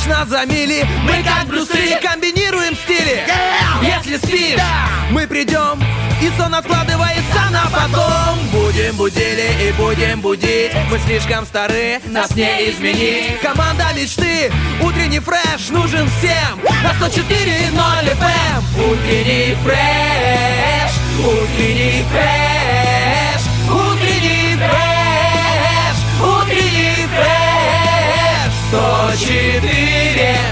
Видишь нас за мили Мы как Брюс Ли. Комбинируем стили. Если спишь Мы придем и сон откладывается на потом. Будем будили и будем будить. Мы слишком стары, нас не изменить. Команда мечты, утренний фреш нужен всем. На 104.0 FM Утренний фреш, утренний фреш Утренний фреш, утренний фреш. 104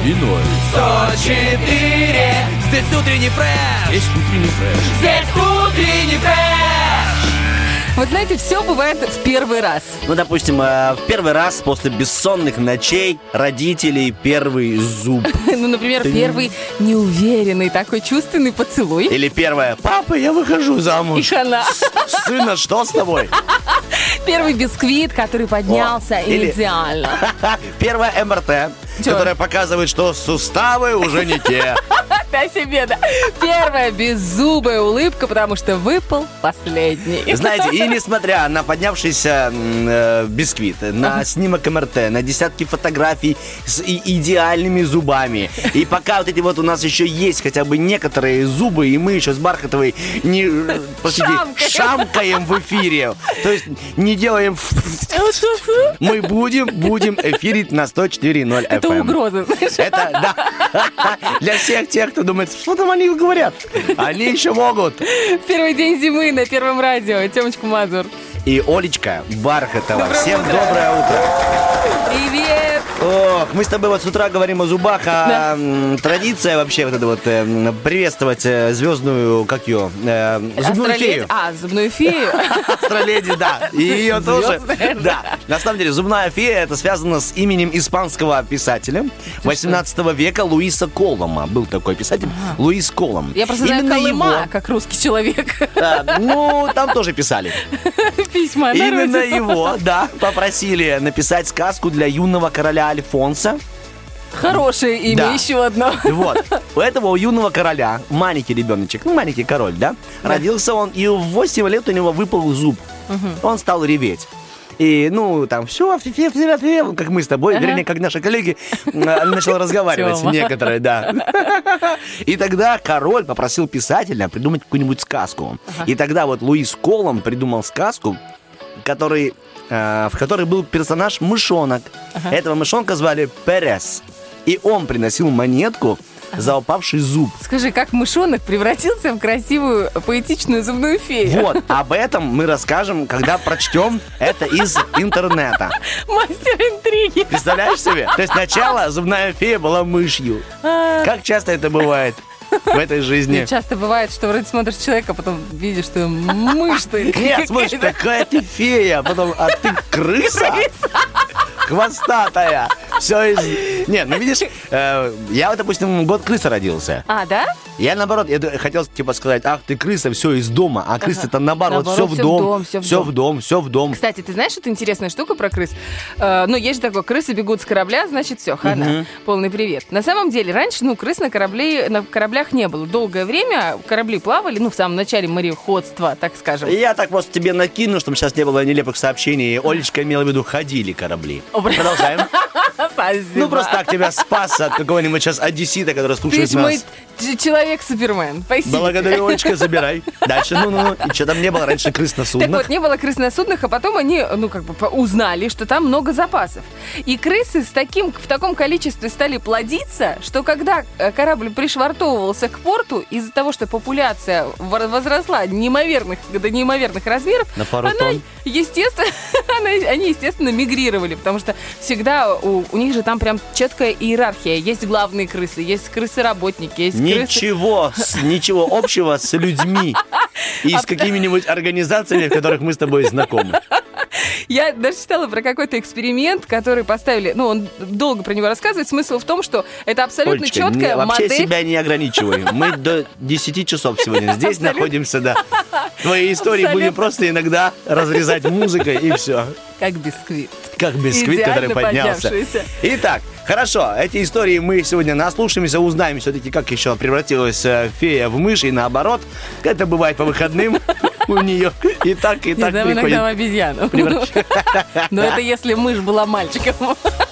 И ноль. 104 Здесь утренний фреш Есть утренний фреш. Здесь утренний фреш Вот знаете, все бывает в первый раз. Ну, допустим, э, в первый раз после бессонных ночей родителей первый зуб. Ну, например, первый неуверенный, такой чувственный поцелуй. Или первое, папа, я выхожу И замуж. хана. Сына, что с тобой? Первый бисквит, который поднялся или- идеально. Первое МРТ, Чё? которое показывает, что суставы уже не те. Опять себе, да. Первая беззубая улыбка, потому что выпал последний. Знаете, и несмотря на поднявшийся э, бисквит, на снимок МРТ, на десятки фотографий с идеальными зубами, и пока вот эти вот у нас еще есть хотя бы некоторые зубы, и мы еще с Бархатовой не э, простите, Шамкаем. шамкаем в эфире, то есть не делаем... Мы будем, будем эфирить на 104.0 Это угроза, знаешь. Это, да. Для всех тех, кто думает, что там они говорят. Они еще могут. Первый день зимы на Первом радио. Темочка Мазур. И Олечка Бархатова. Всем доброе утро. Привет! Ох, мы с тобой вот с утра говорим о зубах, а м, традиция вообще вот это вот э, приветствовать э, звездную, как ее, э, зубную Астроледи- фею. А, зубную фею. Астроледи, да. И ее тоже. Да. На самом деле, зубная фея это связано с именем испанского писателя 18 века Луиса Колома. Был такой писатель. Луис Колом. Я просто знаю Колыма, его- как русский человек. Да, ну, там тоже писали. Письма Именно его, да, попросили написать сказку для юного короля Альфонса. Хорошее имя, Да. еще одно. Вот. У этого у юного короля, маленький ребеночек, ну, маленький король, да? Родился он, и в 8 лет у него выпал зуб. Он стал реветь. И, ну, там, все, как мы с тобой, Ага. вернее, как наши коллеги, э, начал разговаривать некоторые, да. И тогда король попросил писателя придумать какую-нибудь сказку. И тогда вот Луис Колом придумал сказку, который, в которой был персонаж мышонок. Этого мышонка звали Перес. И он приносил монетку за упавший зуб. Скажи, как мышонок превратился в красивую поэтичную зубную фею? Вот, об этом мы расскажем, когда прочтем это из интернета. Мастер интриги. Представляешь себе? То есть сначала зубная фея была мышью. А, Как часто это бывает в этой жизни? ну, Часто бывает, что вроде смотришь человека, а потом видишь, что мышь ты. Нет, смотришь, какая ты фея, а потом, а ты крыса? Хвостатая. Все из... Нет, ну видишь, э, я, вот, допустим, год крыса родился. А, да? Я наоборот, я хотел типа сказать, ах, ты крыса, все из дома, а крыса-то наоборот, Наоборот, все в дом, дом, всё в все дом. в дом, все в дом. Кстати, ты знаешь, что интересная штука про крыс? Э, ну, есть же такое, крысы бегут с корабля, значит, все, хана. Полный привет. На самом деле, раньше, ну, крыс на, корабле, на кораблях не было. Долгое время корабли плавали, ну, в самом начале мореходства, так скажем. Я так просто тебе накину, чтобы сейчас не было нелепых сообщений. Олечка имела в виду, ходили корабли. Продолжаем. Спасибо. Ну, просто так тебя спас от какого-нибудь сейчас одессита, который Ты слушает мой нас. ч- человек-супермен. Спасибо. Благодарю, Олечка, забирай. Дальше, ну-ну-ну. И что там не было раньше крыс на Так суднах? вот, не было крыс на суднах, а потом они, ну, как бы узнали, что там много запасов. И крысы с таким, в таком количестве стали плодиться, что когда э, корабль пришвартовывался к порту, из-за того, что популяция возросла неимоверных, до неимоверных размеров, На пару она, тонн? естественно, она- они, естественно, мигрировали, потому что всегда у, у них же там прям четкая иерархия. Есть главные крысы, есть крысы-работники, есть крысы... Ничего, ничего общего с людьми и с какими-нибудь организациями, в которых мы с тобой знакомы. Я даже читала про какой-то эксперимент, который поставили. Ну, он долго про него рассказывает. Смысл в том, что это абсолютно Олечка, четкая не- вообще модель. себя не ограничивай. Мы до 10 часов сегодня здесь Абсолютно. находимся, да. Твои истории Абсолютно. будем просто иногда разрезать музыкой и все. Как бисквит. Как бисквит, Идеально который поднялся. Итак, хорошо, эти истории мы сегодня наслушаемся, узнаем все-таки, как еще превратилась э, фея в мышь и наоборот. Это бывает по выходным у нее. И так, и так знаю, иногда в приходит. обезьяну. Но это если мышь была мальчиком.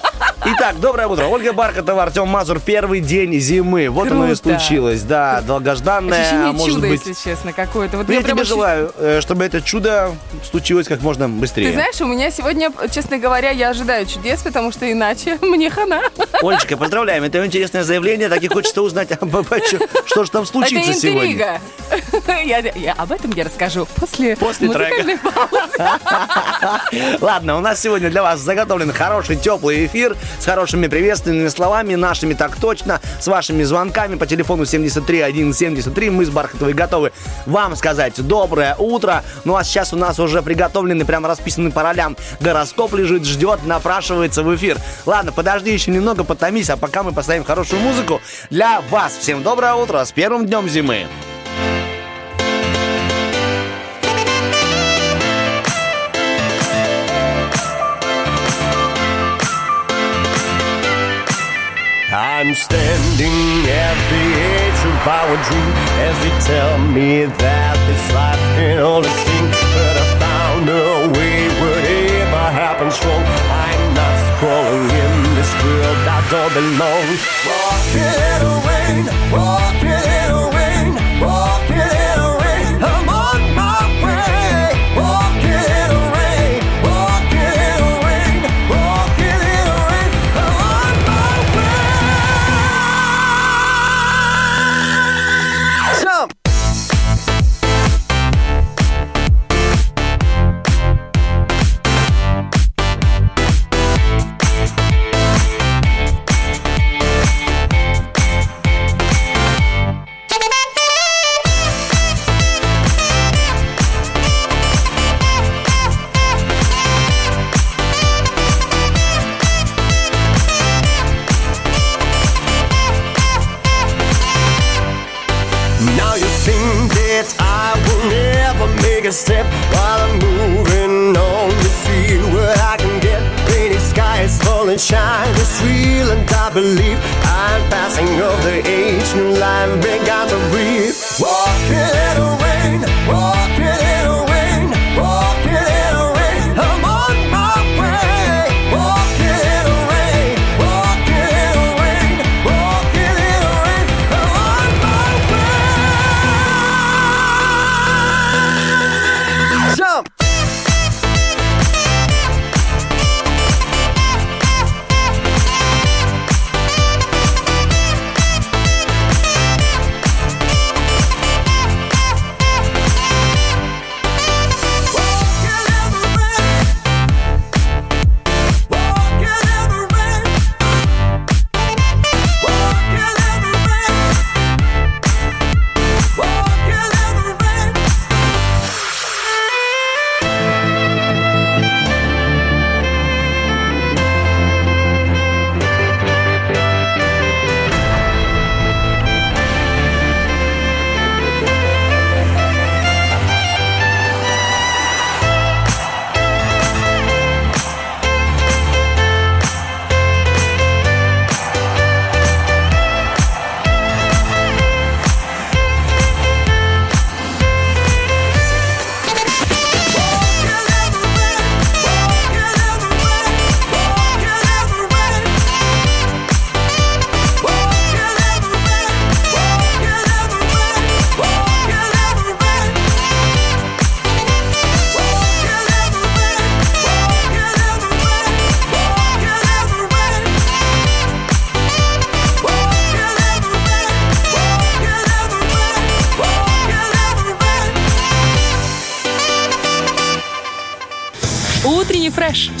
Итак, доброе утро. Ольга Бархатова, Артем Мазур. Первый день зимы. Вот оно и Круто. случилось. Да, долгожданное. Ощущение а может чуда, быть... если честно, какое-то. Вот Ну, я прям тебе очень- желаю, э, чтобы это чудо случилось как можно быстрее. Ты знаешь, у меня сегодня, честно говоря, я ожидаю чудес, потому что иначе мне хана. Олечка, поздравляем. Это интересное заявление. Так и хочется узнать, что же там случится Это сегодня. интрига. Я, я- об этом я расскажу после, После паузы. Ладно, у нас сегодня для вас заготовлен хороший теплый эфир с хорошими приветственными словами, нашими так точно, с вашими звонками по телефону 73173. Мы с Бархатовой готовы вам сказать доброе утро. Ну а сейчас у нас уже приготовленный, прям расписанный по ролям гороскоп лежит, ждет, напрашивается в эфир. Ладно, подожди еще немного, потомись, а пока мы поставим хорошую музыку для вас. Всем доброе утро с первым днем зимы. I'm standing at the edge of our dream as they tell me that this life can only sing. But I found a way, whatever happens wrong. I'm not crawling in this world I don't belong. Walking rain, walking a step while I'm moving on to see where I can get. Painted skies falling shine, it's real and I believe I'm passing of the age, new life began to breathe. Walking in the rain, walking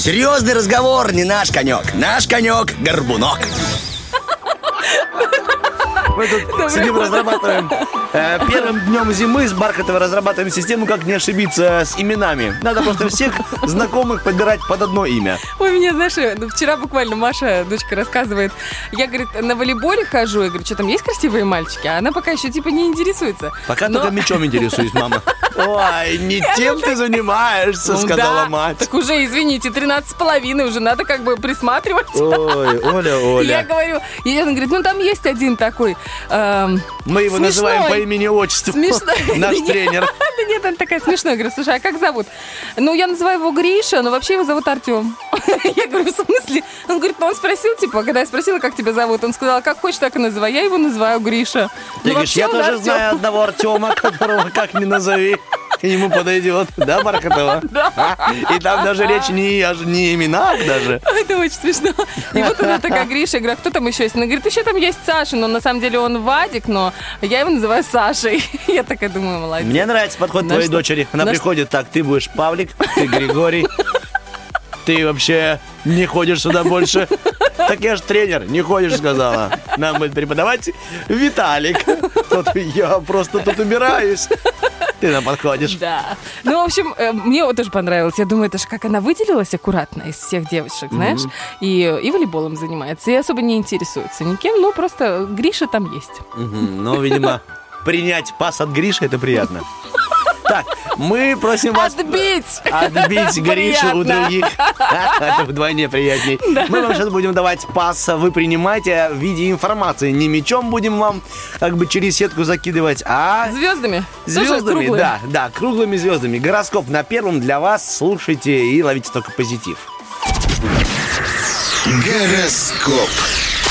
Серьезный разговор, не наш конек. Наш конек – горбунок. Мы тут сидим, разрабатываем. э, Первым днем зимы с Бархатовой разрабатываем систему, как не ошибиться с именами. Надо просто всех знакомых подбирать под одно имя. Ой, меня, знаешь, ну, вчера буквально Маша, дочка, рассказывает. Я, говорит, на волейболе хожу. Я говорю, что там есть красивые мальчики? А она пока еще, типа, не интересуется. Пока Но- только мечом интересуюсь, мама. Ой, не тем ты занимаешься, Ну сказала мать. Так уже, извините, 13 с половиной, уже надо как бы присматривать. Ой, Оля, Я Оля. говорю, и она говорит, ну там есть один такой, эм, Мы его называем по имени-отчеству. Наш тренер. Да нет, он такая смешная. Я говорю, слушай, а как зовут? Ну, я называю его Гриша, но вообще его зовут Артем. Я говорю, в смысле? Он говорит, ну он спросил, типа, когда я спросила, как тебя зовут, он сказал, как хочешь, так и называй. Я его называю Гриша. Ты Ну, говоришь, вообще я тоже знаю одного Артема, которого как ни назови, к нему подойдет. Да, Бархатова? А? И там даже речь не о не именах даже. Это очень смешно. И вот она такая, Гриша, я говорю, а кто там еще есть? Она говорит, еще там есть Саша, но на самом деле он Вадик, но я его называю Сашей. Я такая думаю, молодец. Мне нравится подход На твоей что? дочери. Она На приходит так, ты будешь Павлик, ты Григорий. Ты вообще не ходишь сюда больше. Так я же тренер, не ходишь, сказала. Нам будет преподавать Виталик. Тут я просто тут убираюсь. Ты нам подходишь. Да. Ну, в общем, э, мне вот тоже понравилось. Я думаю, это же как она выделилась аккуратно из всех девушек, знаешь, и, и волейболом занимается, и особо не интересуется никем, ну, просто Гриша там есть. Мгм, Ну, видимо, принять пас от Гриши это приятно. Так, мы просим вас Отбить! отбить Гришу у других. Это вдвойне приятней. Мы вам сейчас будем давать пас, вы принимаете в виде информации. Не мечом будем вам как бы через сетку закидывать, а Звездами. Звездами. Да, да, круглыми звездами. Гороскоп на первом для вас. Слушайте и ловите только позитив. Гороскоп.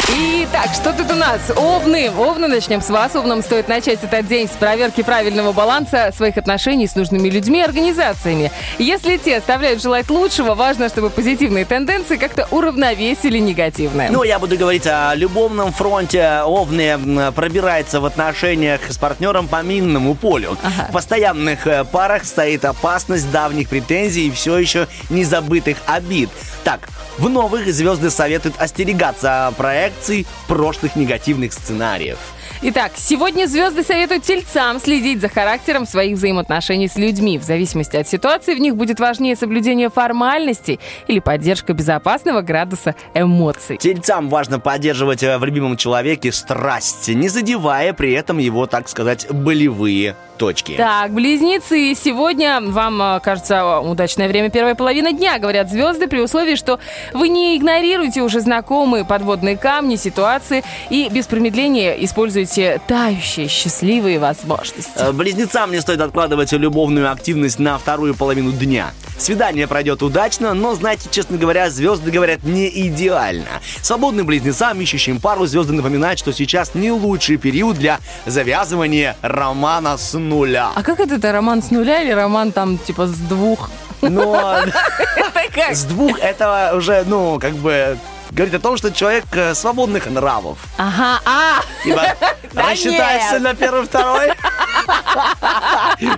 Итак, что тут у нас? Овны. Овны, начнем с вас. Овнам стоит начать этот день с проверки правильного баланса своих отношений с нужными людьми и организациями. Если те оставляют желать лучшего, важно, чтобы позитивные тенденции как-то уравновесили негативные. Ну, я буду говорить о любовном фронте. Овны пробирается в отношениях с партнером по минному полю. В постоянных э, парах стоит опасность давних претензий и все еще незабытых обид. Так, в новых звезды советуют остерегаться проекций прошлых негативных сценариев. Итак, сегодня звезды советуют тельцам следить за характером своих взаимоотношений с людьми. В зависимости от ситуации в них будет важнее соблюдение формальностей или поддержка безопасного градуса эмоций. Тельцам важно поддерживать э, в любимом человеке страсть, не задевая при этом его, так сказать, болевые точки. Так, близнецы, сегодня вам э, кажется удачное время первой половины дня, говорят звезды, при условии, что вы не игнорируете уже знакомые подводные камни, ситуации и без промедления используете тающие счастливые возможности. Э, Близнецам не стоит откладывать любовную активность на вторую половину дня. Свидание пройдет удачно, но, знаете, честно говоря, звезды говорят не идеально. Свободным близнецам, ищущим пару, звезды напоминают, что сейчас не лучший период для завязывания романа с нуля. А как это, это роман с нуля или роман там типа с двух? Но Это как? с двух это уже, ну, как бы говорит о том, что человек э, свободных нравов. Ага, а! Типа, Да рассчитаешься нет. на первый, второй?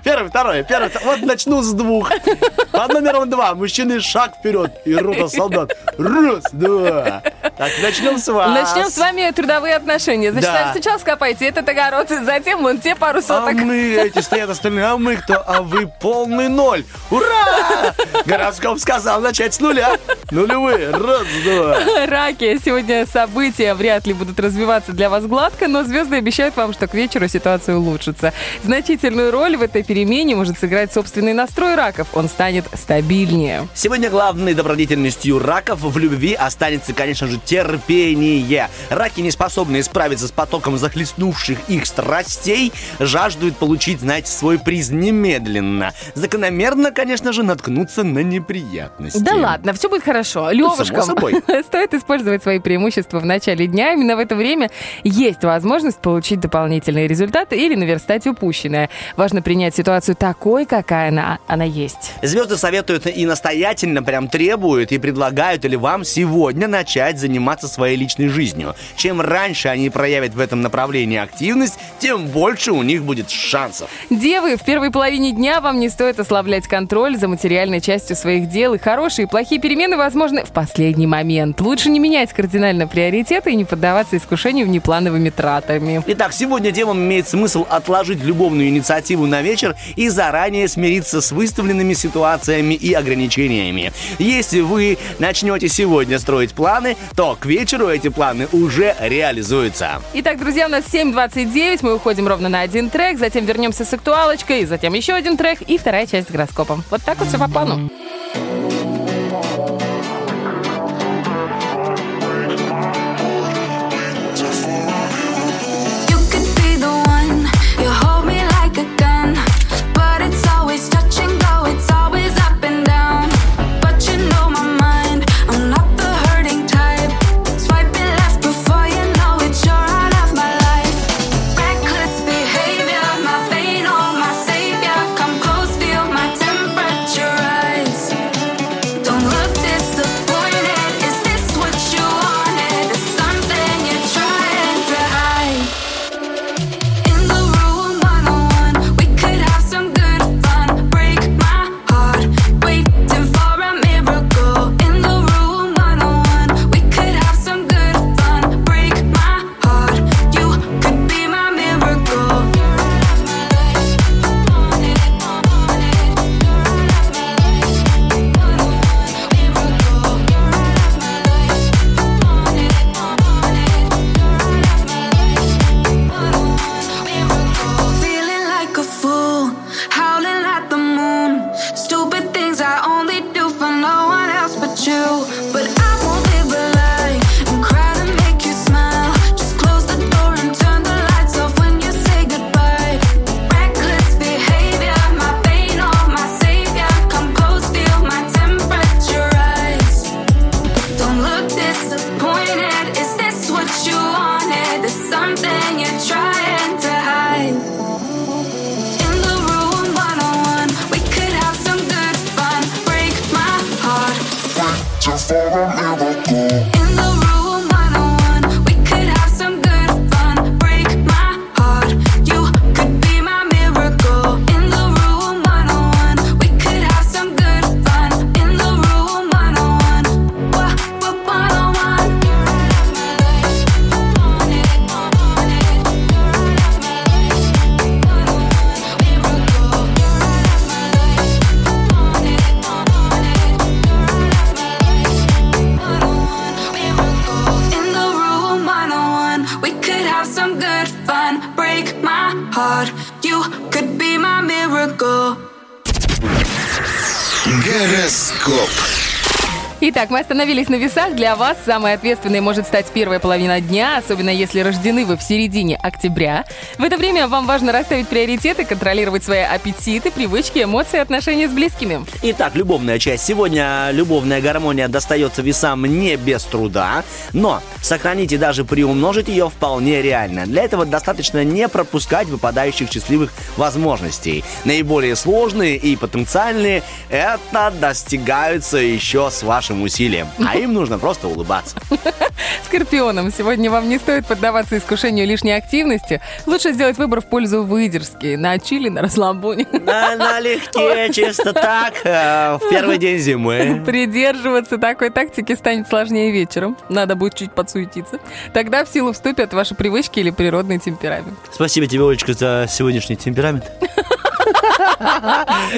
Первый, второй, первый. второй. Вот начну с двух. Под номером два. Мужчины шаг вперед. И рота солдат. Раз, два. Так, начнем с вас. Начнем с вами трудовые отношения. Значит, Да. сначала скопайте этот огород, затем вон те пару А соток. мы эти стоят остальные, а мы кто? А вы полный ноль. Ура! Гороскоп сказал начать с нуля. Нулевые. Раз, два. Раки, сегодня события вряд ли будут развиваться для вас гладко, но звезды обещают вам, что к вечеру ситуация улучшится. Значительную роль в этой перемене может сыграть собственный настрой раков. Он станет стабильнее. Сегодня главной добродетельностью раков в любви останется, конечно же, терпение. Раки, не способные справиться с потоком захлестнувших их страстей, жаждут получить, знаете, свой приз немедленно. Закономерно, конечно же, наткнуться на неприятности. Да ладно, все будет хорошо. Левушкам собой. стоит использовать свои преимущества в начале дня. Именно в это время есть возможность получить дополнительные результаты или наверстать упущенное. Важно принять ситуацию такой, какая она, она есть. Звезды советуют и настоятельно прям требуют и предлагают или вам сегодня начать заниматься своей личной жизнью. Чем раньше они проявят в этом направлении активность, тем больше у них будет шансов. Девы, в первой половине дня вам не стоит ослаблять контроль за материальной частью своих дел, и хорошие и плохие перемены возможны в последний момент. Лучше не менять кардинально приоритеты и не поддаваться искушению внеплановыми тратами. Итак, сегодня девам имеет смысл отложить любовную инициативу на вечер и заранее смириться с выставленными ситуациями и ограничениями. Если вы начнете сегодня строить планы, то к вечеру эти планы уже реализуются. Итак, друзья, у нас 7.29, мы уходим ровно на один трек, затем вернемся с актуалочкой, затем еще один трек и вторая часть гороскопа. Вот так вот все по плану. You остановились на весах. Для вас самой ответственной может стать первая половина дня, особенно если рождены вы в середине октября. В это время вам важно расставить приоритеты, контролировать свои аппетиты, привычки, эмоции, отношения с близкими. Итак, любовная часть. Сегодня любовная гармония достается весам не без труда, но сохранить и даже приумножить ее вполне реально. Для этого достаточно не пропускать выпадающих счастливых возможностей. Наиболее сложные и потенциальные это достигаются еще с вашим усилием, а им нужно просто улыбаться. Скорпионам сегодня вам не стоит поддаваться искушению лишней активности. Лучше сделать выбор в пользу выдержки. На чили, на расслабоне. На, налегке, чисто так, э, в первый день зимы. Придерживаться такой тактики станет сложнее вечером. Надо будет чуть подсуетиться. Тогда в силу вступят ваши привычки или природный темперамент. Спасибо тебе, Олечка, за сегодняшний темперамент.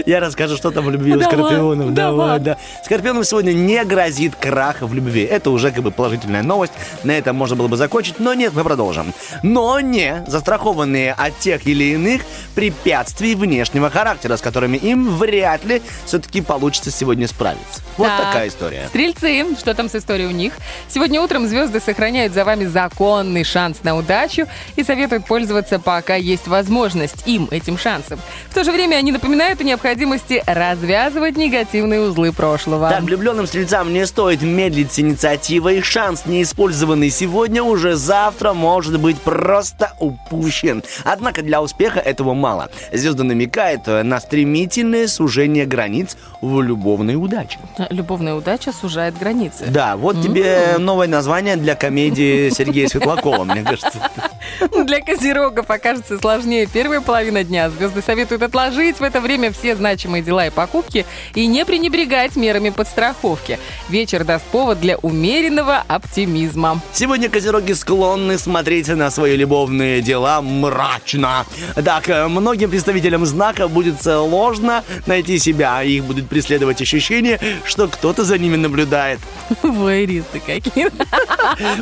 Я расскажу, что там в любви у скорпионов. давай. да. Скорпионам сегодня не грозит крах в любви. Это уже как бы положительная новость. На этом можно было бы закончить, но нет, мы продолжим. Но не застрахованные от тех или иных препятствий внешнего характера, с которыми им вряд ли все-таки получится сегодня справиться. Вот Так. такая история. Стрельцы, что там с историей у них? Сегодня утром звезды сохраняют за вами законный шанс на удачу и советуют пользоваться, пока есть возможность им этим шансом. В то же время они напоминают о необходимости развязывать негативные узлы прошлого. Так, влюбленным стрельцам не стоит медлить с инициативой. Шанс, не использованный сегодня, уже завтра может быть просто упущен. Однако для успеха этого мало. Звезды намекают э, на стремительное сужение границ в любовной удаче. Любовная удача сужает границы. Да, вот тебе новое название для комедии Сергея Светлакова, мне кажется. Для козерогов окажется сложнее первая половина дня. Звезды советуют отложить в это время все значимые дела и покупки и не пренебрегать мерами подстраховки. Вечер даст повод для умеренного оптимизма. Сегодня козероги склонны смотреть на свои любовные дела мрачно. Так, э, многим представителям знака будет сложно найти себя. Их будет преследовать ощущение, что кто-то за ними наблюдает. Воеристы какие.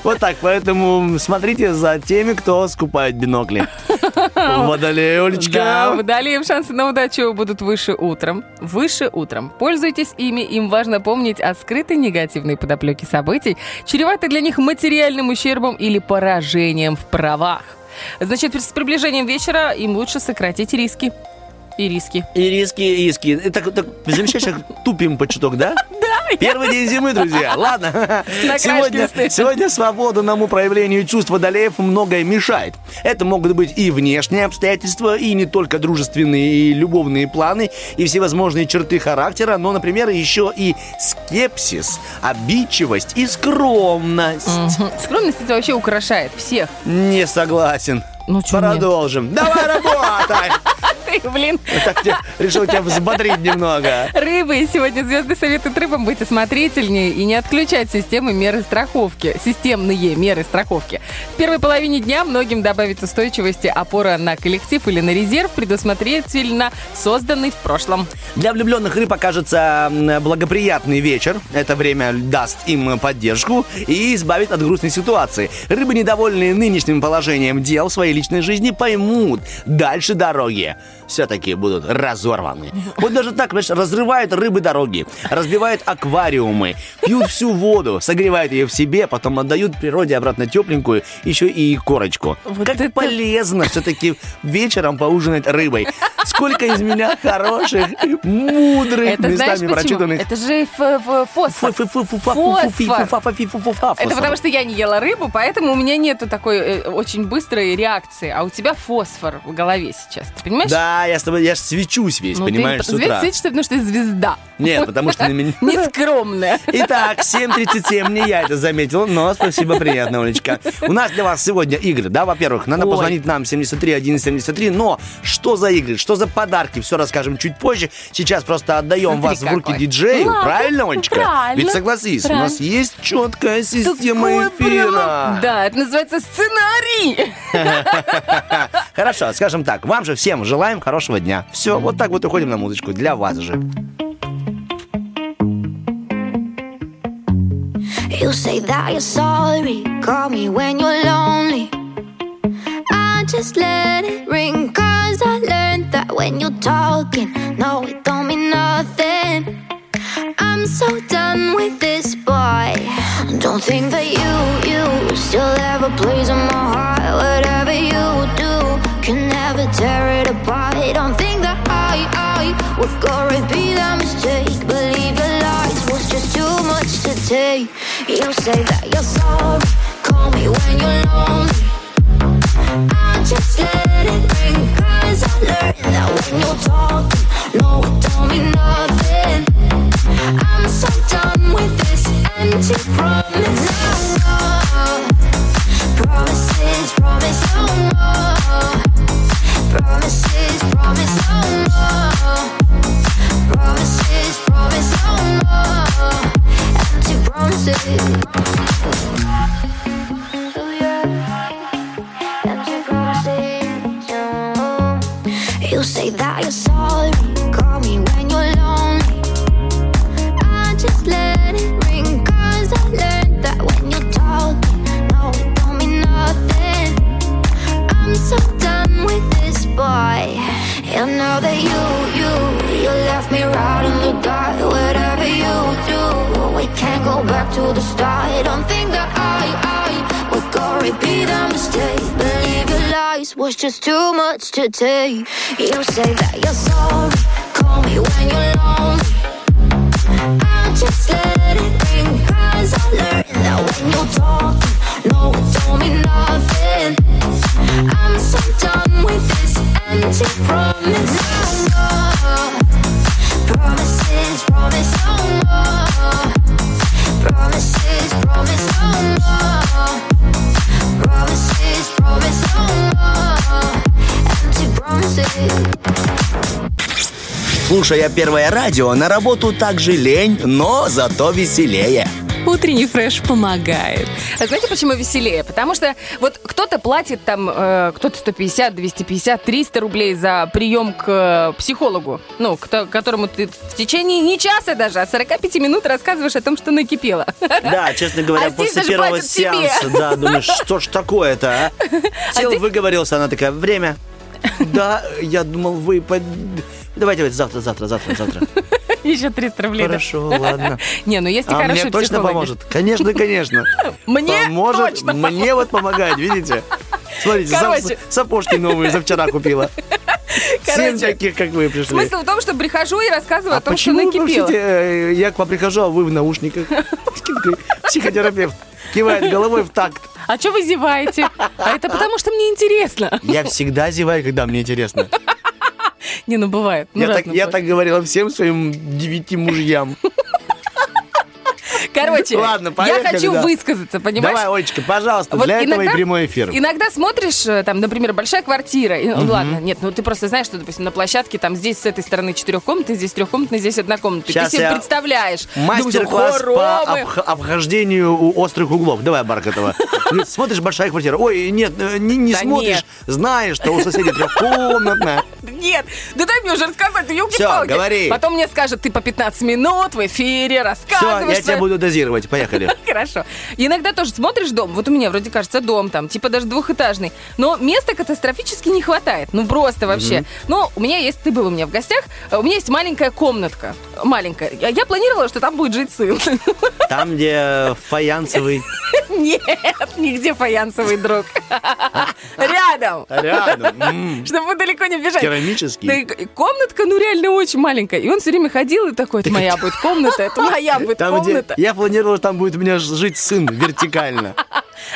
Вот так, поэтому смотрите за теми, кто скупает бинокли. Водолей, Да, Олечка. водолеев шансы на удачу будут выше утром. Выше утром. Пользуйтесь ими, им важно помнить о скрытой негативной подоплеке событий, чреватой для них материальным ущербом или поражением в правах. Значит, с приближением вечера им лучше сократить риски. И риски. И риски, и риски. И Так, так замечаешь, как тупим по чуток, да? Да. Первый день зимы, друзья. Ладно. Сегодня, сегодня свободному проявлению чувств водолеев многое мешает. Это могут быть и внешние обстоятельства, и не только дружественные и любовные планы, и всевозможные черты характера, но, например, еще и скепсис, обидчивость и скромность. Скромность это вообще украшает всех. Не согласен. Ну, чё нет? Продолжим. Давай работай! Ты, блин. Так, решил тебя взбодрить немного. Рыбы. Сегодня звезды советуют рыбам быть осмотрительнее и не отключать системы меры страховки. Системные меры страховки. В первой половине дня многим добавит устойчивости опора на коллектив или на резерв, предусмотрительно созданный в прошлом. Для влюбленных рыб окажется благоприятный вечер. Это время даст им поддержку и избавит от грустной ситуации. Рыбы, недовольные нынешним положением дел в своей личной жизни, поймут, дальше дороги все-таки будут разорваны. Вот даже так, понимаешь, разрывают рыбы дороги, разбивают аквариумы, пьют всю воду, согревают ее в себе, потом отдают природе обратно тепленькую, еще и корочку. Вот как это- полезно все-таки вечером поужинать рыбой. Сколько из меня хороших, мудрых, Это знаешь местами почему? прочитанных. Это же ф- ф- фосфор. Это потому что я не ела рыбу, поэтому у меня нету такой э, очень быстрой реакции. А у тебя фосфор в голове сейчас. Ты понимаешь? Да, я с тобой, я ж свечусь весь, Ну, понимаешь, с ты утра. светишься, потому что ты звезда. Нет, потому что на меня... Нескромная. Итак, 7.37, не я это заметил, но спасибо, приятно, Олечка. У нас для вас сегодня игры, да, во-первых, надо Ой. позвонить нам 73 173, но что за игры, что за подарки, все расскажем чуть позже. Сейчас просто отдаем Смотри вас в руки диджею, Ладно, правильно, Олечка? правильно, Ведь согласись, у нас правильно. есть четкая система Такое эфира. прямо- Да, это называется сценарий. Хорошо, скажем так, вам же всем желаем хорошего дня. Все, вот так вот уходим на музычку для вас же. You say that you're sorry, call me when you're lonely. I just let it ring, cause I learned that when you're talking, no, it don't mean nothing. so done with this boy. Don't think that you, you still have a place in my heart. Whatever you do can never tear it apart. Don't think that I, I would go repeat that mistake. Believe your lies was just too much to take. You say that you're sorry. Call me when you're lonely. I just let it ring Cause I learned that when you're talking No, it don't mean nothing I'm so done with this empty promise No more Promises, promise no more Promises, just too much to take. You say that you're sorry, call me when you're lonely I just let it ring Cause I learned that when you're talking No, it don't mean nothing. I'm so done with this empty promise Слушая первое радио, на работу также лень, но зато веселее. Утренний фреш помогает. А знаете, почему веселее? Потому что вот кто-то платит там, э, кто-то 150, 250, 300 рублей за прием к э, психологу, ну, к то- которому ты в течение не часа даже, а 45 минут рассказываешь о том, что накипело. Да, честно говоря, А после первого платят тебе. сеанса, да, думаешь, что ж такое-то, а? Сел, здесь- выговорился, она такая, время. Да, я думал, вы... под- Давайте, давайте, завтра, завтра, завтра, завтра. Еще 300 рублей. Хорошо, ладно. Не, ну есть и А хорошие мне точно поможет? Конечно, конечно. Мне Поможет, мне вот помогает, видите? Смотрите, Короче. сапожки новые за вчера купила. Короче, таких, как вы пришли. Смысл в том, что прихожу и рассказываю А о том, что почему, накипело. простите, э, я к вам прихожу, а вы в наушниках? Психотерапевт кивает головой в такт. А что вы зеваете? А это потому, что мне интересно. Я всегда зеваю, когда мне интересно. Не, ну бывает. Ну, Я так, я бывает. так говорила всем своим девяти мужьям. Короче, Ладно, я поехали, хочу да. высказаться, понимаешь? Давай, Олечка, пожалуйста, Вот для этого и иногда- прямой эфир. Иногда смотришь, э, там, например, большая квартира. и, ну, ладно, нет, ну ты просто знаешь, что, допустим, на площадке там здесь с этой стороны четырехкомнатная, здесь трехкомнатная, здесь однокомнатная. Щас Ты себе я- представляешь. Мастер-класс по обх- обхождению у острых углов. Давай, Баркатова. Смотришь, большая квартира. Ой, нет, э, не, не Да смотришь. нет. Знаешь, что у соседей трехкомнатная. Нет, да дай мне уже рассказать, ну елки-палки. говори. Потом мне скажет, ты по 15 минут в эфире Все, рассказываешь. я тебя свои- буду дозировать. Поехали. Хорошо. Иногда тоже смотришь дом, вот у меня вроде кажется дом там, типа даже двухэтажный, но места катастрофически не хватает, ну просто вообще. Но у меня есть, ты был у меня в гостях, э, у меня есть маленькая комнатка, маленькая. Я, планировала, что там будет жить сын. Там, где фаянсовый... Нет, нигде фаянсовый друг. Рядом. Рядом. Чтобы далеко не бежать. Керамический. Комнатка, ну, реально очень маленькая. И он все время ходил и такой, это моя будет комната, это моя будет комната. Я планировал, что там будет у меня жить сын вертикально.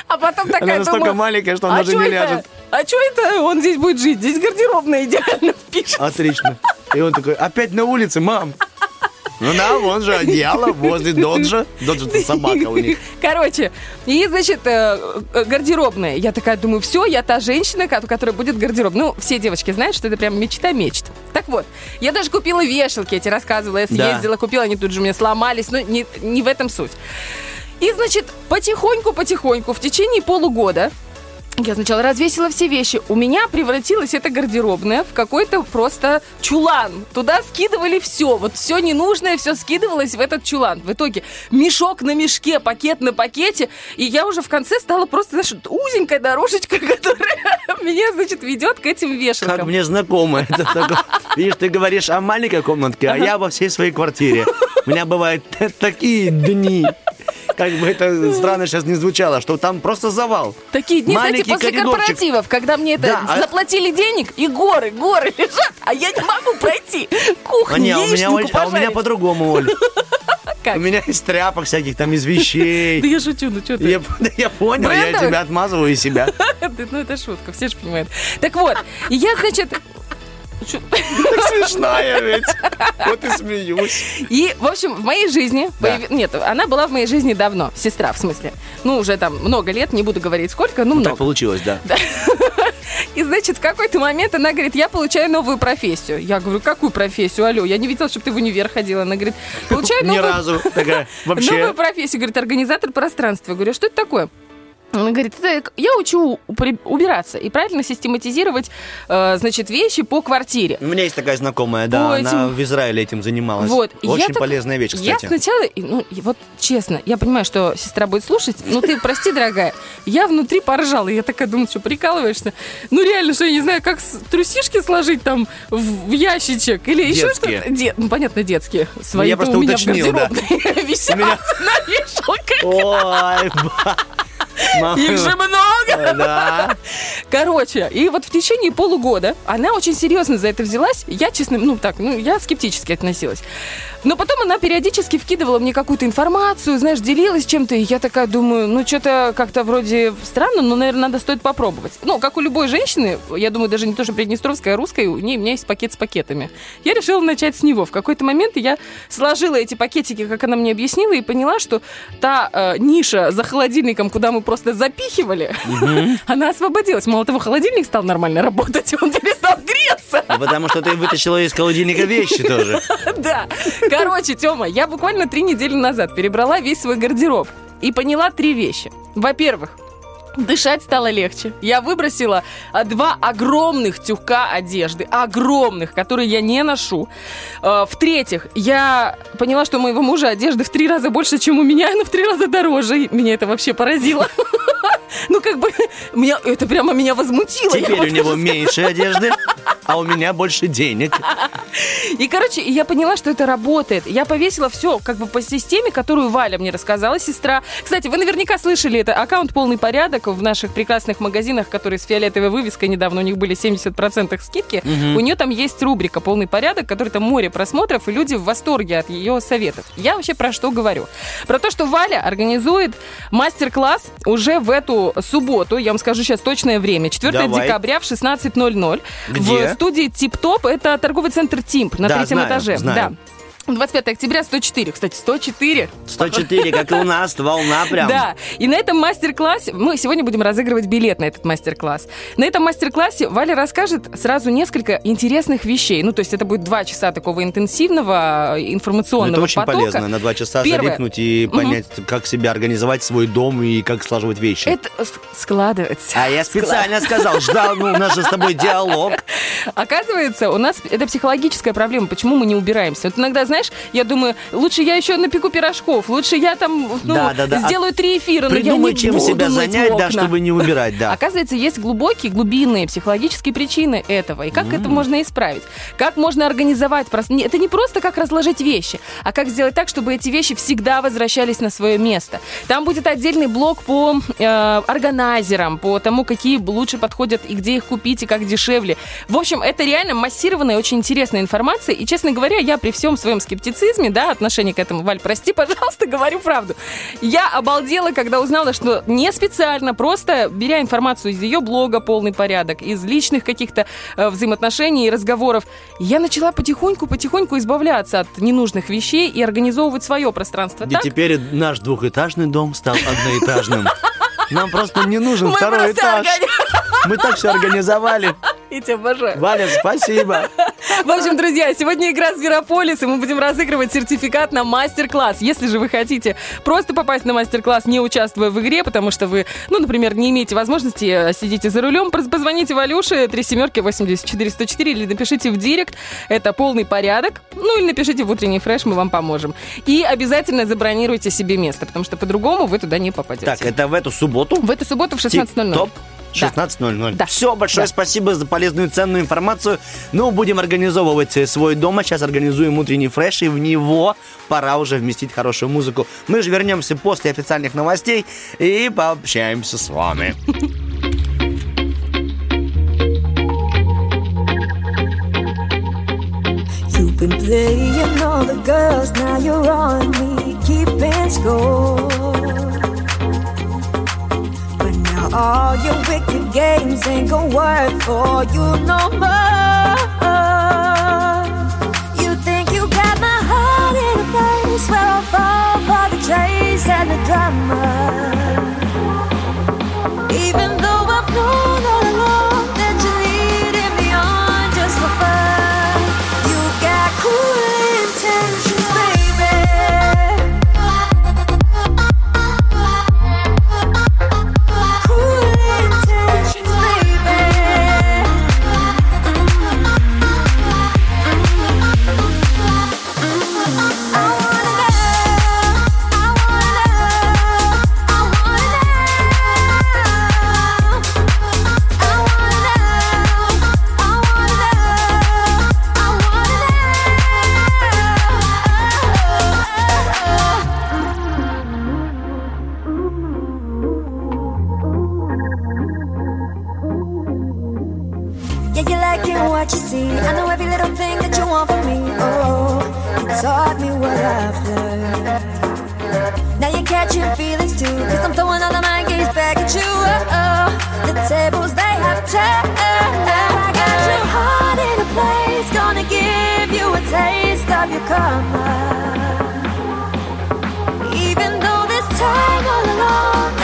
А потом такая Она настолько думаю, маленькая, что он а даже не это? ляжет. А что это он здесь будет жить? Здесь гардеробная идеально впишет. Отлично. И он такой, опять на улице, мам. Ну да, вон же одеяло возле доджа. Доджа это собака у них. Короче, и, значит, э, э, гардеробная. Я такая думаю, все, я та женщина, ко- которая будет гардероб. Ну, все девочки знают, что это прям мечта мечт. Так вот, я даже купила вешалки, я тебе рассказывала. Я Да. съездила, купила, они тут же у меня сломались. Но не, не в этом суть. И, значит, потихоньку-потихоньку в течение полугода я сначала развесила все вещи. У меня превратилась эта гардеробная в какой-то просто чулан. Туда скидывали все. Вот все ненужное, все скидывалось в этот чулан. В итоге мешок на мешке, пакет на пакете. И я уже в конце стала просто, знаешь, узенькая дорожечка, которая меня, значит, ведет к этим Как вешалкам. мне знакомо. Видишь, ты говоришь о маленькой комнатке, а я во всей своей квартире. У меня бывают такие дни, как бы это странно сейчас не звучало, что там просто завал. Такие дни, знаете, Маленький после коридорчик. корпоративов, когда мне это Да, а- заплатили денег, и горы, горы лежат, а я не могу пройти А, кухню, не, а у меня, очень- а у меня пожарить. по-другому, Оль. Как? У меня из тряпок всяких, там из Да вещей. я шучу, ну что ты? Я, да я понял, я Брендовых? тебя отмазываю из себя. Ну это шутка, все же понимают. Так вот, и я, значит... Так смешная ведь. Вот и смеюсь. И, в общем, в моей жизни... Да. появи- Нет, она была в моей жизни давно, сестра, в смысле. Ну, уже там много лет, не буду говорить сколько, ну, Так много. получилось, да. И, значит, в какой-то момент она говорит, я получаю новую профессию. Я говорю, какую профессию? Алло, я не видела, чтобы ты в универ ходила. Она говорит, получаю Ни новую... разу. Такая, Новую вообще. профессию, говорит, организатор пространства. Я говорю, а что это такое? Она говорит, я учу убираться и правильно систематизировать, э, значит, вещи по квартире. У меня есть такая знакомая, да, По она этим- в Израиле этим занималась. Вот. и я Очень так- полезная вещь, Я кстати. сначала, и, ну, вот честно, я понимаю, что сестра будет слушать, но ты прости, дорогая, я внутри поржала, я такая думаю, что прикалываешься? Ну реально, что я не знаю, как трусишки сложить там в, в ящичек или еще Детские. что-то. Де- ну, понятно, детские. Свои я просто у меня уточнил, в да. висят меня- на вешалках. Ой. Их же много! Да. Короче, и вот в течение полугода она очень серьезно за это взялась. Я, честно, ну так, ну я скептически относилась. Но потом она периодически вкидывала мне какую-то информацию, знаешь, делилась чем-то, и я такая думаю, ну что-то как-то вроде странно, но, наверное, надо стоит попробовать. Ну, как у любой женщины, я думаю, даже не то, что приднестровская, а русская, у нее, у меня есть пакет с пакетами. Я решила начать с него. В какой-то момент я сложила эти пакетики, как она мне объяснила, и поняла, что та э, ниша за холодильником, куда мы просто запихивали, она освободилась. Мало того, холодильник стал нормально работать, он перестал греться. Ну, Потому что ты вытащила из холодильника вещи тоже. Да. Короче, Тёма, я буквально три недели назад перебрала весь свой гардероб и поняла три вещи. Во-первых, Дышать стало легче. Я выбросила а, два огромных тюка одежды, огромных, которые я не ношу. Э, В-третьих, я поняла, что у моего мужа одежды в три раза больше, чем у меня, но в три раза дороже. Меня это вообще поразило. Ну, как бы, меня, это прямо меня возмутило. Теперь у него меньше одежды, а у меня больше денег. И, короче, я поняла, что это работает. Я повесила все как бы по системе, которую Валя мне рассказала, сестра. Кстати, вы наверняка слышали это. Аккаунт «Полный порядок» в наших прекрасных магазинах, которые с фиолетовой вывеской недавно, у них были 70% скидки. У нее там есть рубрика «Полный порядок», которая там море просмотров, и люди в восторге от ее советов. Я вообще про что говорю? Про то, что Валя организует мастер-класс уже в эту субботу. Я вам скажу сейчас точное время. 4 Давай. декабря в 16.00 Где? в студии Тип-Топ. Это торговый центр Тимп на Да, третьем знаю, этаже. знаю. Да. 25 октября 104. Кстати, 104. 104, как и у нас, волна прям. Да, и на этом мастер-классе, мы сегодня будем разыгрывать билет на этот мастер-класс. На этом мастер-классе Валя расскажет сразу несколько интересных вещей. Ну, то есть это будет два часа такого интенсивного э, Ну, информационного это очень потока. полезно, на два часа Первое. залипнуть и понять, как себя организовать свой дом и как сложить вещи. Это складывается. А я специально сказал, ждал, ну, у нас же с тобой диалог. Оказывается, у нас это психологическая проблема, почему мы не убираемся. Вот иногда, знаешь, я думаю, лучше я еще напеку пирожков, лучше я там ну, Да, да, да. сделаю три эфира, но я Придумай, не чем буду себя занять, да, чтобы не убирать, да. Оказывается, есть глубокие, глубинные психологические причины этого. И как это можно исправить? Как можно организовать? Это не просто как разложить вещи, а как сделать так, чтобы эти вещи всегда возвращались на свое место. Там будет отдельный блок по э, органайзерам, по тому, какие лучше подходят и где их купить, и как дешевле. В общем, это реально массированная, очень интересная информация. И, честно говоря, я при всем своем скептицизме, да, отношении к этому, Валь, прости, пожалуйста, говорю правду. Я обалдела, когда узнала, что не специально, просто беря информацию из ее блога «Полный порядок», из личных каких-то э, взаимоотношений и разговоров, я начала потихоньку-потихоньку избавляться от ненужных вещей и организовывать свое пространство И так, теперь наш двухэтажный дом стал одноэтажным. Нам просто не нужен второй этаж. Мы так все организовали. Я тебя обожаю. Валя, спасибо. В общем, друзья, сегодня игра «Зверополис», и мы будем разыгрывать сертификат на мастер-класс. Если же вы хотите просто попасть на мастер-класс, не участвуя в игре, потому что вы, ну, например, не имеете возможности, э, сидите за рулем, позвоните Валюше, 3 семерки 84 104, или напишите в директ, это полный порядок, ну, или напишите в утренний фреш, мы вам поможем. И обязательно забронируйте себе место, потому что по-другому вы туда не попадете. Так, это в эту субботу? В эту субботу в 16.00. Топ. 16.00. Да. Все, большое Да. спасибо за полезную ценную информацию. Ну, будем организовывать э, свой дом. А Сейчас организуем утренний фреш, и в него пора уже вместить хорошую музыку. Мы же вернемся после официальных новостей и пообщаемся с вами. You've been playing all the girls, now you're on me, keeping score. All your wicked games ain't gonna work for you no more. You think you got my heart in a place where I'll fall for the chase and the drama. What you see. I know every little thing that you want from me. Oh, you taught me what I've learned. Now you're catching feelings too. Cause I'm throwing all of my gaze back at you. Oh, oh. The tables they have turned. I got your heart in a place. Gonna give you a taste of your karma. Even though this time all along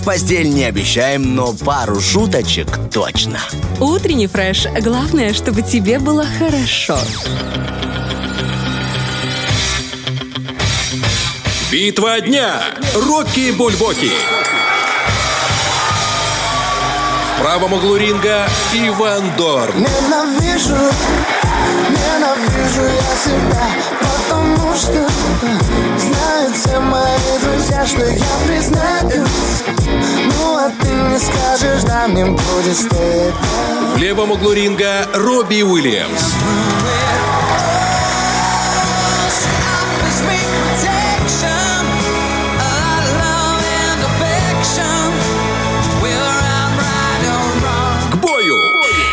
в постель не обещаем, но пару шуточек точно. Утренний фреш. Главное, чтобы тебе было хорошо. Битва дня. Рокки Бульбоки. В правом углу ринга Иван Дорн. Ненавижу, ненавижу я себя Потому что знают все мои друзья, что я признаюсь Ну а ты не скажешь, да мне будет стыдно В левом углу ринга Робби Уильямс. К бою.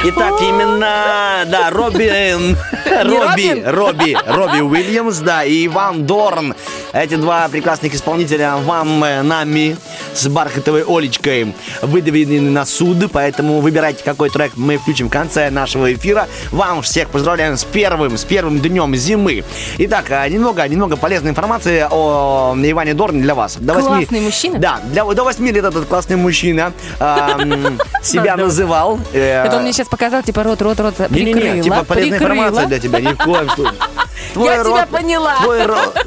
Итак, именно, да, Робин, Робби, Робин? Робби, Робби Уильямс, да, и Иван Дорн. Эти два прекрасных исполнителя вам, э, нами, с бархатовой Олечкой выдвинены на суд, поэтому выбирайте, какой трек мы включим в конце нашего эфира. Вам всех поздравляем с первым, с первым днем зимы. Итак, а, немного, немного полезной информации о Иване Дорне для вас. До Классный мужчина. Да, для, до 8 лет этот классный мужчина а, м, себя называл. э, Это он мне сейчас показал, типа, рот, рот, рот, не-не-не, прикрыла, типа полезная информация для тебя, ни в коем случае. Твой Я тебя поняла. Твой рот,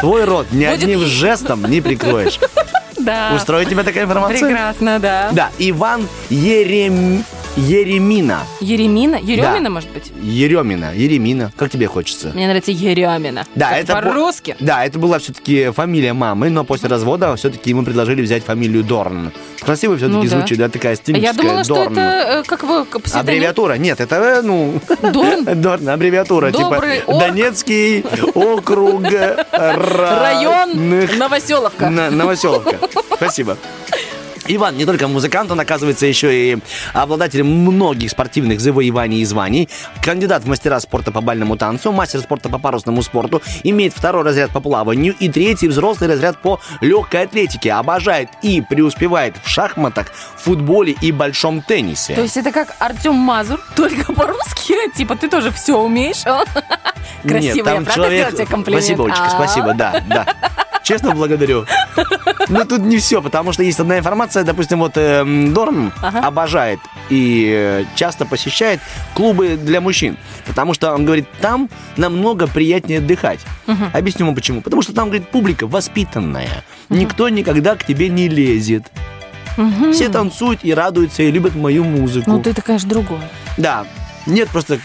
твой рот ни Будет- одним жестом не прикроешь. Да. Устроит тебя такая информация? Прекрасно, да. Да, Иван Ерем... Еремина. Еремина? Еремина, Да. может быть? Еремина, Еремина, как тебе хочется? Мне нравится Еремина. Да, Как это по- по-русски. Да, это была все-таки фамилия мамы, но после развода все-таки ему предложили взять фамилию Дорн. Красиво все-таки Ну да. звучит, да, такая А стилистическая. Я думала, что Дорн. это э, как вы к- псевдоним? Аббревиатура? Нет, это, э, ну... Дорн? Дорн, аббревиатура. Добрый типа орк. Донецкий округ Район Новоселовка. На- Новоселовка. Спасибо. Иван не только музыкант, он, оказывается, еще и обладатель многих спортивных завоеваний и званий, кандидат в мастера спорта по бальному танцу, мастер спорта по парусному спорту, имеет второй разряд по плаванию и третий взрослый разряд по легкой атлетике, обожает и преуспевает в шахматах, футболе и большом теннисе. То есть это как Артем Мазур, только по-русски? Типа ты тоже все умеешь? Красиво, Нет, я там правда человек... тебе комплимент? Спасибо, Олечка, А? спасибо, да, да. Честно благодарю. Но тут не все, потому что есть одна информация, допустим, вот эм, Дорн обожает и э, часто посещает клубы для мужчин, потому что он говорит, там намного приятнее отдыхать. Объясню ему почему. Потому что там, говорит, публика воспитанная. Никто никогда к тебе не лезет. Все танцуют и радуются, и любят мою музыку. Ну, ты, конечно, другой. Да. Нет, просто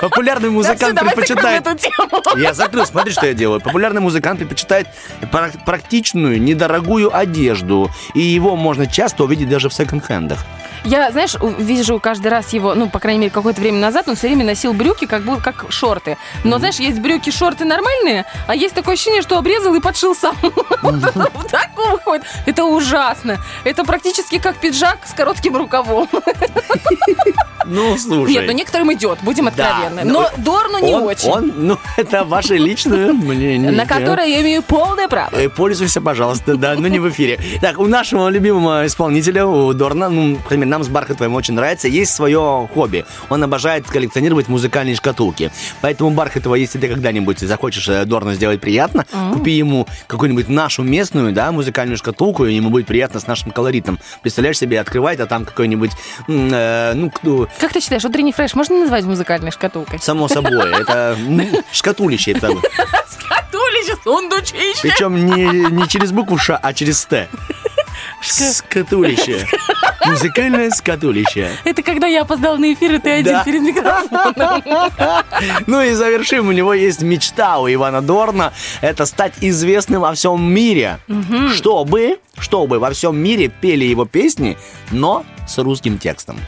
популярный музыкант предпочитает... закроем эту тему. Я закрыл, смотри, что я делаю. Популярный музыкант предпочитает прак- практичную, недорогую одежду. И его можно часто увидеть даже в секонд-хендах. Я, знаешь, вижу каждый раз его, ну, по крайней мере, какое-то время назад, он все время носил брюки, как будто как шорты. Но, знаешь, есть брюки, шорты нормальные, а есть такое ощущение, что обрезал и подшил сам. В таком выходит. Это ужасно. Это практически как пиджак с коротким рукавом. Ну, слушай. Нет, ну некоторым идет, будем откровенны. Но Дорну не очень. Он, ну, это ваше личное мнение. На которое я имею полное право. Э, Пользуйся, пожалуйста, да, но не в эфире. Так, у нашего любимого исполнителя, у Дорна, ну, например, нам с Бархатовым очень нравится, есть свое хобби. Он обожает коллекционировать музыкальные шкатулки. Поэтому, Бархатова, если ты когда-нибудь захочешь э, Дорну сделать приятно, купи ему какую-нибудь нашу местную, да, музыкальную шкатулку, и ему будет приятно с нашим колоритом. Представляешь себе, открывает, а там какой-нибудь, э, ну, кто, Как ты считаешь, утренний фреш можно назвать музыкальной шкатулкой? само собой, это шкатулище, это Шкатулище, сундучище. Причем не через букву Ш, а через Т. Скатулище. Музыкальное скатулище. Это когда я опоздал на эфир, и ты один Да. перед микрофоном. Ну и завершим, у него есть мечта у Ивана Дорна. Это стать известным во всем мире. Чтобы, чтобы во всем мире пели его песни, но с русским текстом.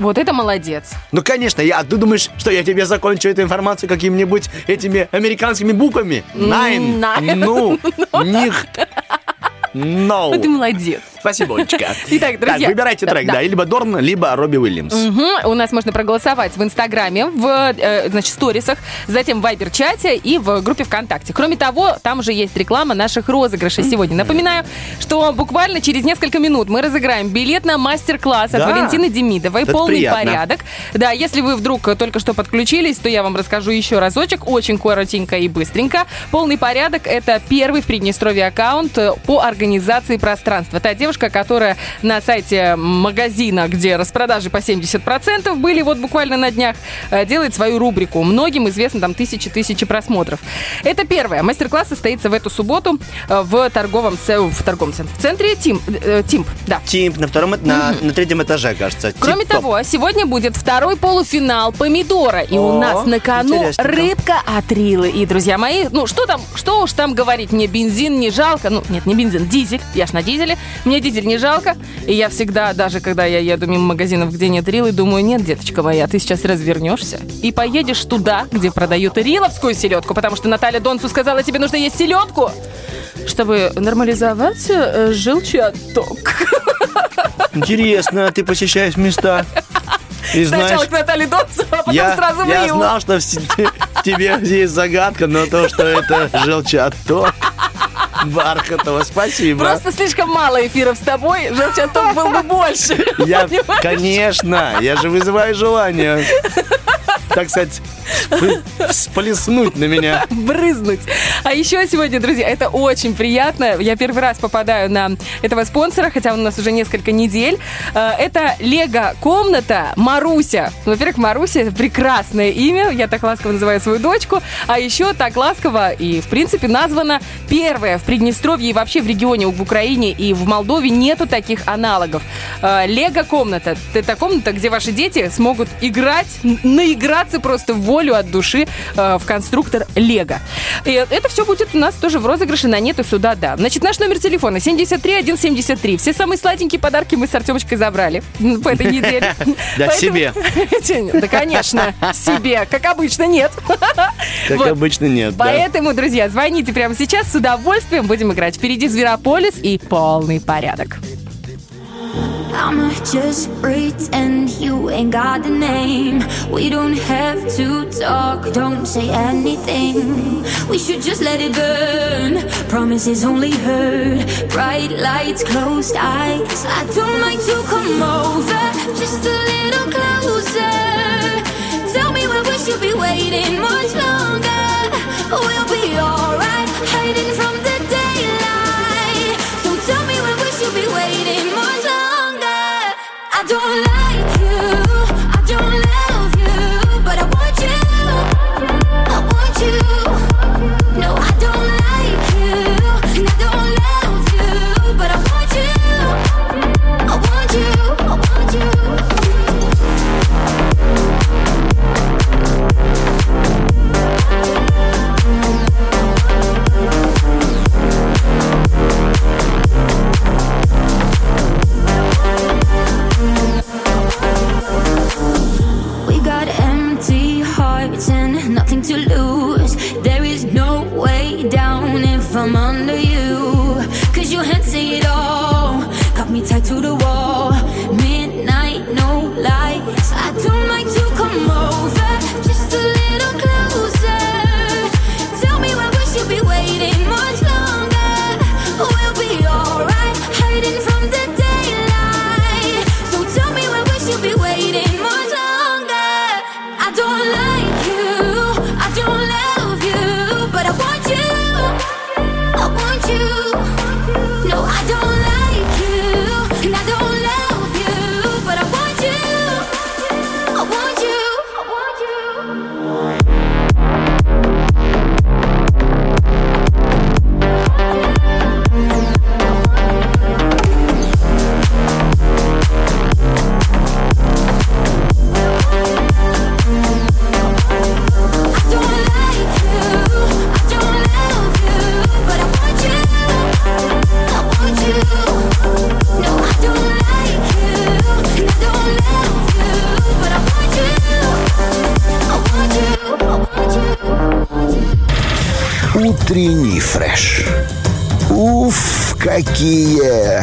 Вот это молодец. Ну, конечно, я, ты думаешь, что я тебе закончу эту информацию какими-нибудь этими американскими буквами? Nine. Nine. Ну, nicht. No. Ну, ты молодец. Спасибо, Олечка. Итак, друзья. Так, выбирайте Да, трек, да. да, либо Дорн, либо Робби Уильямс. Мгм. У нас можно проголосовать в Инстаграме, в э, значит, сторисах, затем в Вайбер-чате и в группе ВКонтакте. Кроме того, там же есть реклама наших розыгрышей сегодня. Напоминаю, что буквально через несколько минут мы разыграем билет на мастер-класс от Да. Валентины Демидовой Это «Полный приятно. порядок». Да, если вы вдруг только что подключились, то я вам расскажу еще разочек, очень коротенько и быстренько. «Полный порядок» — это первый в Приднестровье аккаунт по организации пространства. Та девушка, которая на сайте магазина, где распродажи по 70% были вот буквально на днях, э, делает свою рубрику. Многим известно там тысячи-тысячи просмотров. Это первое. Мастер-класс состоится в эту субботу э, в торговом, в торговом центре. В центре Тим, э, Тимп, да. Тимп на втором, на, на третьем этаже, кажется. Кроме Тип-топ. того, сегодня будет второй полуфинал помидора. И у О, нас на кону рыбка от Рилы. И, друзья мои, ну что там, что уж там говорить, мне бензин не жалко. Ну, нет, не бензин, дизель. Я ж на дизеле. Мне дизель не жалко. И я всегда, даже когда я еду мимо магазинов, где нет Рилы, думаю, нет, деточка моя, ты сейчас развернешься и поедешь туда, где продают риловскую селедку. Потому что Наталья Донцу сказала, тебе нужно есть селедку, чтобы нормализовать э, желчеоток. Интересно, ты посещаешь места. И Сначала знаешь, к Наталье Донцу, а потом я, сразу в я знал, что в тебе есть загадка, но то, что это желчаток Бархатова, спасибо. Просто слишком мало эфиров с тобой, желчаток был бы больше. Я, конечно, я же вызываю желание. Так сказать, Всплеснуть на меня. брызнуть. А еще сегодня, друзья, это очень приятно. Я первый раз попадаю на этого спонсора, хотя он у нас уже несколько недель. Э, Это Лего-комната Маруся. Ну, Во-первых, Маруся — прекрасное имя. Я так ласково называю свою дочку. А еще так ласково и, в принципе, названа первая в Приднестровье и вообще в регионе, в Украине и в Молдове нету таких аналогов. Э, Лего-комната. Это комната, где ваши дети смогут играть, н- наиграться просто волю от души э, в конструктор Лего. И это все будет у нас тоже в розыгрыше на нет и сюда да. Значит, наш номер телефона 73173. Все самые сладенькие подарки мы с Артемочкой забрали по этой неделе. Да, себе. Да, конечно, себе. Как обычно, нет. Как обычно, нет. Поэтому, друзья, звоните прямо сейчас, с удовольствием будем играть. Впереди Зверополис и полный порядок. I'ma just pretend you ain't got a name. We don't have to talk, don't say anything. We should just let it burn. Promises only hurt. Bright lights, closed eyes. I don't mind to come over, just a little closer. Tell me where we should be waiting much longer. We'll фреш. Уф, какие!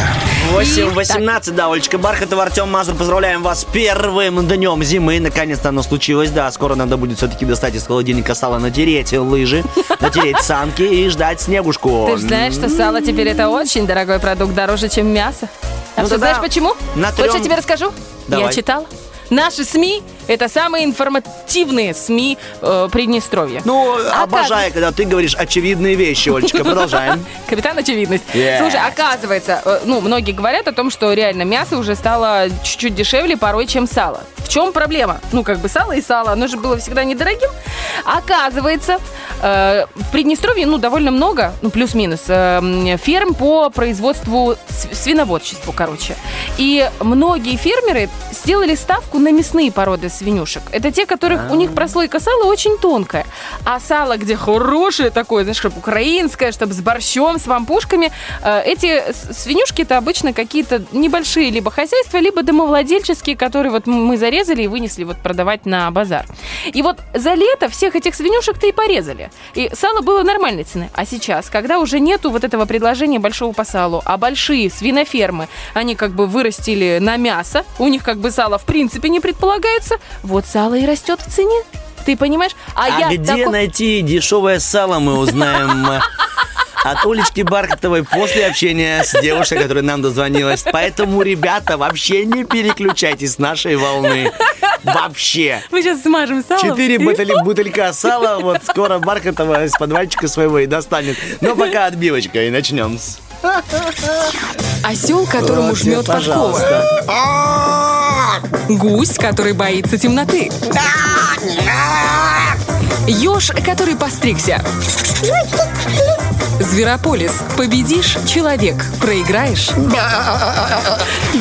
8.18, да, Олечка Бархатова, Артем Мазур, поздравляем вас с первым днем зимы. Наконец-то оно случилось, да. Скоро надо будет все-таки достать из холодильника сало, натереть лыжи, натереть санки и ждать снегушку. Ты же знаешь, что сало теперь это очень дорогой продукт, дороже, чем мясо. А Ну что, тогда знаешь почему? натрем- Хочешь, я тебе расскажу? Давай. Я читала. Наши СМИ – это самые информативные СМИ э, Приднестровья. Ну, Оказывается- обожаю, когда ты говоришь очевидные вещи, Олечка. Продолжаем. Капитан Очевидность. Yes. Слушай, оказывается, э, ну, многие говорят о том, что реально мясо уже стало чуть-чуть дешевле порой, чем сало. В чем проблема? Ну, как бы сало и сало, оно же было всегда недорогим. Оказывается, э, в Приднестровье, ну, довольно много, ну, плюс-минус, э, ферм по производству св- свиноводчеству, короче. И многие фермеры сделали ставку на мясные породы свинюшек. Это те, которых у них прослойка сала очень тонкая. А сало, где хорошее такое, знаешь, чтобы украинское, чтобы с борщом, с вампушками, э, эти свинюшки это обычно какие-то небольшие либо хозяйства, либо домовладельческие, которые вот мы зарезали и вынесли вот продавать на базар. И вот за лето всех этих свинюшек-то и порезали. И сало было нормальной цены. А сейчас, когда уже нету вот этого предложения большого по салу, а большие свинофермы, они как бы вырастили на мясо, у них как бы сало в принципе не предполагается, вот сало и растет в цене. Ты понимаешь? А, А я где тако- найти дешевое сало, мы узнаем от Олечки Бархатовой после общения с девушкой, которая нам дозвонилась. Поэтому, ребята, вообще не переключайтесь с нашей волны. Вообще. Мы сейчас смажем сало. Четыре бутыли- бутылька сала, вот скоро Бархатова из подвальчика своего и достанет. Но пока отбивочка, и начнем. с- Осел, которому жмет подкова. Гусь, который боится темноты. Еж, который постригся. Зверополис. Победишь – человек. Проиграешь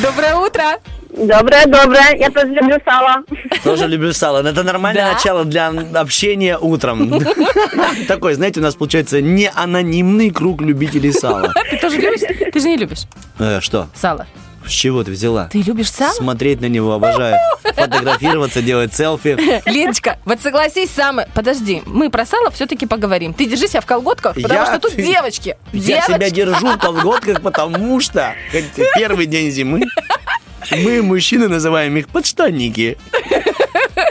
Доброе утро! Доброе, доброе. Я тоже люблю сало. Тоже люблю сало. Но Это нормальное Да? начало для общения утром. Такой, знаете, у нас получается не анонимный круг любителей сала. Ты тоже любишь? Ты же не любишь Э, Что? сало. С чего ты взяла? Ты любишь сало? Смотреть на него обожаю. Фотографироваться, делать селфи. Леночка, вот согласись, самое... Подожди, мы про сало все-таки поговорим. Ты держи себя в колготках, потому Я- что тут девочки. Я себя Девочки. держу в колготках, потому что первый день зимы мы, мужчины, называем их подштанники.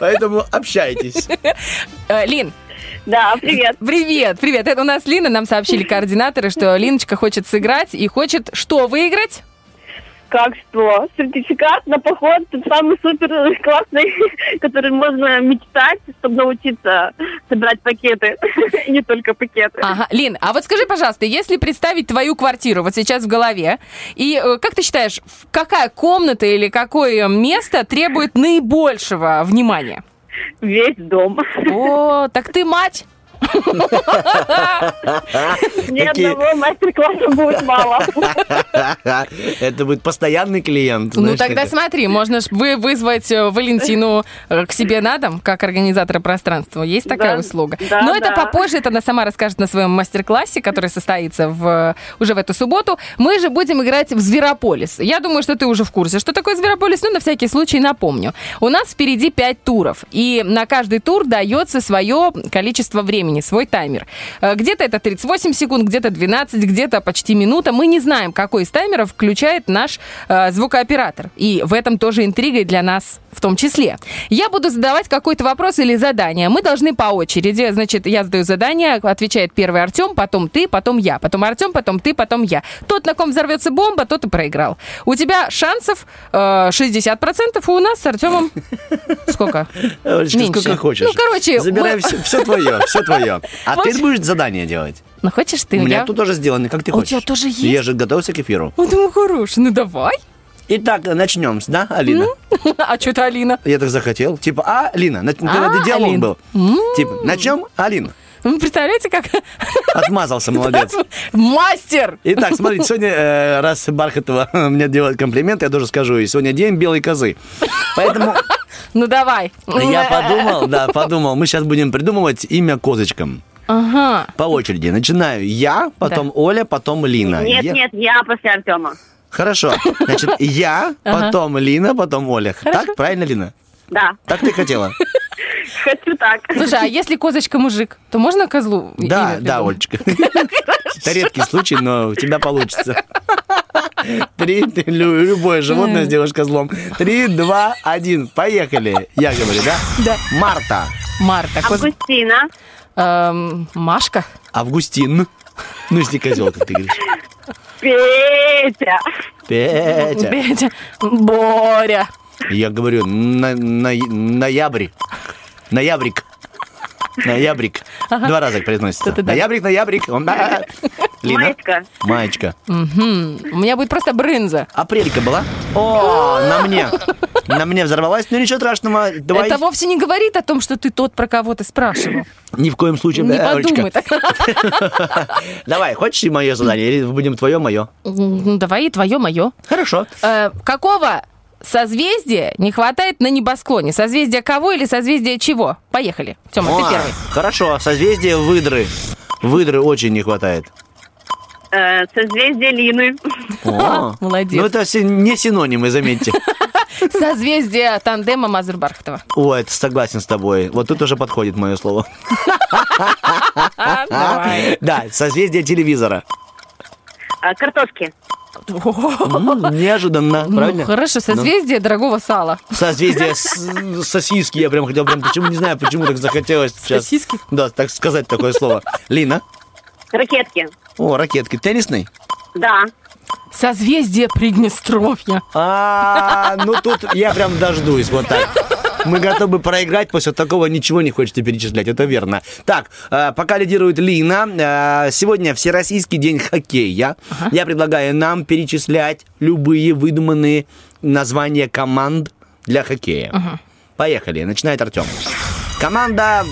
Поэтому общайтесь. Э, Лин, Да, привет. привет, привет. Это у нас Лина, нам сообщили координаторы, что Линочка хочет сыграть и хочет что выиграть? Как что? Сертификат на поход, тот самый супер классный, который можно мечтать, чтобы научиться собирать пакеты. И не только пакеты. Ага, Лин, а вот скажи, пожалуйста, если представить твою квартиру вот сейчас в голове, и э, как ты считаешь, какая комната или какое место требует наибольшего внимания? Весь дом. О, так ты мать? Ни одного мастер-класса будет мало. Это будет постоянный клиент. Ну тогда смотри, можно ж вы вызвать э, Валентину э, к себе на дом, как организатора пространства. Есть такая услуга. Но это попозже, это она сама расскажет на своем мастер-классе, который состоится в, уже в эту субботу. Мы же будем играть в Зверополис. Я думаю, что ты уже в курсе, что такое Зверополис, но на всякий случай напомню. У нас впереди 5 туров, и на каждый тур дается свое количество времени, свой таймер. Э, Где-то это 38 секунд, где-то 12, где-то почти минута. Мы не знаем, какой из таймеров включает наш э, звукооператор. И в этом тоже интрига для нас в том числе. Я буду задавать какой-то вопрос или задание. Мы должны по очереди. Значит, я задаю задание, отвечает первый Артем, потом ты, потом я. Потом Артем, потом ты, потом я. Тот, на ком взорвется бомба, тот и проиграл. У тебя шансов э, 60%, у нас с Артемом сколько? Олечка, Меньше. сколько хочешь. Ну, короче, Забирай мы- все, все твое, все твое. А ты будешь задание делать? Ну, хочешь ты? У меня я- тут тоже сделано, как ты А у хочешь. тебя тоже есть? Я же готовился к эфиру. Ой, думаю, хороший. Ну, давай. Итак, начнем, да, Алина? А что ты, Алина? Я так захотел. Типа, а, Алина, на- когда А, ты диалог был. Типа, начнем, Алина. Вы представляете, как Отмазался, молодец. мастер! Итак, смотрите, сегодня, э, раз Бархатова мне делает комплимент, я тоже скажу, и сегодня день белой козы. Поэтому Ну, давай. я подумал, да, подумал, мы сейчас будем придумывать имя козочкам. Ага. По очереди. Начинаю я, потом Оля, потом Лина. Нет, Я- нет, я после Артема. Хорошо. Значит, я, потом Лина, потом Оля. Так, правильно, Лина? Да, Так ты хотела? хочу так. Слушай, а если козочка мужик, то можно козлу Да, да? Олечка. Это редкий случай, но у тебя получится. Три, любое животное сделаешь козлом. Три, два, один, поехали. Я говорю, да? Да. Марта. Марта. Августина, Эм, Машка. Августин. Ну, если козел, как ты говоришь. Петя, Петя. Петя. Боря. Я говорю, на, на- ноябрь. Ноябрик. Ноябрик. Два раза произносится. Да-да-да. Ноябрик, ноябрик. Он- а. Лина? Маечка. Маечка. Мгм. У меня будет просто брынза. Апрелька была? О, на мне. На мне взорвалась, но ничего страшного. Давай. Это вовсе не говорит о том, что ты тот, про кого ты спрашивал. Ни в коем случае. Не да, Олечка? подумай так. Давай, хочешь и мое задание, или будем твое, мое? Ну, Давай и твое, мое. Хорошо. Э, Какого созвездия не хватает на небосклоне? Созвездие кого или созвездие чего? Поехали. Тёма, ты первый. Хорошо, созвездие выдры. Выдры очень не хватает. э, созвездие Лины. О, Молодец. Ну, это си- не синонимы, заметьте. Созвездие тандема Мазур Бархатова. О, это согласен с тобой. Вот тут уже подходит мое слово. Давай. Да, созвездие телевизора. Э, Картошки. М, Неожиданно, Ну, правильно? хорошо, созвездие дорогого сала. Созвездие с- сосиски, я прям хотел, прям почему, не знаю, почему так захотелось сейчас. Сосиски? Да, так сказать такое слово. Лина. Ракетки. О, ракетки. Теннисный? Да. Созвездие Приднестровья. А, ну тут я прям дождусь, вот так. Мы готовы проиграть, после такого ничего не хочется перечислять, это верно. Так, э, пока лидирует Лина, э, сегодня Всероссийский день хоккея. Я предлагаю нам перечислять любые выдуманные названия команд для хоккея. Поехали, начинает Артем. Команда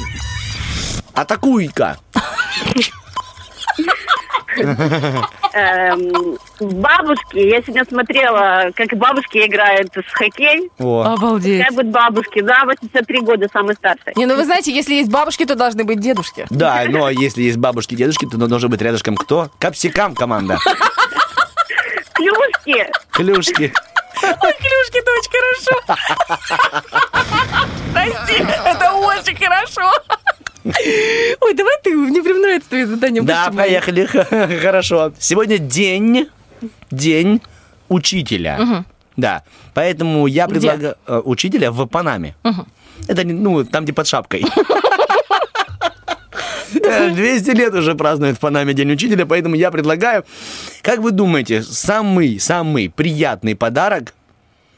Атакуй-ка. Эм, бабушки. Я сегодня смотрела, как бабушки играют в хоккей. О. Обалдеть. Как будут бабушки, да, 83 года, самый старший. Не, ну вы знаете, если есть бабушки, то должны быть дедушки. Да, но если есть бабушки и дедушки, то должен быть рядышком кто? Капсикам команда. Клюшки. Клюшки. Ой, клюшки, это очень хорошо. Прости, это очень хорошо. Ой, давай ты, мне прям нравится твои задания. Да, поехали. Хорошо. Сегодня день, день учителя. Да, поэтому я предлагаю э, учителя в Панаме. Это, не- ну, там, где под шапкой. Э, 200 лет уже празднуют в Панаме День учителя, поэтому я предлагаю, как вы думаете, самый, самый приятный подарок,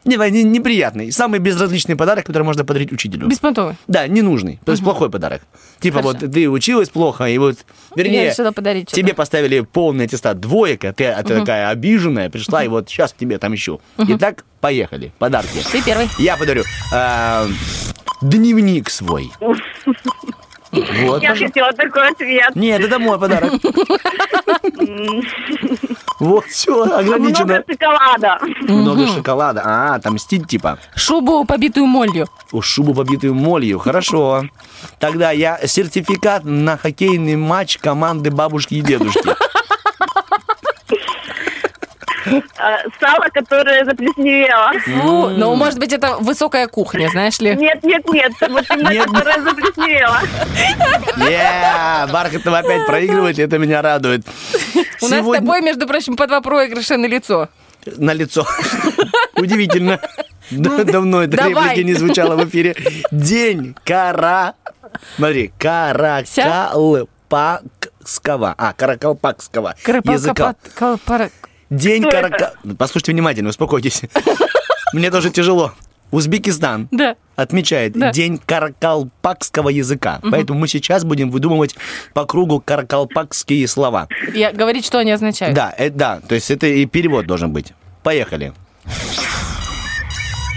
не, не, неприятный, самый безразличный подарок, который можно подарить учителю? Беспонтовый. Да, ненужный, то есть плохой подарок. Типа Хорошо. вот ты училась плохо, и вот, вернее, подарить что-то. тебе поставили полный аттестат двоек, а ты, а ты такая обиженная пришла, и вот сейчас тебе там ищу. Итак, поехали, подарки. Ты первый. Я подарю э, дневник свой. Вот, Я пожалуйста. хотела такой ответ. Нет, это мой подарок. Вот, все, ограничено. Много шоколада. Много шоколада. А, отомстить типа. Шубу, побитую молью. О, шубу, побитую молью. Хорошо. Тогда я сертификат на хоккейный матч команды бабушки и дедушки. Э, Сало, которое заплесневело. Фу, ну, может быть, это высокая кухня, знаешь ли? Нет, нет, нет, вот именно которое заплесневело. Yeah, Бархатов опять проигрывает, это меня радует. У нас с тобой, между прочим, по два проигрыша на лицо. На лицо. Удивительно. Да- Давно эта Давай. реплика не звучала в эфире. День кара... Смотри, каракалпакского. А, каракалпакского языка. День карака... Послушайте внимательно, успокойтесь. Мне тоже тяжело. Узбекистан Да. отмечает Да. День каракалпакского языка. Поэтому мы сейчас будем выдумывать по кругу каракалпакские слова. Я говорить, что они означают. Да, э, да, то есть это и перевод должен быть. Поехали.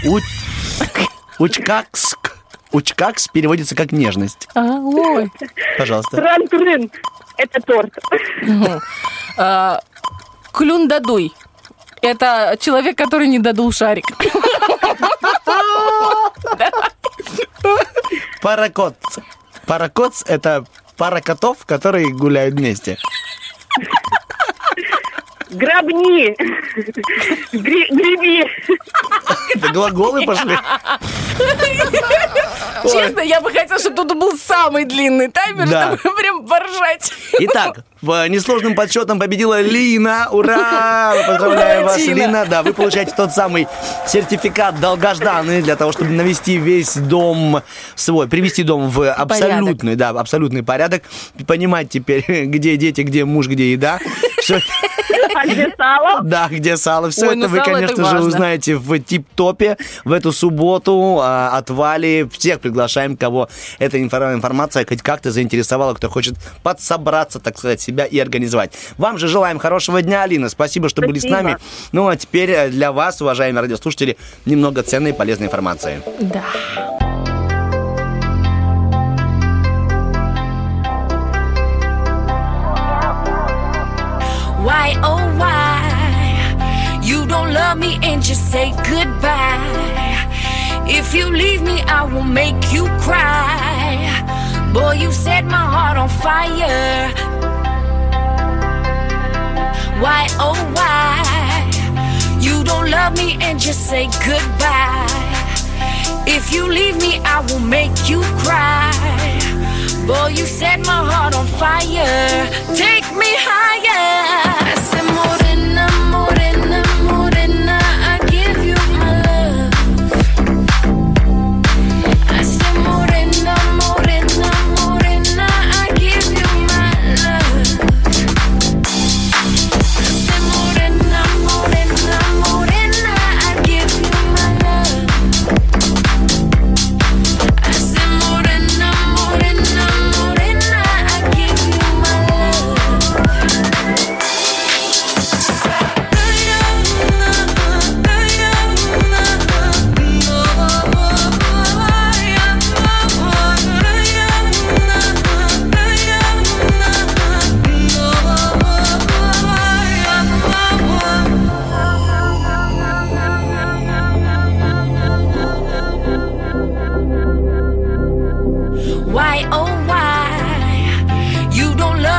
У- Учкакск. Учкакс переводится как нежность. А, ой. Пожалуйста. Тран-трын. Это торт. А, Клюндадуй. Это человек, который не додул шарик. Паракот. Паракоц – это пара котов, которые гуляют вместе. Гробни. Гри- Греби. Это глаголы пошли. Честно, я бы хотела, чтобы тут был самый длинный таймер, Да. чтобы прям поржать. Итак, в несложным подсчетом победила Лина. Ура! Поздравляю вас, Лина. Лина. Да, вы получаете тот самый сертификат долгожданный для того, чтобы навести весь дом свой, привести дом в абсолютный, да, абсолютный порядок. Понимать теперь, где дети, где муж, где еда. Все, А где сало? да, где сало. Все Ой, ну это вы, сало это конечно же, важно. узнаете в тип-топе в эту субботу а, от Вали. Всех приглашаем, кого эта инфор- информация хоть как-то заинтересовала, кто хочет подсобраться, так сказать, себя и организовать. Вам же желаем хорошего дня, Алина. Спасибо, что были с нами. Ну, а теперь э, для вас, уважаемые радиослушатели, немного ценной и полезной информации. Да. Why, oh, why? You don't love me and just say goodbye. If you leave me, I will make you cry. Boy, you set my heart on fire. Why, oh, why? You don't love me and just say goodbye. If you leave me, I will make you cry. Boy, you set my heart on fire. Take me higher.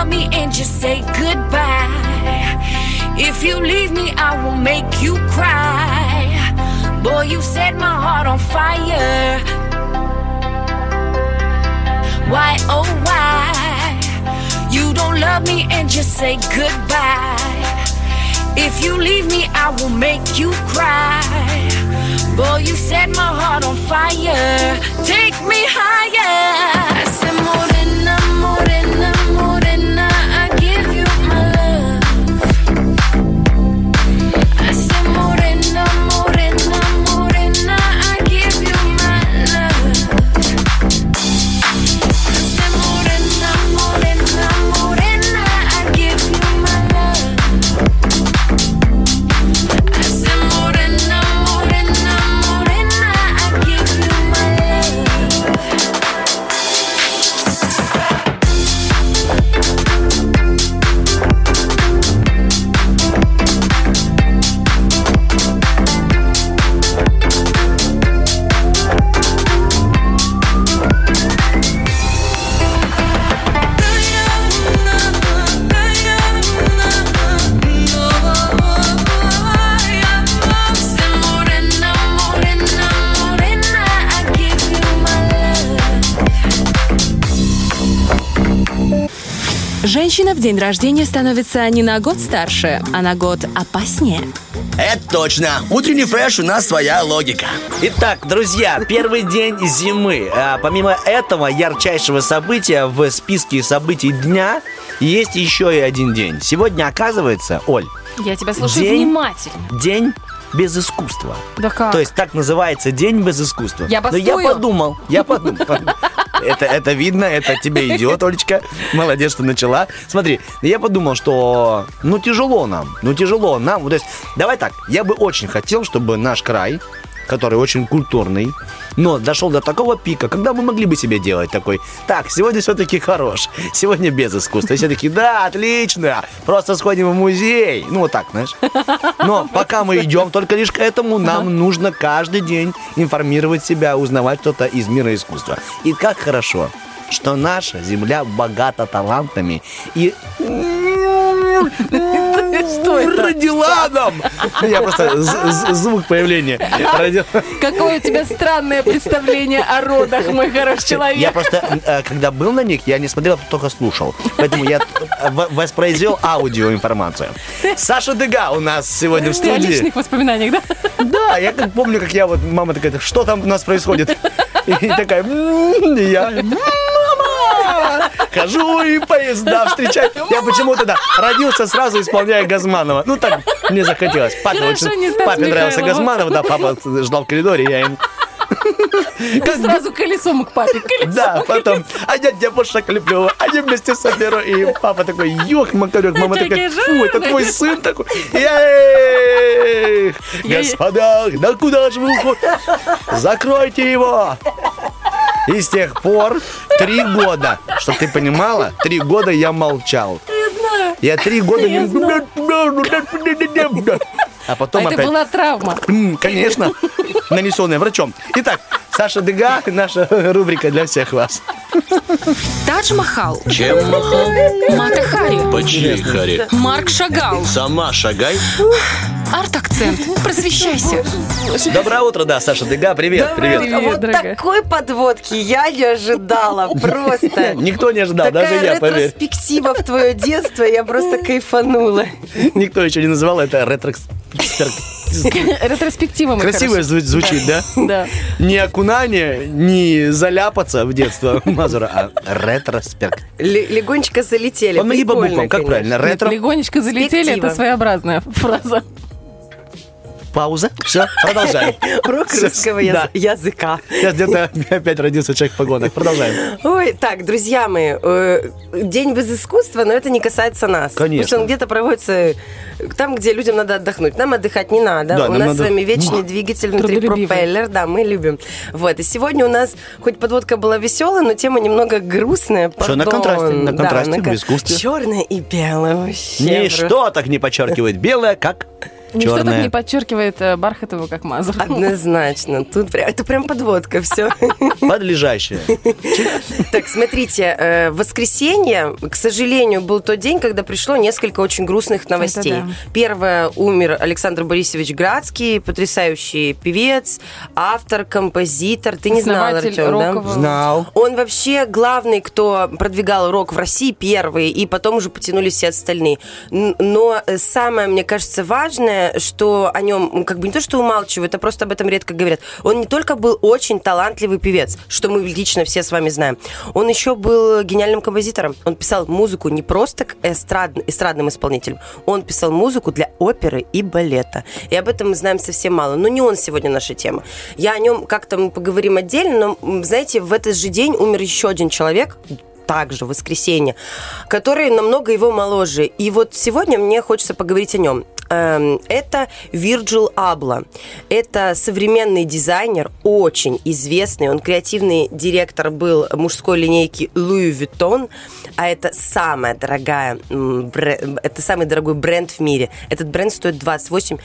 love me and just say goodbye. If you leave me, I will make you cry. Boy, you set my heart on fire. Why, oh, why? You don't love me and just say goodbye. If you leave me, I will make you cry. Boy, you set my heart on fire. Take me higher. Женщина в день рождения становится не на год старше, а на год опаснее. Это точно. Утренний фреш у нас своя логика. Итак, друзья, первый день зимы. А, помимо этого ярчайшего события в списке событий дня есть еще и один день. Сегодня, оказывается, Оль, Я тебя слушаю День- внимательно. день без искусства. Да как? То есть так называется день без искусства. Я Но я бастую. подумал, я подумал. Это, это видно, это тебе идет, Олечка. Молодец, что начала. Смотри, я подумал, что ну тяжело нам, ну тяжело нам. То есть, давай так, я бы очень хотел, чтобы наш край, который очень культурный, но дошел до такого пика, когда мы могли бы себе делать такой, так, сегодня все-таки хорош, сегодня без искусства. И все таки да, отлично, просто сходим в музей. Ну, вот так, знаешь. Но пока мы идем только лишь к этому, нам нужно каждый день информировать себя, узнавать что-то из мира искусства. И как хорошо, что наша земля богата талантами и Что это? родила нам. Я просто звук появления. Какое у тебя странное представление о родах, мой хороший человек. Я просто, э, когда был на них, я не смотрел, только слушал. Поэтому я э, воспроизвел аудиоинформацию. Саша Дега у нас сегодня в Ты о студии. личных воспоминаниях, да? Да, я как помню, как я вот, мама такая, что там у нас происходит? И такая, я, мама! Хожу и поезда встречаю. Я почему-то, да, родился сразу, исполняя Газманова. Ну, так мне захотелось. Папе, Хорошо, очень, папе нравился. Газманов, да, папа ждал в коридоре, я им... Ты сразу колесом к папе. колесом. Да, потом, а я девушка Клеплева, они вместе соберу. И папа такой, ёх, макарек, мама такая, фу, это твой сын такой. Эх, господа, да куда же вы уходите? Закройте его. И с тех пор три года, чтобы ты понимала, три года я молчал. Я знаю. Я три года Я не... А потом А это опять... была травма. Конечно, нанесенная врачом. Итак, Саша Дега, наша рубрика для всех вас. Тадж Махал, Чем махал? Мата Хари, По чьей харе? Марк Шагал, Сама шагай. арт-акцент. Просвещайся. Доброе утро, да, Саша Дега, привет, привет. Привет, вот дорогая. такой подводки я не ожидала. Просто. Никто не ожидал, Такая даже я, поверь. ретроспектива в твое детство, я просто кайфанула. Никто еще не называл это ретрокс... Ретроспектива, Красиво звучит, да? Да. Не окунание, не заляпаться в детство Мазура, а ретроспект. Легонечко залетели. Помоги по Прикольно, буквам, как правильно? Ретро, Легонечко залетели, это своеобразная фраза. Пауза, все, продолжаем. Урок русского да. яз- языка. Сейчас где-то опять родился человек в погонах. Продолжаем. Ой, так, друзья мои, э, день без искусства, но это не касается нас. Конечно. Потому что он где-то проводится там, где людям надо отдохнуть. Нам отдыхать не надо. Да, у нас надо- с вами вечный двигатель внутри пропеллер. Да, мы любим. Вот. И сегодня у нас, хоть подводка была веселая, но тема немного грустная. Что, на контрасте, на Да, контрасте, на в искусстве. Черное и белое вообще. Ничто так не подчеркивает белое, как Ничто так черное. не подчеркивает э, Бархатову, как Мазур. Однозначно. Тут прям, это прям подводка, все. Подлежащее. Так, смотрите, э, в воскресенье, к сожалению, был тот день, когда пришло несколько очень грустных новостей. Первое, умер Александр Борисович Градский, потрясающий певец, автор, композитор. Ты не знал, Артем, да? Знал. Он вообще главный, кто продвигал рок в России первый, и потом уже потянулись все остальные. Но э, самое, мне кажется, важное, что о нем как бы не то, что умалчивают, а просто об этом редко говорят. Он не только был очень талантливый певец, что мы лично все с вами знаем, он еще был гениальным композитором. Он писал музыку не просто к эстрад- эстрадным исполнителям, он писал музыку для оперы и балета. И об этом мы знаем совсем мало. Но не он сегодня наша тема. Я о нем как-то мы поговорим отдельно, но, знаете, в этот же день умер еще один человек, также в воскресенье, который намного его моложе. И вот сегодня мне хочется поговорить о нем. Эм, Это Вирджил Абла. Это современный дизайнер, очень известный. Он креативный директор был мужской линейки Louis Vuitton, а это самая дорогая, это самый дорогой бренд в мире. Этот бренд стоит 28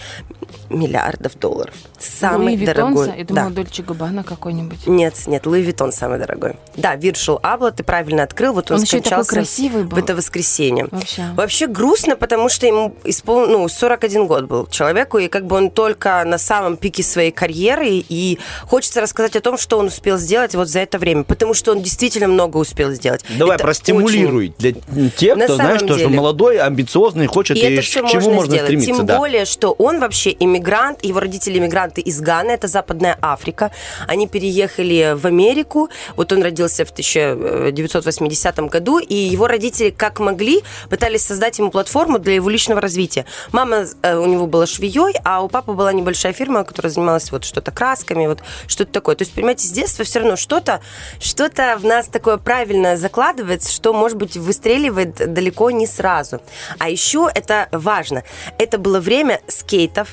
миллиардов долларов. Самый Луи дорогой. Виттонса? Я Да. думала, Дольче Габбана какой-нибудь. Нет, нет, Луи Виттон самый дорогой. Да, Виршил Абла, ты правильно открыл. Вот он, Он еще такой красивый был. в это воскресенье. Вообще. Вообще грустно, потому что ему испол... ну, 41 год был человеку, и как бы он только на самом пике своей карьеры, и хочется рассказать о том, что он успел сделать вот за это время, потому что он действительно много успел сделать. Давай Это простимулируй для тех, На кто, знаешь, что, что деле. молодой, амбициозный, хочет И и, это к все чему можно, можно сделать. стремиться. Тем да. более, что он вообще иммигрант, его родители иммигранты из Ганы, это Западная Африка. Они переехали в Америку. Вот он родился в 1980 году, и его родители, как могли, пытались создать ему платформу для его личного развития. Мама э, у него была швеей, а у папы была небольшая фирма, которая занималась вот что-то красками, вот что-то такое. То есть, понимаете, с детства все равно что-то, что-то в нас такое правильное закладывается, что, может быть, выстреливает далеко не сразу. А еще это важно. Это было время скейтов,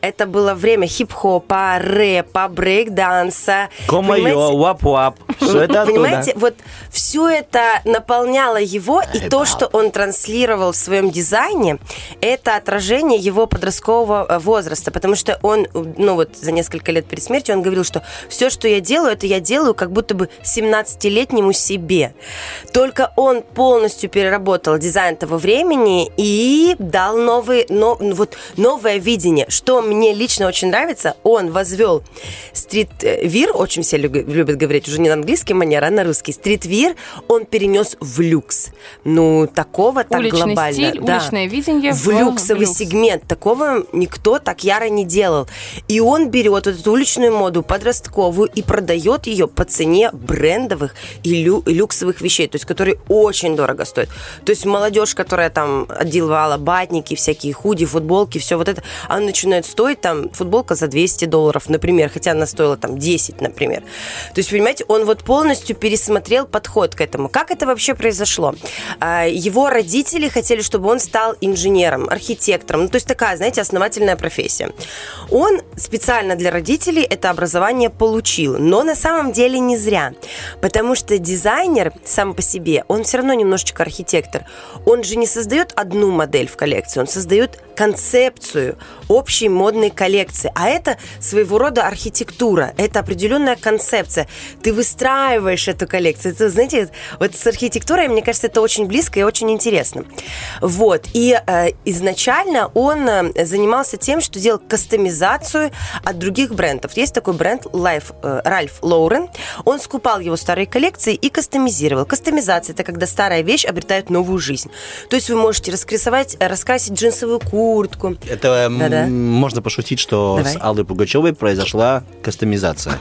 это было время хип-хопа, рэпа, брейк-данса. Понимаете? вап-вап. Все это оттуда. Понимаете, вот все это наполняло его, и то, что он транслировал в своем дизайне, это отражение его подросткового э, возраста, потому что он, ну вот за несколько лет перед смертью, он говорил, что все, что я делаю, это я делаю как будто бы 17-летнему себе. Только он полностью переработал дизайн того времени и дал новый, но, ну вот, новое видение. Что мне лично очень нравится, он возвел стрит-вир, очень все лю- любят говорить уже не на английский манер, а на русский. Стрит-вир он перенес в люкс. Ну, такого так Уличный глобально. стиль, да. уличное видение В в- люксовый в люкс. сегмент. Такого никто так яро не делал. И он берет вот эту уличную моду подростковую и продает ее по цене брендовых и лю- и люксовых вещей, то есть которые очень дорого стоят. То есть молодежь, которая там одевала батники, всякие худи, футболки, все вот это, она начинает стоить там футболка за 200 долларов, например, хотя она стоила там 10, например. То есть, понимаете, он вот полностью пересмотрел подход к этому. Как это вообще произошло? А, Его родители хотели, чтобы он стал инженером, архитектором, ну, то есть такая, знаете, основательная профессия. Он специально для родителей это образование получил, но на самом деле не зря, потому что дизайнер сам по себе, он все равно немножечко архитектор. Он же не создает одну модель в коллекции, он создает концепцию общей модной коллекции, а это своего рода архитектура, это определенная концепция. Ты выстраиваешь эту коллекцию. Это, знаете, вот с архитектурой, мне кажется, это очень близко и очень интересно. Вот. И э, изначально он э, занимался тем, что делал кастомизацию от других брендов. Есть такой бренд Life, э, Ralph Lauren. Он скупал его старые коллекции и кастомизировал. Кастомизация – это когда старая вещь обретает новую жизнь. То есть вы можете раскрасовать, раскрасить джинсовую куртку. Это м, Да-да. Можно пошутить, что Давай. с Аллой Пугачевой произошла кастомизация.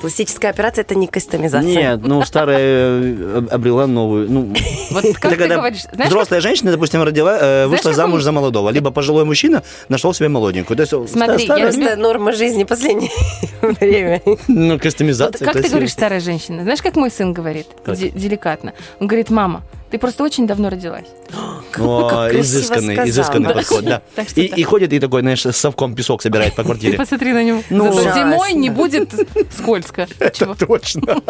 Пластическая операция – это не кастомизация. Нет, ну старая э, обрела новую. Ну, Вот как ты говоришь, знаешь, взрослая женщина, допустим, родила, э, вышла как замуж он- за молодого, либо пожилой мужчина нашел себе молоденькую. То есть, Смотри, ста- я старая- Просто норма жизни последнее время. ну, Вот кастомизация. как ты говоришь, старая женщина? Знаешь, как мой сын говорит? Деликатно. Он говорит, мама, ты просто очень давно родилась. О, изысканный, сказал. изысканный Да. подход, да. И, ходит и такой, знаешь, совком песок собирает по квартире. Посмотри на него. Ну, Зато зимой не будет скользко. Чего? Точно.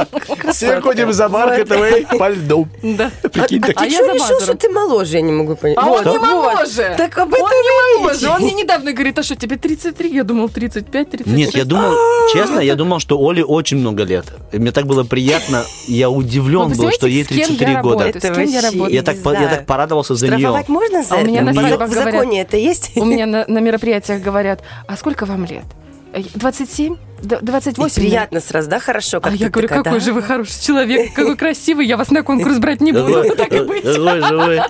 Все ходим за Бархатовой по льду. Да. Прикинь, А Ты я что решил, что ты моложе, я не могу понять. А Вот, он не моложе. Так об Он этом не моложе. Он мне недавно говорит, а что, тебе 33? Я думал, 35, 36. Нет, я думал, честно, я думал, что Оле очень много лет. Мне так было приятно, я удивлен был, что ей представляете, с кем 33 я года. кем я работаю? Я так, по- я так порадовался за нее. Можно за А у меня на это? свадьбах В законе это есть? У меня на, на мероприятиях говорят, а сколько вам лет? Э, 27? Д- 28? Приятно сразу, да, хорошо? А как я ты говорю, такая, какой да? же вы хороший человек, какой красивый, я вас на конкурс брать не буду. Так и быть. какой живой,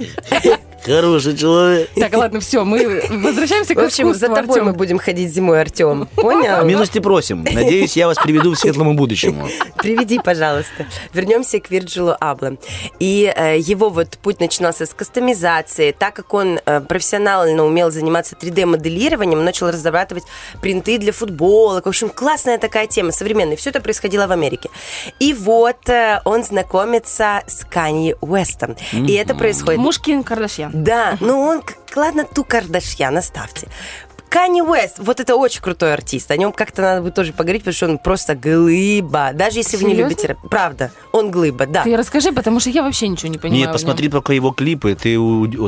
хороший человек. Так, ладно, все, мы возвращаемся к В общем, за тобой Артём. мы будем ходить зимой, Артем. Понял? Милости просим. Надеюсь, я вас приведу к светлому будущему. Приведи, пожалуйста. Вернемся к Вирджилу Абло. И э, его вот путь начинался с кастомизации. Так как он э, профессионально умел заниматься 3D-моделированием, начал разрабатывать принты для футболок. В общем, классная такая тема, современная. Все это происходило в Америке. И вот э, он знакомится с Канье Уэстом. И это происходит... Муж Ким Кардашьян. Да, ну он, ладно, ту Кардашьян оставьте. Канни Уэст, вот это очень крутой артист. О нем как-то надо будет тоже поговорить, потому что он просто глыба. Даже если вы не Серьезно? любите рэп. Правда, он глыба, да. Ты расскажи, потому что я вообще ничего не понимаю. Нет, посмотри только его клипе, ты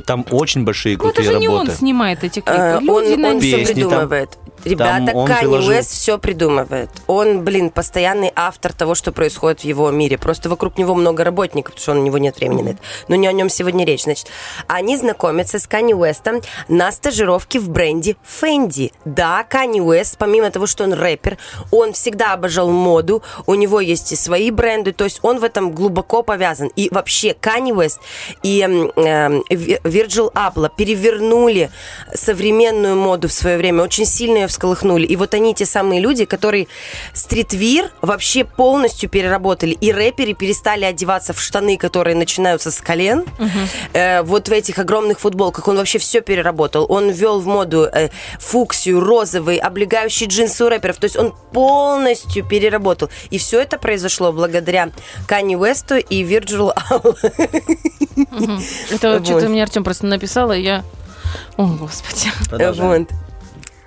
там очень большие нем. Ну, это крутые же не он работы. снимает эти клипы. Э, Люди он на он все Песни там- придумывает. Ребята, там Канни приложил. Уэст все придумывает. Он, блин, постоянный автор того, что происходит в его мире. Просто вокруг него много работников, потому что у него нет времени на это. Но не о нем сегодня речь. Значит, они знакомятся с Канни Уэстом на стажировке в бренде Fendi. Да, Канни Уэст, помимо того, что он рэпер, он всегда обожал моду. У него есть и свои бренды. То есть он в этом глубоко повязан. И вообще Канни Уэст и эм, эм, Virgil Abloh перевернули современную моду в свое время, очень сильно ее всколыхнули. И вот они те самые люди, которые стритвир вообще полностью переработали. И рэперы перестали одеваться в штаны, которые начинаются с колен. Э, вот в этих огромных футболках. Он вообще все переработал. Он ввел в моду э, фуксию, розовый, облегающий джинсы у рэперов. То есть он полностью переработал. И все это произошло благодаря Канни Уэсту и Вирджилу Мгм. Это Вот. что-то мне Артем просто написал, и я... О, господи. Вот.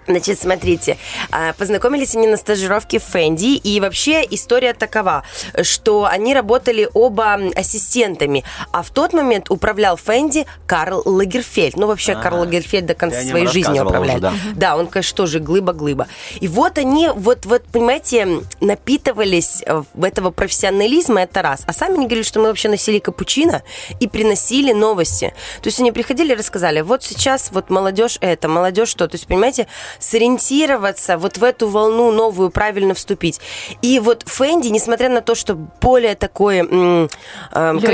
Значит, смотрите, а, познакомились они на стажировке в Фэнди, и вообще история такова, что они работали оба ассистентами, а в тот момент управлял Фэнди Карл Лагерфельд. Ну, вообще, Карл Лагерфельд до конца нем своей жизни управляет. уже, да. Да, он, конечно, тоже глыба-глыба. И вот они, вот, вот, понимаете, напитывались э, в этого профессионализма, это раз. А сами они говорили, что мы вообще носили капучино и приносили новости. То есть они приходили и рассказали, вот сейчас вот молодежь это, молодежь что. То есть, понимаете, сориентироваться вот в эту волну новую, правильно вступить. И вот Фэнди, несмотря на то, что более такой э,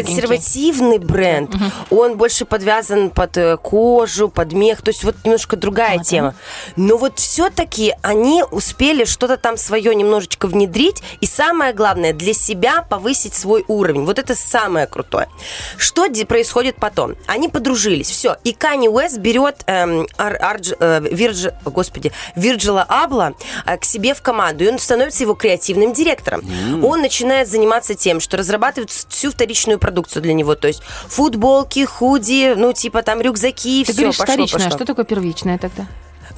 консервативный бренд, он больше подвязан под э, кожу, под мех, то есть вот немножко другая тема. Но вот все-таки они успели что-то там свое немножечко внедрить, и самое главное, для себя повысить свой уровень. Вот это самое крутое. Что ди- происходит потом? Они подружились, все. И Канни Уэст берет эм, Ар- Ардж- э, Вирдж- господи, Вирджила Абла э, к себе в команду, и он становится его креативным директором. Он начинает заниматься тем, что разрабатывает всю вторичную продукцию для него, то есть футболки, худи, ну типа там рюкзаки, Ты все, говоришь пошло, вторичное, а пошло. что такое первичное тогда?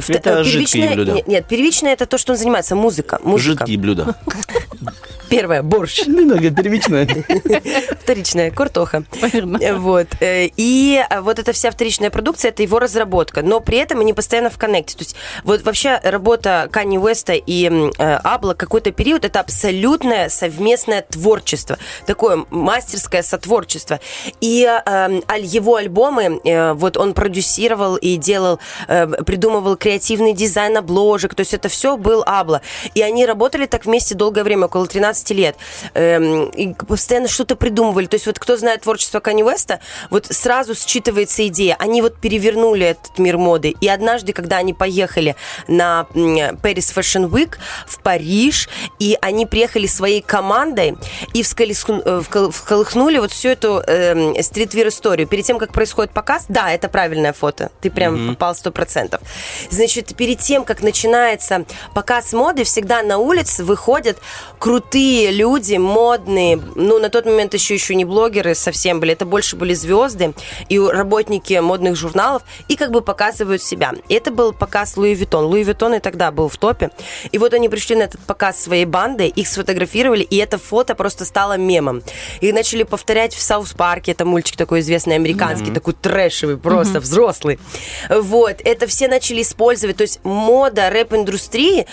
Это жидкие блюда. Нет, нет, первичное это то, что он занимается, музыка. музыка. Жидкие блюда. Первое, борщ. первичное. Вторичная, картоха. Понятно. Э, Вот. э, И э, вот эта вся вторичная продукция, это его разработка. Но при этом они постоянно в коннекте. То есть вот вообще работа Канни Уэста и Абла какой-то период, это абсолютное совместное творчество. Такое мастерское сотворчество. И аль- его альбомы, вот он продюсировал и делал, придумывал креативный дизайн обложек. То есть это все был Абла. И они работали так вместе долгое время, около 13 лет. Эм, и постоянно что-то придумывали. То есть вот кто знает творчество Канни Уэста, вот сразу считывается идея. Они вот перевернули этот мир моды. И однажды, когда они поехали на Paris Fashion Week в Париж, и они приехали своей командой и всколесхну- э, вот всю эту эм, стритвир-историю. Перед тем, как происходит показ, да, это правильное фото. Ты прям попал сто процентов. Значит, перед тем, как начинается показ моды, всегда на улице выходят крутые люди, модные, ну, на тот момент еще еще не блогеры совсем были, это больше были звезды и работники модных журналов, и как бы показывают себя. И это был показ Louis Vuitton. Louis Vuitton и тогда был в топе. И вот они пришли на этот показ своей бандой, их сфотографировали, и это фото просто стало мемом. И начали повторять в South Park е, это мультик такой известный американский, Мгм. такой трэшевый, просто Мгм. взрослый. Вот, это все начали использовать, то есть мода рэп-индустрии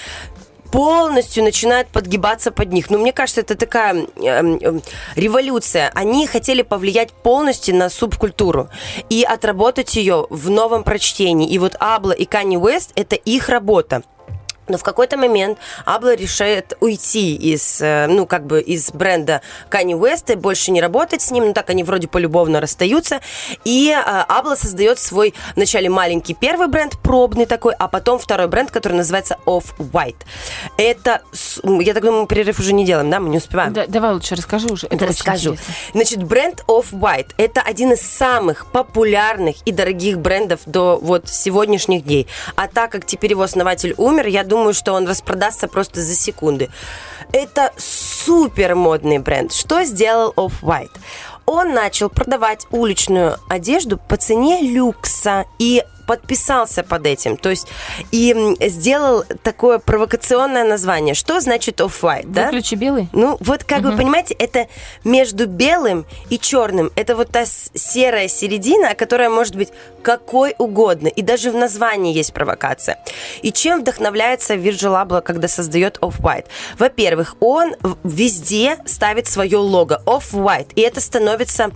полностью начинает подгибаться под них. Ну, мне кажется, это такая эм, эм, революция. Они хотели повлиять полностью на субкультуру и отработать ее в новом прочтении. И вот Абла и Кани Уэст – это их работа. Но в какой-то момент Абла решает уйти из, э, ну, как бы из бренда Kanye West и больше не работать с ним. Ну, так они вроде полюбовно расстаются. И э, Абла создает свой вначале маленький первый бренд, пробный такой, а потом второй бренд, который называется Off-White. Это, я так думаю, мы перерыв уже не делаем, да? Мы не успеваем. Да, давай лучше расскажи уже. Это расскажу. интересно. Значит, бренд Off-White – это один из самых популярных и дорогих брендов до вот сегодняшних дней. А так как теперь его основатель умер, я думаю, что он распродастся просто за секунды. Это супер модный бренд. Что сделал Off-White? Он начал продавать уличную одежду по цене люкса и подписался под этим. То есть и сделал такое провокационное название. Что значит off-white? да? Выключи белый? Ну, вот как вы Мгм. понимаете, это между белым и черным. Это вот та серая середина, которая может быть какой угодно. И даже в названии есть провокация. И чем вдохновляется Virgil Abloh, когда создает Off-White? Во-первых, он везде ставит свое лого Off-White. И это становится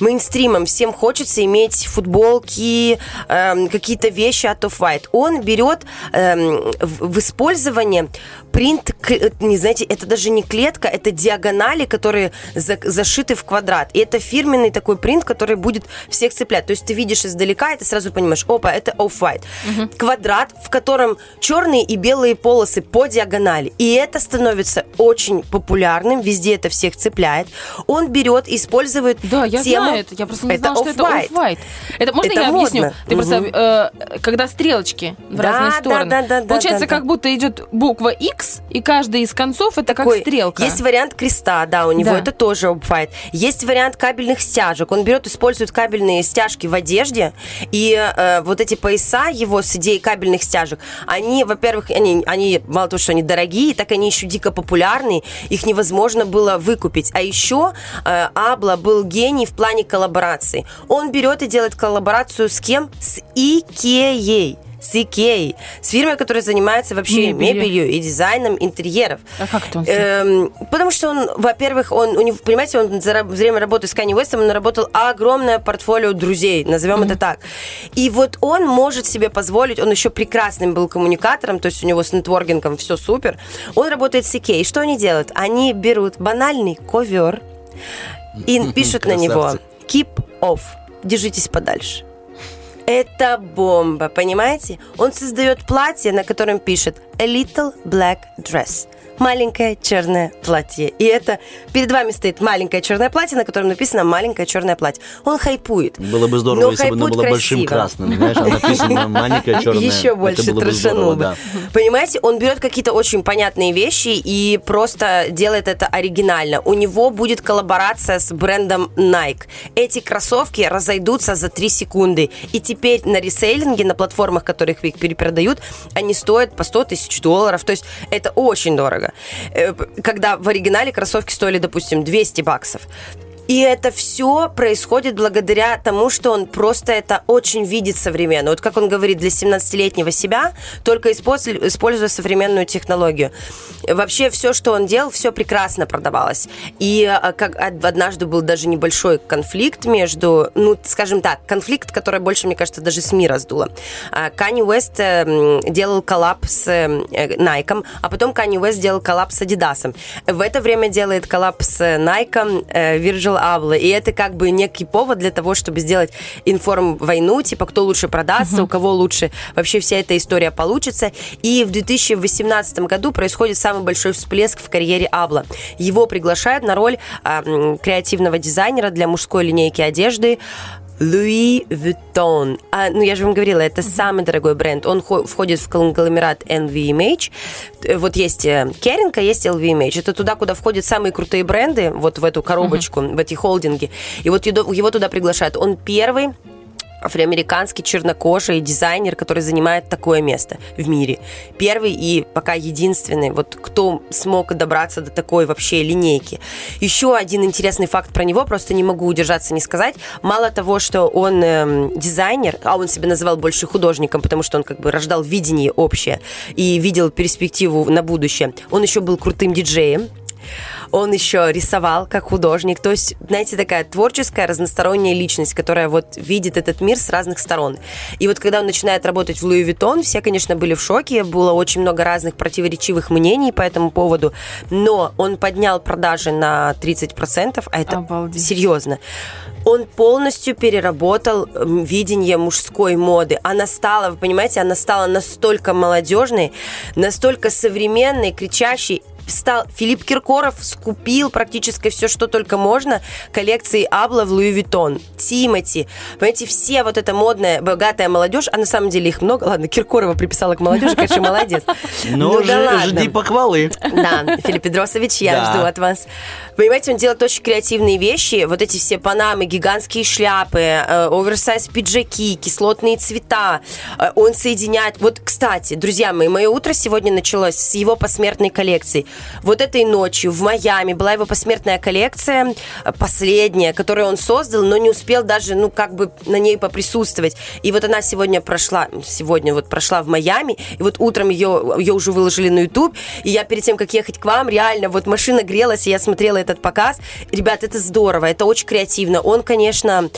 мейнстримом. Всем хочется иметь футболки, эм, какие-то вещи от Off-White. Он берет эм, в, использование принт, э, не знаете, это даже не клетка, это диагонали, которые за- зашиты в квадрат. И это фирменный такой принт, который будет всех цеплять. То есть ты видишь издалека, и ты сразу понимаешь, опа, это off-white. Квадрат, в котором черные и белые полосы по диагонали. И это становится очень популярным, везде это всех цепляет. Он берет и использует Да, я тему... знаю это. Я просто не Это знала, что это off-white. Это можно Это я объясню? модно. Ты просто, Мгм. Э, когда стрелочки в Да, разные да, стороны. да, да, да, Получается, да, да. как будто идет буква X, и каждый из концов это Такой, как стрелка. Есть вариант креста, да, у него Да. это тоже off-white. Есть вариант кабельных стяжек. Он берет, использует кабельные стяжки в одежде, и э, вот эти пояса его с идеей кабельных стяжек, они, во-первых, они, они мало того, что они дорогие, так они еще дико популярные, их невозможно было выкупить. А еще э, Абла был гений в плане коллаборации. Он берет и делает коллаборацию с кем? С Икеей. С Икеей. С фирмой, которая занимается вообще Мебелью. мебелью и дизайном интерьеров. А как это он Эм, потому что он, во-первых, он, у него, понимаете, он за время работы с Kanye West, он наработал огромное портфолио друзей, назовем это так. И вот он может себе позволить, он еще прекрасным был коммуникатором, то есть у него с нетворкингом все супер. Он работает с Икеей. Что они делают? Они берут банальный ковер и пишут на него keep off, держитесь подальше. Это бомба, понимаете? Он создает платье, на котором пишет A little black dress. Маленькое черное платье. И это перед вами стоит маленькое черное платье, на котором написано маленькое черное платье. Он хайпует. Было бы здорово, Но если бы оно было большим красиво. красным, знаешь, а написано маленькое черное. Еще больше было бы. Понимаете, он берет какие-то очень понятные вещи и просто делает это оригинально. У него будет коллаборация с брендом Nike. Эти кроссовки разойдутся за 3 секунды. И теперь на ресейлинге, на платформах, которых их перепродают, они стоят по 100 тысяч долларов. То есть это очень дорого. Э, Когда в оригинале кроссовки стоили, допустим, 200 баксов. И это все происходит благодаря тому, что он просто это очень видит современно. Вот как он говорит, для 17-летнего себя, только использ- используя современную технологию. Вообще все, что он делал, все прекрасно продавалось. И а, как од- однажды был даже небольшой конфликт между, ну, скажем так, конфликт, который больше, мне кажется, даже СМИ раздуло. А, Канье Уэст э, м, делал коллаб с Nike, а потом Канье Уэст делал коллаб с Adidas. В это время делает коллаб с Nike э, Virgil Abloh. И это как бы некий повод для того, чтобы сделать информ-войну, типа кто лучше продастся, у кого лучше вообще вся эта история получится. И в 2018 году происходит самый большой всплеск в карьере Абла. Его приглашают на роль м, креативного дизайнера для мужской линейки одежды. Louis Vuitton. А, ну, я же вам говорила, это самый дорогой бренд. Он хо- входит в конгломерат LVMH. Э, Вот есть э, Керинг, а есть LVMH. Это туда, куда входят самые крутые бренды, вот в эту коробочку, в эти холдинги. И вот его туда приглашают. Он первый афроамериканский чернокожий дизайнер, который занимает такое место в мире. Первый и пока единственный, вот кто смог добраться до такой вообще линейки. Еще один интересный факт про него, просто не могу удержаться не сказать. Мало того, что он эм, дизайнер, а он себя называл больше художником, потому что он как бы рождал видение общее и видел перспективу на будущее. Он еще был крутым диджеем, он еще рисовал как художник. То есть, знаете, такая творческая, разносторонняя личность, которая вот видит этот мир с разных сторон. И вот когда он начинает работать в Луи Виттон, все, конечно, были в шоке. Было очень много разных противоречивых мнений по этому поводу. Но он поднял продажи на 30%, а это серьезно. Он полностью переработал видение мужской моды. Она стала, вы понимаете, она стала настолько молодежной, настолько современной, кричащей, стал Филипп Киркоров скупил практически все, что только можно коллекции Абло в Louis Vuitton, Тимати. Понимаете, все вот эта модная, богатая молодежь, а на самом деле их много. Ладно, Киркорова приписала к молодежи, конечно, молодец. Ну, да ж- ладно. жди похвалы. Да, Филипп Бедросович, я Да. жду от вас. Понимаете, он делает очень креативные вещи. Вот эти все панамы, гигантские шляпы, э, оверсайз пиджаки, кислотные цвета. Э, он соединяет... Вот, кстати, друзья мои, мое утро сегодня началось с его посмертной коллекции. Вот этой ночью в Майами была его посмертная коллекция, последняя, которую он создал, но не успел даже, ну, как бы на ней поприсутствовать. И вот она сегодня прошла, сегодня вот прошла в Майами, и вот утром ее, ее уже выложили на YouTube, и я перед тем, как ехать к вам, реально, вот машина грелась, и я смотрела этот показ. Ребят, это здорово, это очень креативно. Он, конечно,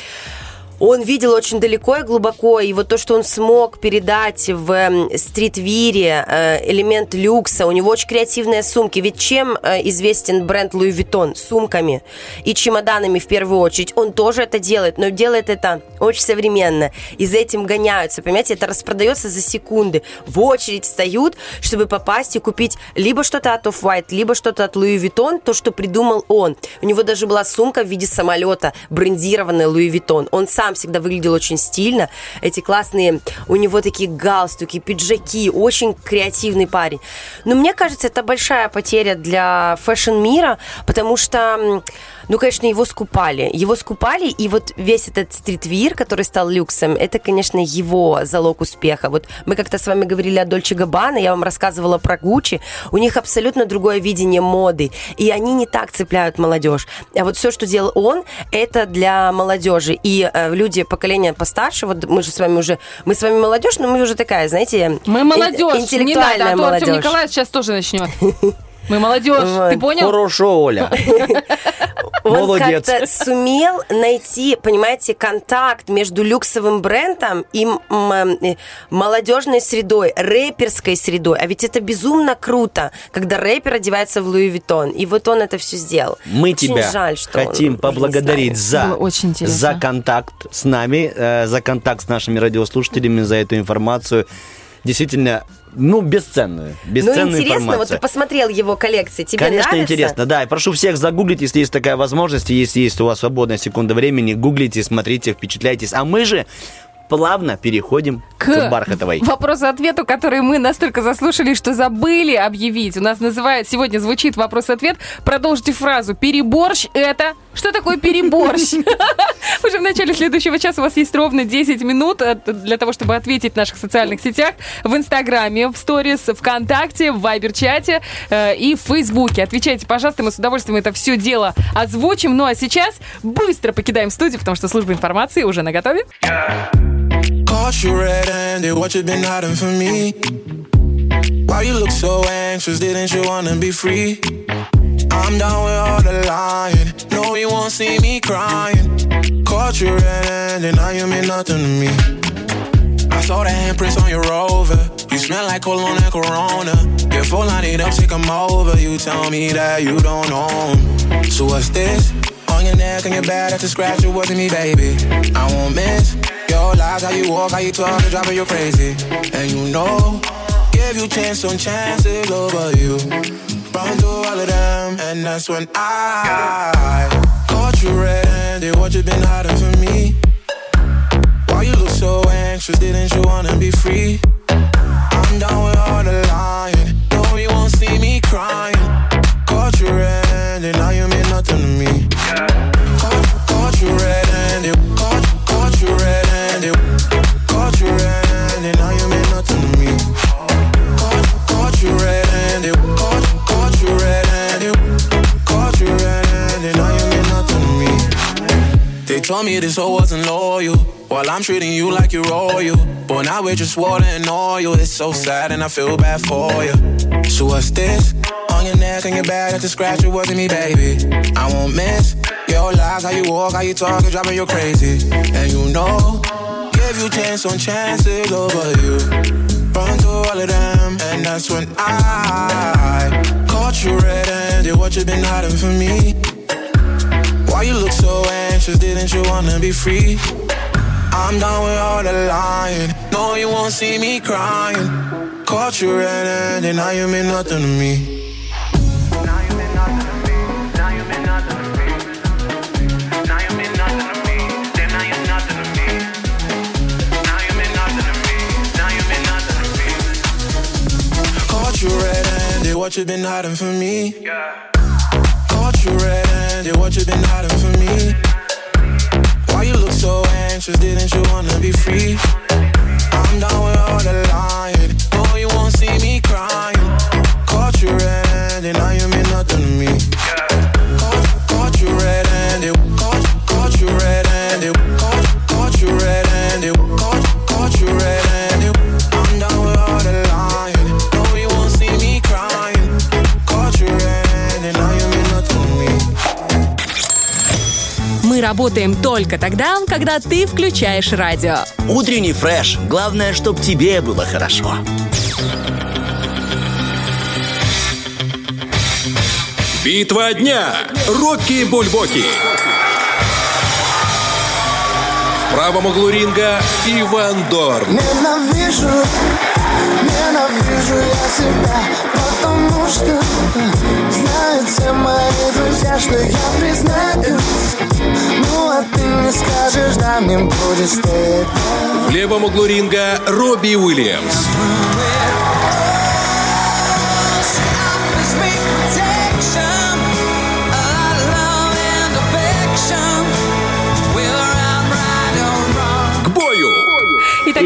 он видел очень далеко и глубоко, и вот то, что он смог передать в эм, стритвире, э, элемент люкса, у него очень креативные сумки. Ведь чем э, известен бренд Louis Vuitton? Сумками и чемоданами в первую очередь. Он тоже это делает, но делает это очень современно. И за этим гоняются, понимаете, это распродается за секунды. В очередь встают, чтобы попасть и купить либо что-то от Off-White, либо что-то от Louis Vuitton, то, что придумал он. У него даже была сумка в виде самолета, брендированная Louis Vuitton. Он сам всегда выглядел очень стильно. Эти классные, у него такие галстуки, пиджаки, очень креативный парень. Но мне кажется, это большая потеря для fashion -мира, потому что, ну, конечно, его скупали. Его скупали, и вот весь этот streetwear, который стал люксом, это, конечно, его залог успеха. Вот мы как-то с вами говорили о Dolce Gabbana, я вам рассказывала про Гуччи. У них абсолютно другое видение моды, и они не так цепляют молодежь. А вот все, что делал он, это для молодежи. И э, люди поколения постарше, вот мы же с вами уже, мы с вами молодежь, но мы уже такая, знаете, Мы молодежь, ин- не надо, интеллектуальная а то Артем молодежь. Николаевич сейчас тоже начнет. Мы молодежь, ты понял? Хорошо, Оля. Он Молодец. как-то сумел найти, понимаете, контакт между люксовым брендом и м, м, э, молодежной средой, рэперской средой. А ведь это безумно круто, когда рэпер одевается в Луи Виттон. И вот он это все сделал. Мы Очень тебя жаль, что хотим поблагодарить за, очень интересно. за контакт с нами, э, за контакт с нашими радиослушателями, за эту информацию. Действительно, ну, бесценную. Ну, Бесценную интересно, вот информацию. ты посмотрел его коллекции, тебе Конечно, нравится? интересно, да. И прошу всех загуглить, если есть такая возможность, если есть у вас свободная секунда времени, гуглите, смотрите, впечатляйтесь. А мы же плавно переходим к, Бархатовой. вопросу-ответу, который мы настолько заслушали, что забыли объявить. У нас называют, сегодня звучит вопрос-ответ. Продолжите фразу. Переборщ это... Что такое переборщ? Уже в начале следующего часа у вас есть ровно 10 минут э, для того, чтобы ответить в наших социальных сетях. В Инстаграме, в Сторис, ВКонтакте, в Вайбер-чате э, и в Фейсбуке. Отвечайте, пожалуйста, мы с удовольствием это все дело озвучим. Ну а сейчас быстро покидаем студию, потому что служба информации уже на готове. Caught you red-handed, what you been hiding from me? Why you look so anxious, didn't you wanna be free? I'm down with all the lying, no you won't see me crying. Caught you red-handed, now you mean nothing to me. I saw the handprints on your rover, you smell like cologne and Corona. Get full it up, take 'em over, you tell me that you don't own. So what's this? On your neck and your back, that's a scratch, it wasn't me, baby. I won't miss your lies, how you walk, how you talk, it's driving you crazy. And you know, give you chance on chances over you. Run through all of them, and that's when I caught you red-handed. What you been hiding from me? Why you look so anxious, didn't you wanna be free? I'm down with all the lying. No, you won't see me crying. Caught you red-handed, now you mean nothing to me. Caught, caught you red-handed, caught, caught you red-handed, caught you red-handed, now told me this hoe wasn't loyal. While I'm treating you like you're royal. But now we're just water and oil. It's so sad and I feel bad for you. So what's this? On your neck and your back, that's a scratch. It wasn't me, baby. I won't miss your lies, how you walk, how you talk, it's driving you crazy. And you know, give you chance on chances over you. Run to all of them, and that's when I caught you red-handed. What you been hiding from me? Why you look so anxious? Didn't you wanna be free? I'm done with all the lying. No, you won't see me crying. Caught you red-handed, now you mean nothing to me. Caught you red-handed, what you been hiding from me? Caught you red-handed, what you've been hiding from me? Why you look so anxious? Didn't you wanna be free? I'm down with all the lying. No, you won't see me crying. Caught you red-handed, now you mean nothing to me. Мы работаем только тогда, когда ты включаешь радио. Утренний фреш. Главное, чтобы тебе было хорошо. Битва дня. Рокки Бульбоки. В правом углу ринга Иван Дорн. Ненавижу, ненавижу я себя Потому что знают все мои друзья, что я признаюсь Ну а ты не скажешь, да мне будет стыдно В левом углу ринга Робби Уильямс.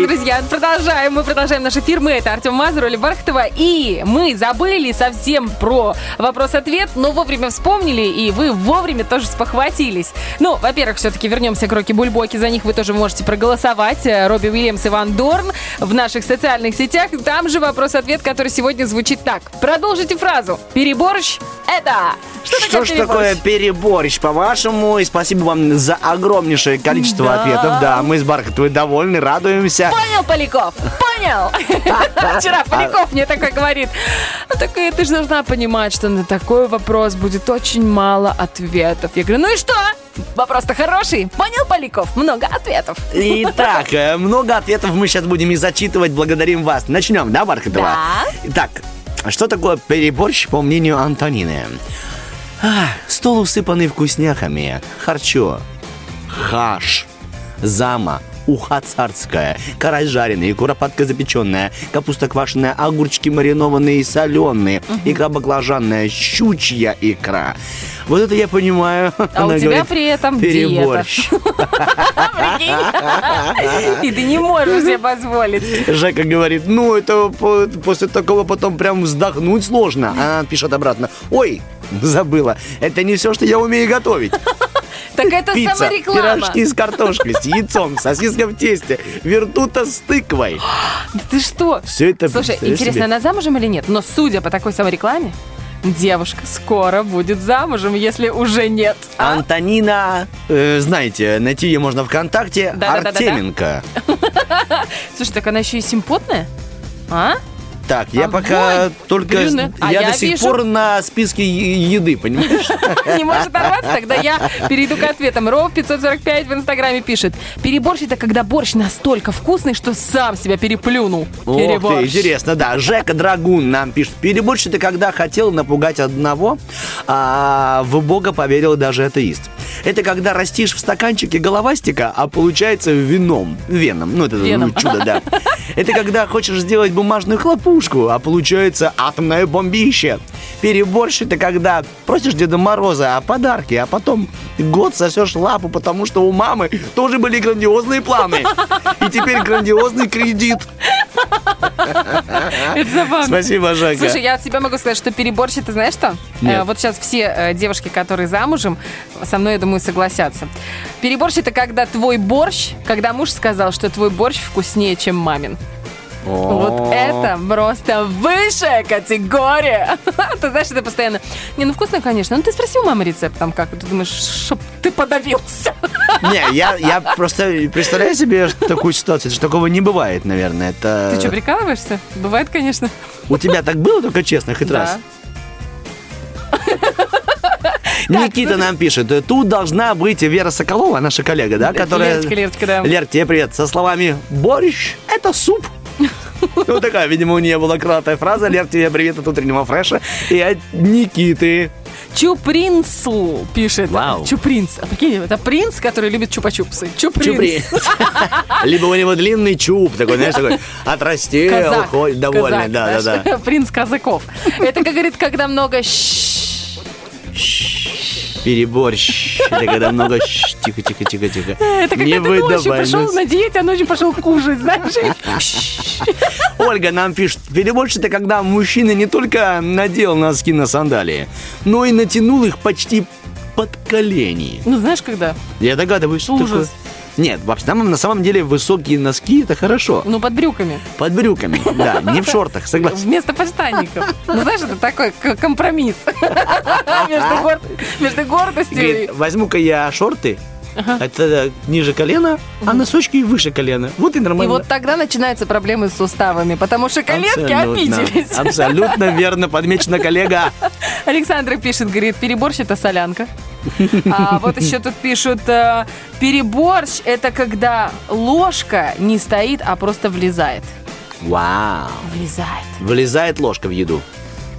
Итак, друзья, продолжаем. Мы продолжаем наш эфир. Мы это Артем Мазур, Оля Бархтова. И мы забыли совсем про вопрос-ответ, но вовремя вспомнили, и вы вовремя тоже спохватились. Ну, во-первых, все-таки вернемся к Роки Бульбоки. За них вы тоже можете проголосовать. Робби Уильямс, Иван Дорн в наших социальных сетях. Там же вопрос-ответ, который сегодня звучит так. Продолжите фразу. Переборщ – это... Что, Что такое ж переборщ? такое переборщ, по-вашему? И спасибо вам за огромнейшее количество Да. ответов. Да, мы с Бархатовой довольны, радуемся. Понял, Поляков? Понял? Вчера Поляков мне такой говорит. Ну, так ты же должна понимать, что на такой вопрос будет очень мало ответов. Я говорю, ну и что? Вопрос-то хороший. Понял, Поляков? Много ответов. Итак, э, много ответов мы сейчас будем и зачитывать. Благодарим вас. Начнем, да, Бархатова? Да. Итак, что такое переборщ, по мнению Антонины? А, стол усыпанный вкусняхами, харчо, хаш, зама, уха царская, карась жареный, куропатка запеченная, капуста квашеная, огурчики маринованные и соленые, икра баклажанная, щучья икра. Вот это я понимаю. А у тебя говорит, при этом переборщ. И ты не можешь себе позволить. Жека говорит, ну это по- после такого потом прям вздохнуть сложно. А она пишет обратно, ой, забыла, это не все, что я умею готовить. Так это Пицца, самореклама. пирожки с картошкой, с яйцом, сосиска в тесте, вертута с тыквой. Да Ты что? Все это Слушай, представляешь интересно, себе? она замужем или нет? Но судя по такой саморекламе, девушка скоро будет замужем, если уже нет. А? Антонина, э, знаете, найти ее можно ВКонтакте, Да-да-да-да-да. Артеменко. Слушай, так она еще и симпотная? А? Так, я Огонь! пока только... Блин, а я, я до сих вижу- пор на списке еды, понимаешь? Не может оторваться, тогда я перейду к ответам. Ров 545 в Инстаграме пишет. Переборщ это когда борщ настолько вкусный, что сам себя переплюнул. Ох ты, Переборщ. интересно, да. Жека Драгун нам пишет. Переборщ это когда хотел напугать одного, а в Бога поверил даже атеист. Это когда растишь в стаканчике головастика, а получается вином. Веном. Ну, это ну, чудо, да. Это когда хочешь сделать бумажную хлопушку, а получается атомное бомбище. Переборщ это когда просишь Деда Мороза о подарке, а потом год сосешь лапу, потому что у мамы тоже были грандиозные планы. И теперь грандиозный кредит. Это забавно. Спасибо, Жека. Слушай, я от себя могу сказать, что переборщ это знаешь что? Нет. Э, вот сейчас все э, девушки, которые замужем, со мной, я думаю, согласятся. Переборщ это когда твой борщ, когда муж сказал, что твой борщ вкуснее, чем мамин. Вот это просто высшая категория. Ты знаешь, это постоянно... Не, ну вкусно, конечно. Ну ты спроси у мамы рецепт там как. Ты думаешь, чтоб ты подавился. Не, я, я просто представляю себе такую ситуацию, что такого не бывает, наверное. Это... Ты что, прикалываешься? Бывает, конечно. У тебя так было только честно, хоть раз? Никита нам пишет, тут должна быть Вера Соколова, наша коллега, да, которая... Лерочка, Лерочка, да. Лер, тебе привет. Со словами «Борщ – это суп». Ну, такая, видимо, у нее была краткая фраза. Лер, тебе привет от утреннего фреша. И от Никиты. Чупринсл пишет. Вау. Чупринц. А прикинь, это принц, который любит чупа-чупсы. Чупринц. Либо у него длинный чуб такой, знаешь, такой отрастил, ходит довольный. Да, да, да. Принц казаков. Это, как говорит, когда много Переборщ. Это когда много... Тихо, тихо, тихо, тихо. Это когда Не ты ночью нас. на диете, а ночью пошел кушать, знаешь? Ольга нам пишет, переборщ это когда мужчина не только надел носки на сандалии, но и натянул их почти под колени. Ну, знаешь, когда? Я догадываюсь, что Ужас. такое. Нет, вообще, там на самом деле высокие носки это хорошо. Ну, под брюками. Под брюками, да, не в шортах, согласен. Вместо подштанников. Ну, знаешь, это такой компромисс. Между гор- Между гордостью и... Возьму-ка я шорты, это ниже колена, а носочки выше колена. Вот и И нормально. вот тогда начинаются проблемы с суставами, потому что коленки Абсолютно. обиделись. Абсолютно верно подмечено, коллега. Александра пишет, говорит, переборщ это солянка. А вот еще тут пишут, э, переборщ это когда ложка не стоит, а просто влезает. Вау. Влезает. Влезает ложка в еду.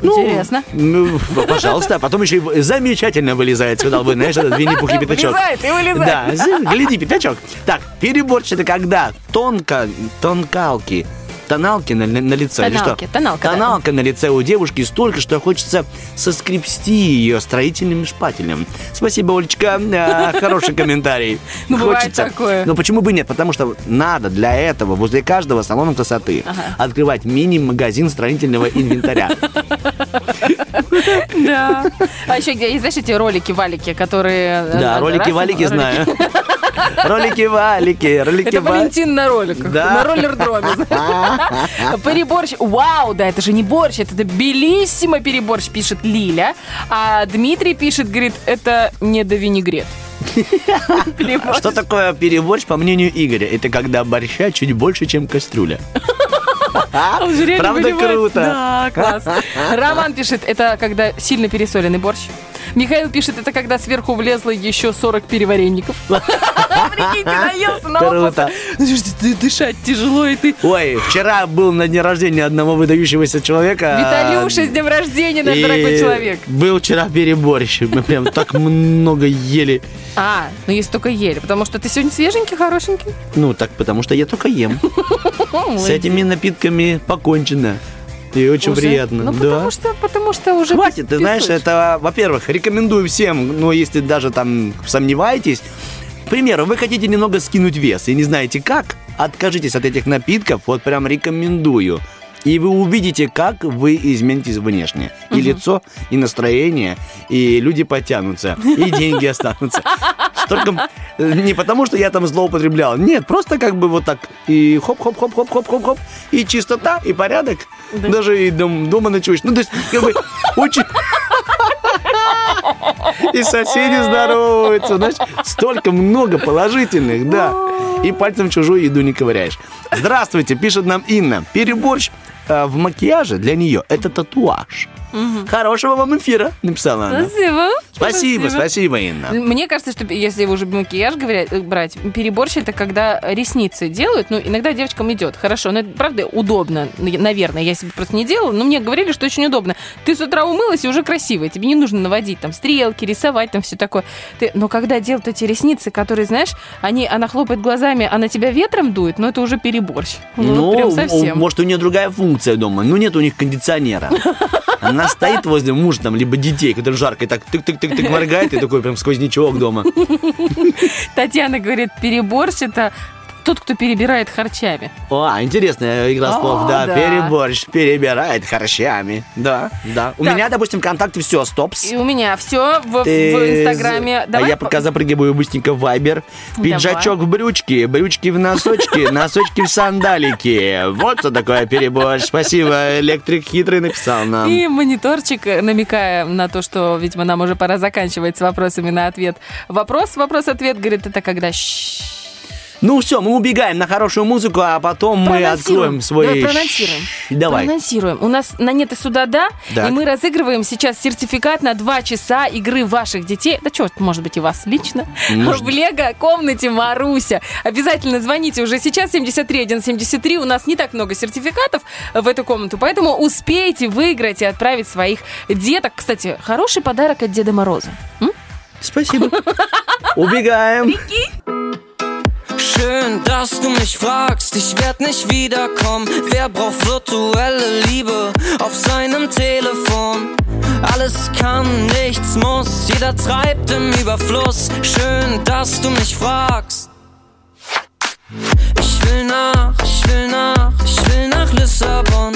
Интересно. Ну, пожалуйста, а потом еще и замечательно вылезает, сказал бы, знаешь, этот Винни-Пух и пятачок. Влезает и вылезает. Да, гляди, пятачок. Так, переборщ это когда тонко, тонкалки, тоналки на, на лице. Тоналки, что? тоналка, да. Тоналка на лице у девушки столько, что хочется соскребсти ее строительным шпателем. Спасибо, Олечка, а, хороший комментарий. Ну, бывает Хочется. такое. Но почему бы нет? Потому что надо для этого возле каждого салона красоты открывать мини-магазин строительного инвентаря. Да. А еще знаешь, эти ролики-валики, которые... э, Да, ролики-валики ролики. знаю. Ролики-валики, ролики Это Валентин на роликах, Да. на роллер-дроме. Переборщ. Вау, да, это же не борщ, это белиссимо переборщ, пишет Лиля. А Дмитрий пишет, говорит, это не до винегрет. Что такое переборщ, по мнению Игоря? Это когда борща чуть больше, чем кастрюля. Он же реально Правда круто? Да, класс. Роман пишет, это когда сильно пересоленный борщ. Михаил пишет, это когда сверху влезло еще 40 переваренников. Прикинь, ты наелся на Круто. Ну, дышать тяжело, и ты... Ой, вчера был на дне рождения одного выдающегося человека. Виталюша, с днем рождения, наш дорогой человек. Был вчера переборщ. Мы прям так много ели. А, ну если только ели, потому что ты сегодня свеженький, хорошенький. Ну, так потому что я только ем. С этими напитками покончено. И очень Уже? приятно. Ну, да. потому что, потому что уже... Хватит, ты знаешь, это, во-первых, рекомендую всем, но если даже там сомневаетесь, к примеру, вы хотите немного скинуть вес и не знаете как, откажитесь от этих напитков, вот прям рекомендую. И вы увидите, как вы изменитесь внешне. И лицо, и настроение, и люди потянутся, и деньги останутся. Столько... Не потому, что я там злоупотреблял. Нет, просто как бы вот так. И хоп-хоп-хоп-хоп-хоп-хоп-хоп. И чистота, и порядок. Даже и дом, дома ночуешь. Ну, то есть, как бы, очень... И соседи здороваются. Знаешь, столько много положительных, да. И пальцем чужую еду не ковыряешь. Здравствуйте, пишет нам Инна. Переборщ э, в макияже для нее это татуаж. Хорошего вам эфира, написала она. Спасибо. Спасибо, спасибо, Инна. Мне кажется, что если уже макияж э, брать, переборщ это когда ресницы делают. Ну, иногда девочкам идет. Хорошо, но это правда удобно. Наверное, я себе просто не делала, но мне говорили, что очень удобно. Ты с утра умылась и уже красивая. Тебе не нужно наводить там стрелки, рисовать там все такое. Ты... Но когда делают эти ресницы, которые, знаешь, они, она хлопает глазами, а на тебя ветром дует, но это уже переборщ. Ну, Ну, прям совсем. может, у нее другая функция дома. Ну, нет у них кондиционера. Она стоит возле мужа там, либо детей, которые жарко, и так тык-тык-тык-тык моргает, и такой прям сквознячок дома. Татьяна говорит, переборщ это тот, кто перебирает харчами. О, интересная игра слов, О, да. да. Переборщ, перебирает харчами. Да, да. У Так. меня, допустим, контакты все, стопс. И у меня все в, в Ты- Инстаграме. А Давай я по- пока запрыгиваю быстренько в Вайбер. Давай. Пиджачок в брючки, брючки в носочки, носочки в сандалики. Вот что такое переборщ. Спасибо, электрик хитрый написал нам. И мониторчик, намекая на то, что, видимо, нам уже пора заканчивать с вопросами на ответ. Вопрос, вопрос-ответ, говорит, это когда... щ- Ну все, мы убегаем на хорошую музыку, а потом мы откроем свой... Давай проанонсируем. Давай. Проанонсируем. У нас на нет и сюда да, Так. и мы разыгрываем сейчас сертификат на два часа игры ваших детей. Да что, может быть, и вас лично. Может. В Лего-комнате Маруся. Обязательно звоните уже сейчас, 73173. У нас не так много сертификатов в эту комнату, поэтому успейте выиграть и отправить своих деток. Кстати, хороший подарок от Деда Мороза. М? Спасибо. Убегаем. Schön, dass du mich fragst, ich werd nicht wiederkommen. Wer braucht virtuelle Liebe auf seinem Telefon? Alles kann, nichts muss, jeder treibt im Überfluss. Schön, dass du mich fragst. Ich will nach, ich will nach, ich will nach Lissabon.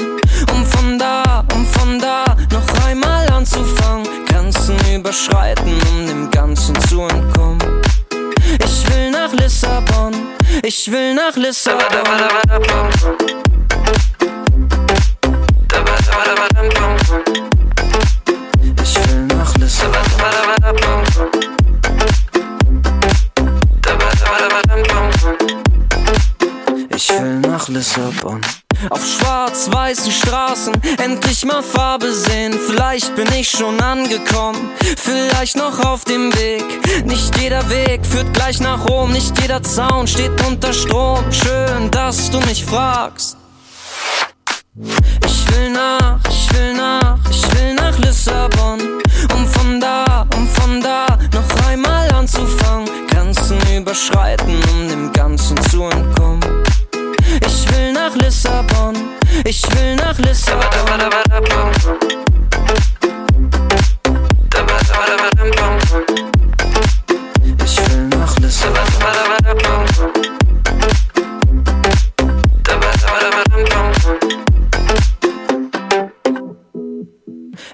Um von da, um von da noch einmal anzufangen. Grenzen überschreiten, um dem Ganzen zu entkommen. Ich will nach Lissabon, ich will nach Lissabon. Ich will nach Lissabon. Ich will nach Lissabon. Auf schwarz-weißen Straßen endlich mal Farbe sehen. Vielleicht bin ich schon angekommen, vielleicht noch auf dem Weg. Nicht jeder Weg führt gleich nach Rom, nicht jeder Zaun steht unter Strom. Schön, dass du mich fragst. Ich will nach, ich will nach, ich will nach Lissabon. Um von da, um von da noch einmal anzufangen. Grenzen überschreiten, um dem Ganzen zu entkommen. Ich will nach Lissabon, ich will nach Lissabon.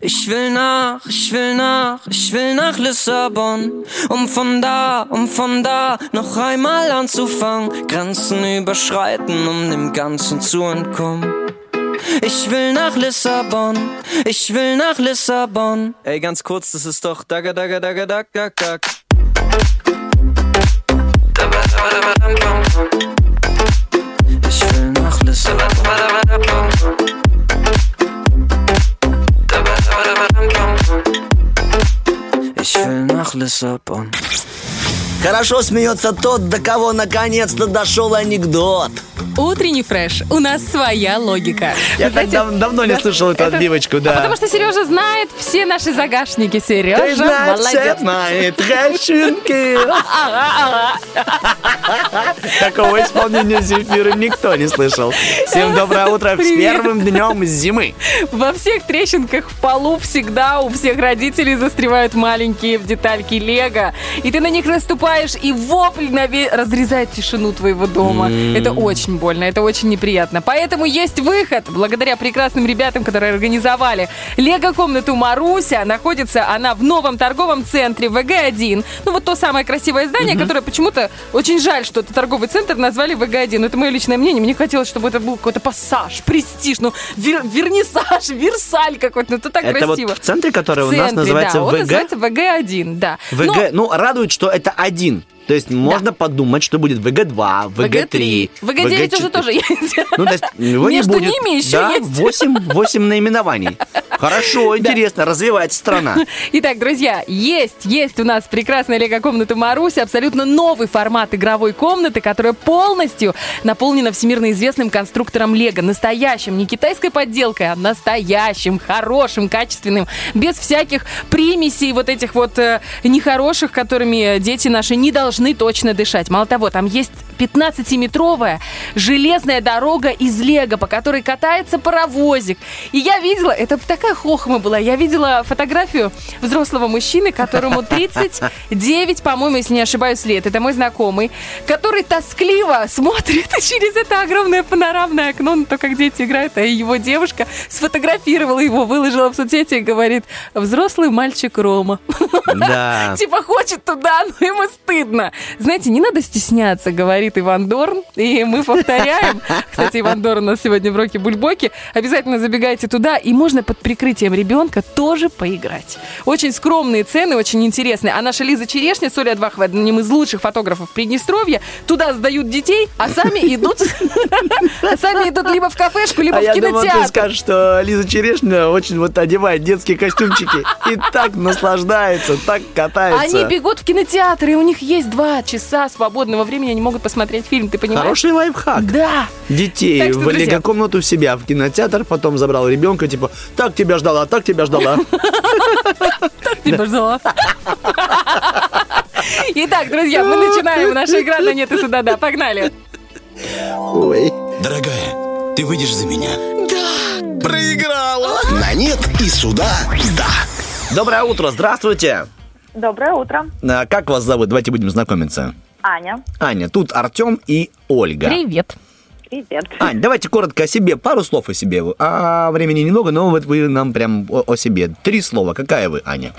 Ich will nach, ich will nach, ich will nach Lissabon, um von da, um von da noch einmal anzufangen, Grenzen überschreiten, um dem Ganzen zu entkommen. Ich will nach Lissabon, ich will nach Lissabon. Ey, ganz kurz, das ist doch daga daga daga dag dag dag. Ich will nach Lissabon. Ich will nach Lissabon. Хорошо смеется тот, до кого наконец-то дошел анекдот. Утренний фреш. У нас своя логика. Я Вы знаете, так дав- давно не да, слышал эту это- отбивочку, А да. потому что Сережа знает все наши загашники. Ты Сережа, знаешь, молодец. все мои трещинки. Такого исполнения Земфиры никто не слышал. Всем доброе утро с Привет. первым днем зимы. Во всех трещинках в полу всегда у всех родителей застревают маленькие детальки лего. И ты на них наступаешь, и вопль на ве- разрезает тишину твоего дома. М. Это очень больно, это очень неприятно. Поэтому есть выход. Благодаря прекрасным ребятам, которые организовали лего-комнату Маруся. Находится она в новом торговом центре ВГ-1. Ну вот то самое красивое здание, Мгм. которое почему-то очень жаль, что это торговый центр назвали ВГ-1. Это мое личное мнение. Мне хотелось, чтобы это был какой-то пассаж, престиж, ну, вер- вернисаж, версаль какой-то. Ну, это так Это вот красиво. в центре, который В у нас центре, называется да, он ВГ? называется ВГ-1, да. ВГ, ну, радует, что это один. То есть можно подумать, что будет ВГ-2, ВГ-3, ВГ-9 уже тоже есть. Ну, то есть его не Между будет. ними еще да, есть. 8, 8 наименований. Хорошо, интересно, развивается страна. Итак, друзья, есть, есть у нас прекрасная лего-комната Маруся, абсолютно новый формат игровой комнаты, которая полностью наполнена всемирно известным конструктором лего. Настоящим, не китайской подделкой, а настоящим, хорошим, качественным, без всяких примесей вот этих вот э, нехороших, которыми дети наши не должны точно дышать. Мало того, там есть 15-метровая железная дорога из лего, по которой катается паровозик. И я видела, это такая хохма была, я видела фотографию взрослого мужчины, которому 39, по-моему, если не ошибаюсь, лет. Это мой знакомый, который тоскливо смотрит через это огромное панорамное окно на то, как дети играют, а его девушка сфотографировала его, выложила в соцсети и говорит, взрослый мальчик Рома. Да. Типа хочет туда, но ему стыдно. Знаете, не надо стесняться, говорит Иван Дорн. И мы повторяем. Кстати, Иван Дорн у нас сегодня в Роке Бульбоке. Обязательно забегайте туда, и можно под прикрытием ребенка тоже поиграть. Очень скромные цены, очень интересные. А наша Лиза Черешня, Соля Адвахова, одним из лучших фотографов Приднестровья, туда сдают детей, а сами идут, а сами идут либо в кафешку, либо а в я думал, ты кинотеатр. скажешь, что Лиза Черешня очень вот одевает детские костюмчики и так наслаждается, так катается. Они бегут в кинотеатр, и у них есть два часа свободного времени, они могут посмотреть фильм, ты понимаешь? Хороший лайфхак. Да. Детей Так что, в друзья. лего-комнату в себя, в кинотеатр, потом забрал ребенка, типа, так тебя ждала, так тебя ждала. Тебя ждала. Итак, друзья, мы начинаем. Наша игра на нет и сюда, да. Погнали. Ой. Дорогая, ты выйдешь за меня? Проиграла. На нет и сюда да. Доброе утро, здравствуйте. Доброе утро. А, Как вас зовут? Давайте будем знакомиться. Аня. Аня, тут Артем и Ольга. Привет. Привет. Ань, давайте коротко о себе, пару слов о себе. А времени немного, но вот вы нам прям о, о себе. Три слова. Какая вы, Аня?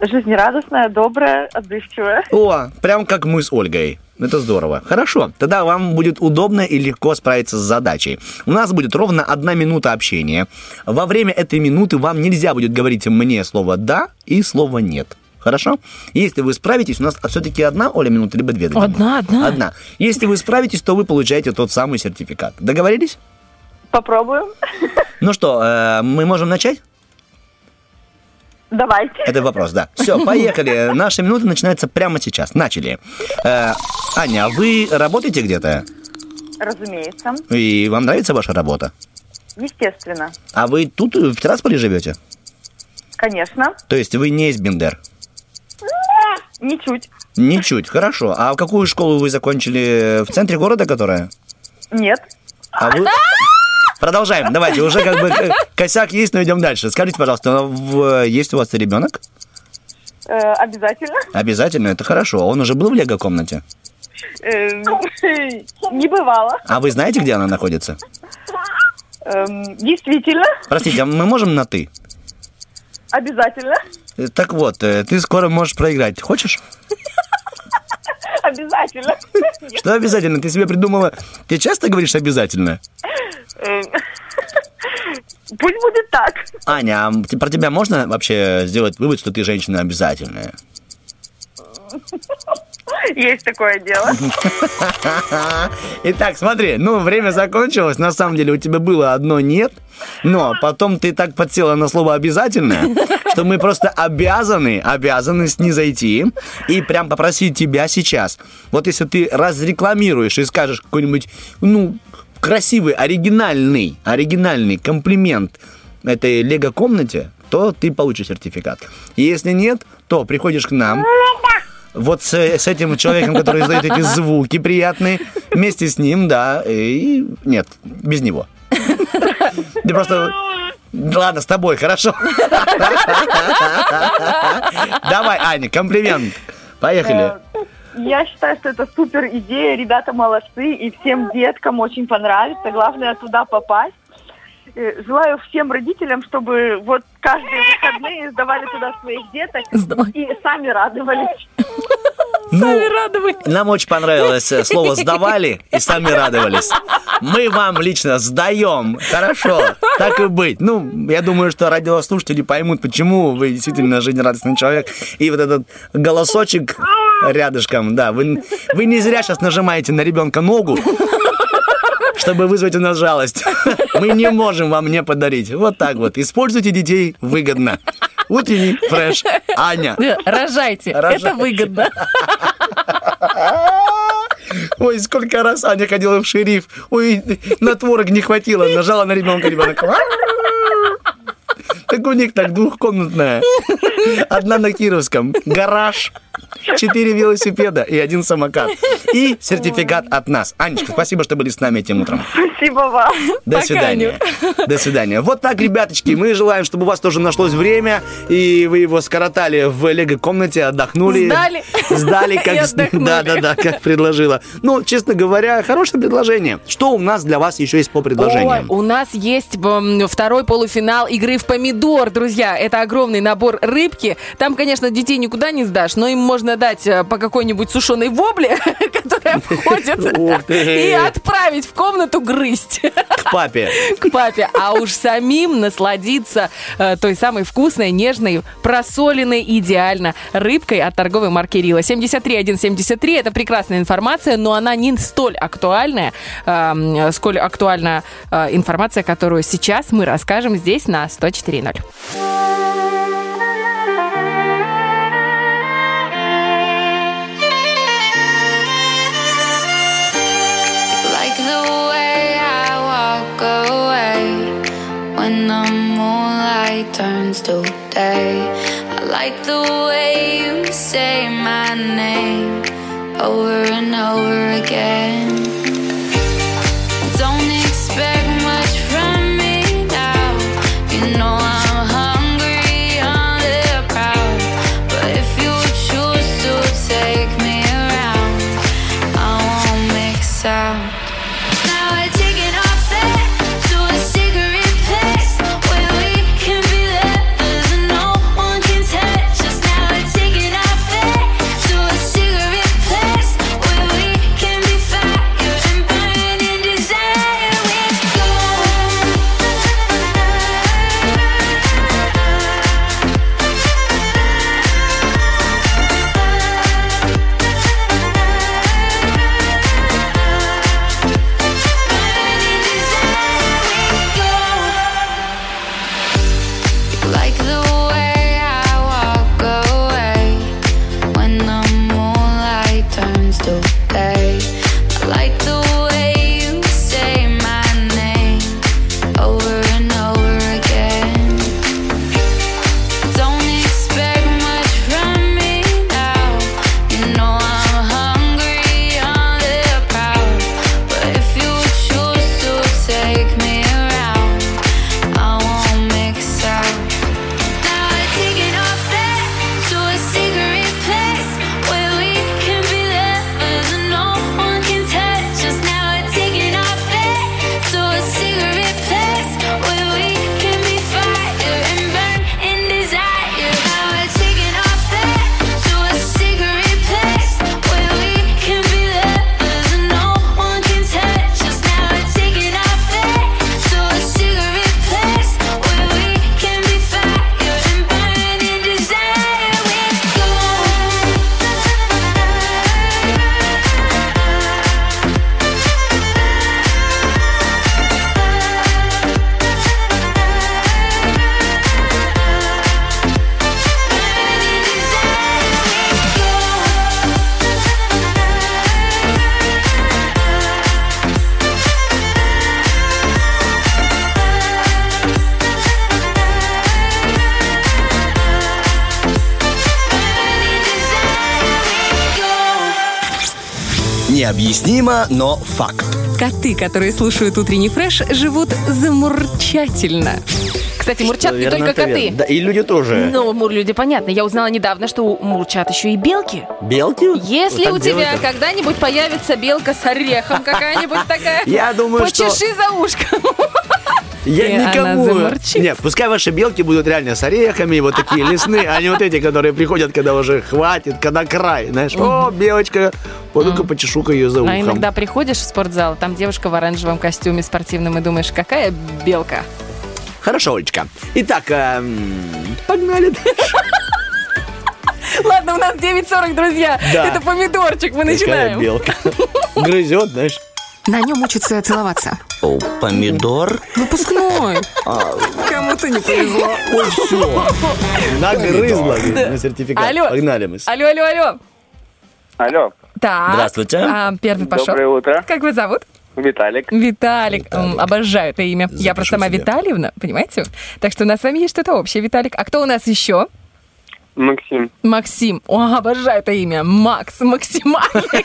Жизнерадостная, добрая, отзывчивая. О, прям как мы с Ольгой. Это здорово. Хорошо, тогда вам будет удобно и легко справиться с задачей. У нас будет ровно одна минута общения. Во время этой минуты вам нельзя будет говорить мне слово «да» и слово «нет». Хорошо? Если вы справитесь, у нас все-таки одна, Оля, минута, либо две? дадим? Одна, одна. Одна. Если вы справитесь, то вы получаете тот самый сертификат. Договорились? Попробуем. Ну что, э, мы можем начать? Давайте. Это вопрос, да. Все, поехали. Наша минута начинается прямо сейчас. Начали. Э, Аня, а вы работаете где-то? Разумеется. И вам нравится ваша работа? Естественно. А вы тут э, в Тирасполе живете? Конечно. То есть вы не из Бендер? Ничуть. Ничуть, хорошо. А какую школу вы закончили? В центре города, которая? Нет. А вы... Продолжаем, давайте, уже как бы косяк есть, но идем дальше. Скажите, пожалуйста, а есть у вас ребенок? Э, обязательно. Обязательно, это хорошо. Он уже был в лего-комнате? Э, не бывало. А вы знаете, где она находится? Эм, действительно. Простите, а мы можем на «ты»? Обязательно. Так вот, э, ты скоро можешь проиграть. Хочешь? Обязательно. Что обязательно? Ты себе придумала... Ты часто говоришь «обязательно»? Эм, Пусть будет так. Аня, а про тебя можно вообще сделать вывод, что ты женщина обязательная? Есть такое дело. Итак, смотри, ну, время закончилось. На самом деле у тебя было одно «нет», но потом ты так подсела на слово «обязательное», что мы просто обязаны, обязаны снизойти и прям попросить тебя сейчас. Вот если ты разрекламируешь и скажешь какой-нибудь, ну, красивый, оригинальный, оригинальный комплимент этой лего-комнате, то ты получишь сертификат. Если нет, то приходишь к нам, вот с, с этим человеком, который издает эти звуки приятные, вместе с ним, да, и нет, без него. Ты просто... Ладно, с тобой, хорошо. Давай, Аня, комплимент. Поехали. Я считаю, что это супер идея, ребята молодцы, и всем деткам очень понравится. Главное туда попасть. Э, Желаю всем родителям, чтобы вот каждые выходные сдавали туда своих деток и сами радовались. Сами радовались. Ну, Нам очень понравилось э, слово «сдавали» и «сами радовались». Мы вам лично сдаем. Хорошо, так и быть. Ну, я думаю, что радиослушатели поймут, почему вы действительно жизнерадостный человек. И вот этот голосочек рядышком, да. Вы, вы не зря сейчас нажимаете на ребенка ногу, чтобы вызвать у нас жалость. Мы не можем вам не подарить. Вот так вот. Используйте детей выгодно. Утренний фреш. Аня. Рожайте. Рожайте. Это выгодно. Ой, сколько раз Аня ходила в шериф. Ой, на творог не хватило. Нажала на ребенка, ребенок. Так у них так двухкомнатная. Одна на Кировском. Гараж. Четыре велосипеда и один самокат. И сертификат от нас. Анечка, спасибо, что были с нами этим утром. Спасибо вам. До свидания. До свидания. Вот так, ребяточки, мы желаем, чтобы у вас тоже нашлось время, и вы его скоротали в лего-комнате, отдохнули. Сдали. Сдали, И как... отдохнули. Да, да, да, как предложила. Ну, честно говоря, хорошее предложение. Что у нас для вас еще есть по Ой, предложениям? у нас есть второй полуфинал игры в помидор, друзья. Это огромный набор рыбки. Там, конечно, детей никуда не сдашь, но им можно дать э, по какой-нибудь сушеной вобле, которая входит, и отправить в комнату грызть К папе. к папе, а уж самим насладиться э, той самой вкусной, нежной, просоленной идеально рыбкой от торговой марки Рила. 73173 это прекрасная информация, но она не столь актуальная, э, м, сколь актуальна э, информация, которую сейчас мы расскажем здесь на 104.0. when the moonlight turns to day. I like the way you say my name over and over again. Необъяснимо, но факт. Коты, которые слушают утренний фреш, живут замурчательно. Кстати, мурчат не Верно, только коты. верно. Да, и люди тоже. Ну, мур-люди, понятно. Я узнала недавно, что мурчат еще и белки. Белки? Если Вот у тебя делают? когда-нибудь появится белка с орехом какая-нибудь такая, Я думаю, что- почеши за ушком. Я И никому... Нет, пускай ваши белки будут реально с орехами, вот такие лесные, а не вот эти, которые приходят, когда уже хватит, когда край. Знаешь, о, белочка, пойду-ка почешу-ка ее за А ухом. иногда приходишь в спортзал, там девушка в оранжевом костюме спортивном, и думаешь, какая белка. Хорошо, Олечка. Итак, эм, погнали дальше. Ладно, у нас 9.40, друзья. Да. Это помидорчик, мы Такая начинаем. белка. Грызет, знаешь. На нем учатся целоваться. О, помидор. Выпускной. Кому-то не повезло. Ой, все. Нагрызла Да. на сертификат. Алло. Погнали мы. Алло, алло, алло. Алло. Так. Здравствуйте. А, первый пошел. Доброе утро. Как вас зовут? Виталик. Виталик. М, Обожаю это имя. Я просто сама Витальевна, понимаете? Так что у нас с вами есть что-то общее, Виталик. А кто у нас еще? Максим. Максим. О, обожаю это имя. Макс. Максимальный.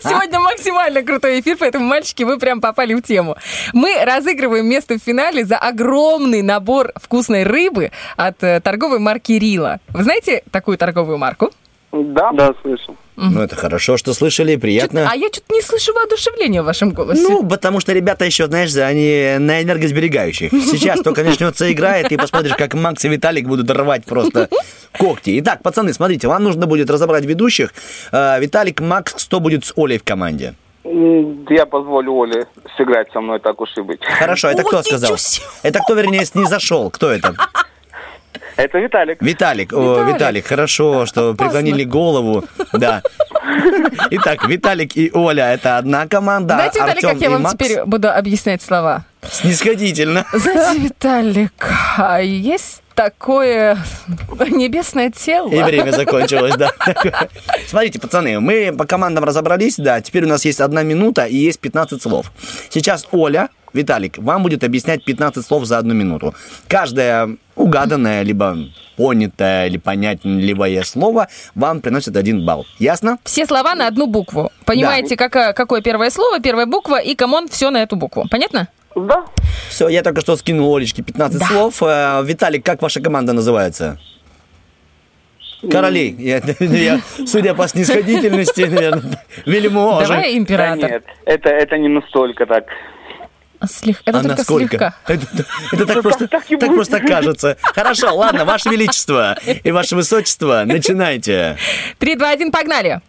Сегодня максимально крутой эфир, поэтому, мальчики, вы прям попали в тему. Мы разыгрываем место в финале за огромный набор вкусной рыбы от э, торговой марки Рила. Вы знаете такую торговую марку? Да? Да, слышал. Ну, это хорошо, что слышали, приятно. А я что-то не слышу воодушевления в вашем голосе. Ну, потому что ребята еще, знаешь, они на энергосберегающих. Сейчас только начнется игра, и ты посмотришь, как Макс и Виталик будут рвать просто когти. Итак, пацаны, смотрите, вам нужно будет разобрать ведущих. Э, Виталик, Макс, кто будет с Олей в команде? Я позволю Оле сыграть со мной, так уж и быть. Хорошо, это кто сказал? Это кто, вернее, не зашел? Кто это? Это Виталик. Виталик, о, Виталик. Виталик, хорошо, что преклонили голову. Да. Итак, Виталик и Оля это одна команда. Знаете, Виталик, Артем как я вам Макс теперь буду объяснять слова? снисходительно. Знаете, Виталик, а есть такое небесное тело. И время закончилось, да. Смотрите, пацаны, мы по командам разобрались, да, теперь у нас есть одна минута и есть 15 слов. Сейчас Оля, Виталик, вам будет объяснять 15 слов за одну минуту. Каждое угаданное, либо понятое, или понятливое слово вам приносит один балл. Ясно? Все слова на одну букву. Понимаете, какое, какое первое слово, первая буква, и come on, все на эту букву. Понятно? Да. Все, я только что скинул Олечке 15 слов. Э, Виталик, как ваша команда называется? Короли. Я, я, судя по снисходительности, наверное, вельможи. Да нет, это, это не настолько так. Слег... Это а только насколько? слегка. Это, это так, просто, так просто кажется. Хорошо, ладно, Ваше Величество и Ваше Высочество, начинайте. Три, два, один, погнали.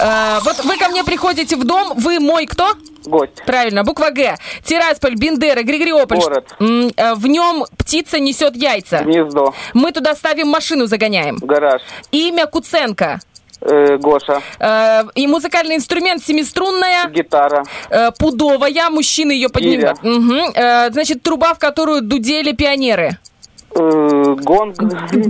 Э, вот вы ко мне приходите в дом, вы мой кто? Гость. Правильно, буква Г. Тирасполь, Бендера, Григориополь. Город. Э, В нем птица несет яйца. Гнездо. Мы туда ставим машину, загоняем. Гараж. Имя Куценко. Э, Гоша. Э, И музыкальный инструмент семиструнная. Гитара. э, Пудовая, мужчины ее поднимают. Э, Значит, труба, в которую дудели пионеры. Гонг.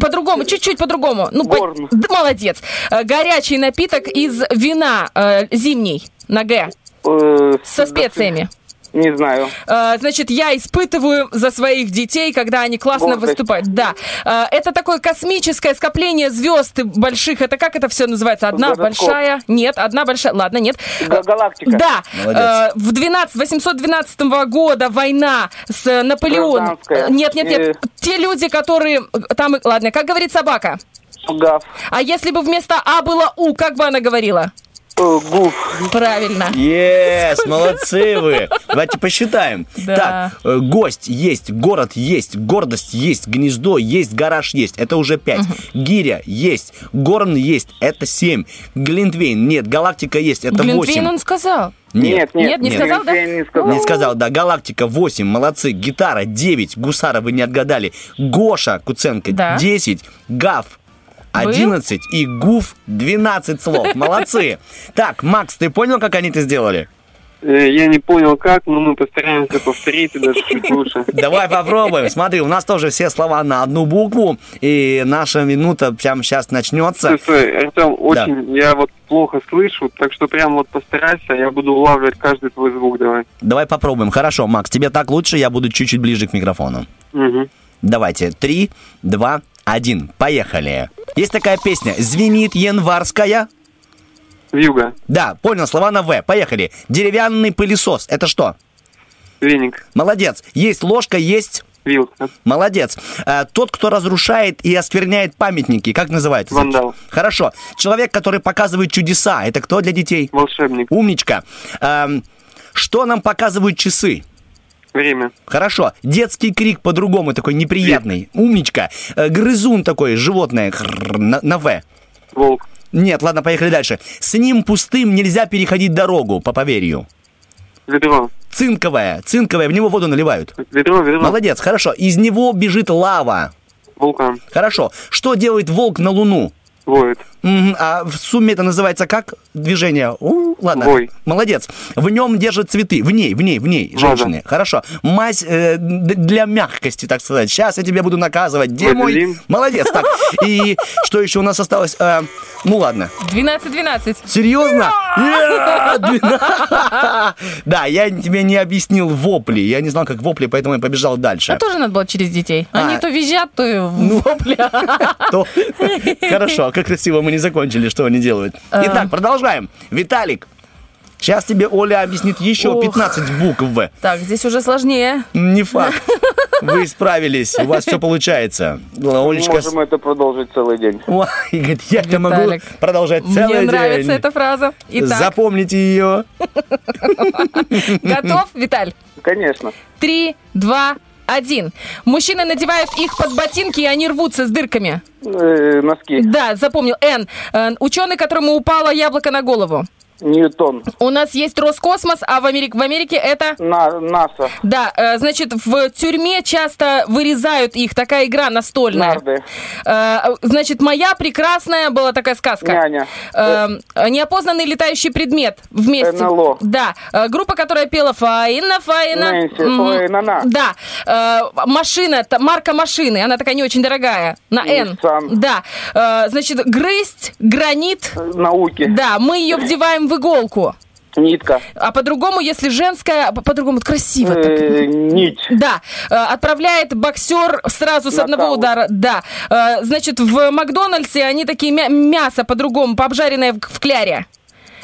По-другому, чуть-чуть по-другому. Ну, по- Да, молодец. Горячий напиток из вина э, зимний на Г. Э, Со специями. Не знаю. Э, Значит, я испытываю за своих детей, когда они классно Гордость. выступают. Да. Э, Это такое космическое скопление звезд больших. Это как это все называется? Одна Гороскоп. большая? Нет, одна большая. Ладно, нет. Га- Галактика. Да. Молодец. Э, В 12, 812 года война с Наполеоном. Нет, нет, нет. Э. Те люди, которые там... Ладно, как говорит собака? Гав. А если бы вместо А было У, как бы она говорила? Гуф. Правильно. Yes, молодцы вы. Давайте посчитаем. Да. Так, э, гость есть, город есть, гордость есть, гнездо есть, гараж есть. Это уже пять. Гиря есть, горн есть. Это семь. Глинтвейн нет, галактика есть. Это Глинтвейн восемь. он сказал. Нет, Нет, не сказал, да? не сказал. Не сказал, да. Галактика 8, молодцы. Гитара 9, Гусара вы не отгадали. Гоша Куценко Да. 10, Гав 11 и Гуф 12 слов. Молодцы. Так, Макс, ты понял, как они это сделали? Э, Я не понял как, но мы постараемся повторить и даже чуть лучше. Давай попробуем. Смотри, у нас тоже все слова на одну букву, и наша минута прямо сейчас начнется. Слушай, Артем, очень я вот плохо слышу, так что прям вот постарайся, я буду улавливать каждый твой звук, давай. Давай попробуем. Хорошо, Макс, тебе так лучше, я буду чуть-чуть ближе к микрофону. Угу. Давайте, три, два, один, поехали. Есть такая песня «Звенит январская». Вьюга. Да, понял, слова на «В». Поехали. Деревянный пылесос. Это что? Веник. Молодец. Есть ложка, есть... Вилка. Молодец. А, тот, кто разрушает и оскверняет памятники, как называется? Вандал. Хорошо. Человек, который показывает чудеса, это кто для детей? Волшебник. Умничка. Ам, что нам показывают часы? Время. Хорошо. Детский крик по-другому такой неприятный. Умничка. Э, Грызун такой, животное. На, на В. Волк. Нет, ладно, поехали дальше. С ним пустым нельзя переходить дорогу, по поверью. Ведро. Цинковое, цинковое, в него воду наливают. Ведро, ведро. Молодец, хорошо. Из него бежит лава. Вулкан. Хорошо. Что делает волк на Луну? Воет. А в сумме это называется как движение? У, ладно. Вой. Молодец. В нем держат цветы. В ней, в ней, в ней. Женщины. Хорошо. Мазь э, для мягкости, так сказать. Сейчас я тебя буду наказывать. Где мой? Молодец. Так. И что еще у нас осталось? Э, ну ладно. 12-12. Серьезно? Да, я тебе не объяснил вопли. Я не знал, как вопли, поэтому я побежал дальше. А тоже надо было через детей. Они А. то визжат, то и вопли. Хорошо, как красиво мы не закончили, что они делают. А. Итак, продолжаем. Виталик, сейчас тебе Оля объяснит еще Ох. 15 букв. Так, здесь уже сложнее. Не факт. Вы справились, у вас все получается. Олечка... Можем это продолжить целый день. Ой, говорит, я это могу продолжать целый Мне день. нравится эта фраза. Итак, Запомните ее. готов, Виталь? Конечно. Три, два, один. Мужчины надевают их под ботинки, и они рвутся с дырками. Э, носки. Да, запомнил. Н. Э, Ученый, которому упало яблоко на голову. Ньютон. У нас есть Роскосмос, а в Америке, в Америке это... На, НАСА. Да, э, значит, в тюрьме часто вырезают их, такая игра настольная. Нарды. Э, значит, моя прекрасная была такая сказка. Няня. Э, неопознанный летающий предмет вместе. НЛО. Да. Группа, которая пела Фаина, Фаина. Нэнси, ой, на-на. Да. Машина, марка машины, она такая не очень дорогая. На Н. Да. Значит, грызть, гранит. Науки. Да, мы ее вдеваем в иголку. Нитка. А по-другому, если женская, по- по-другому, красиво так. Э, нить. Да, э, отправляет боксер сразу с одного удара. Да, Э, значит, в Макдональдсе они такие мя- мясо по-другому, пообжаренное в кляре.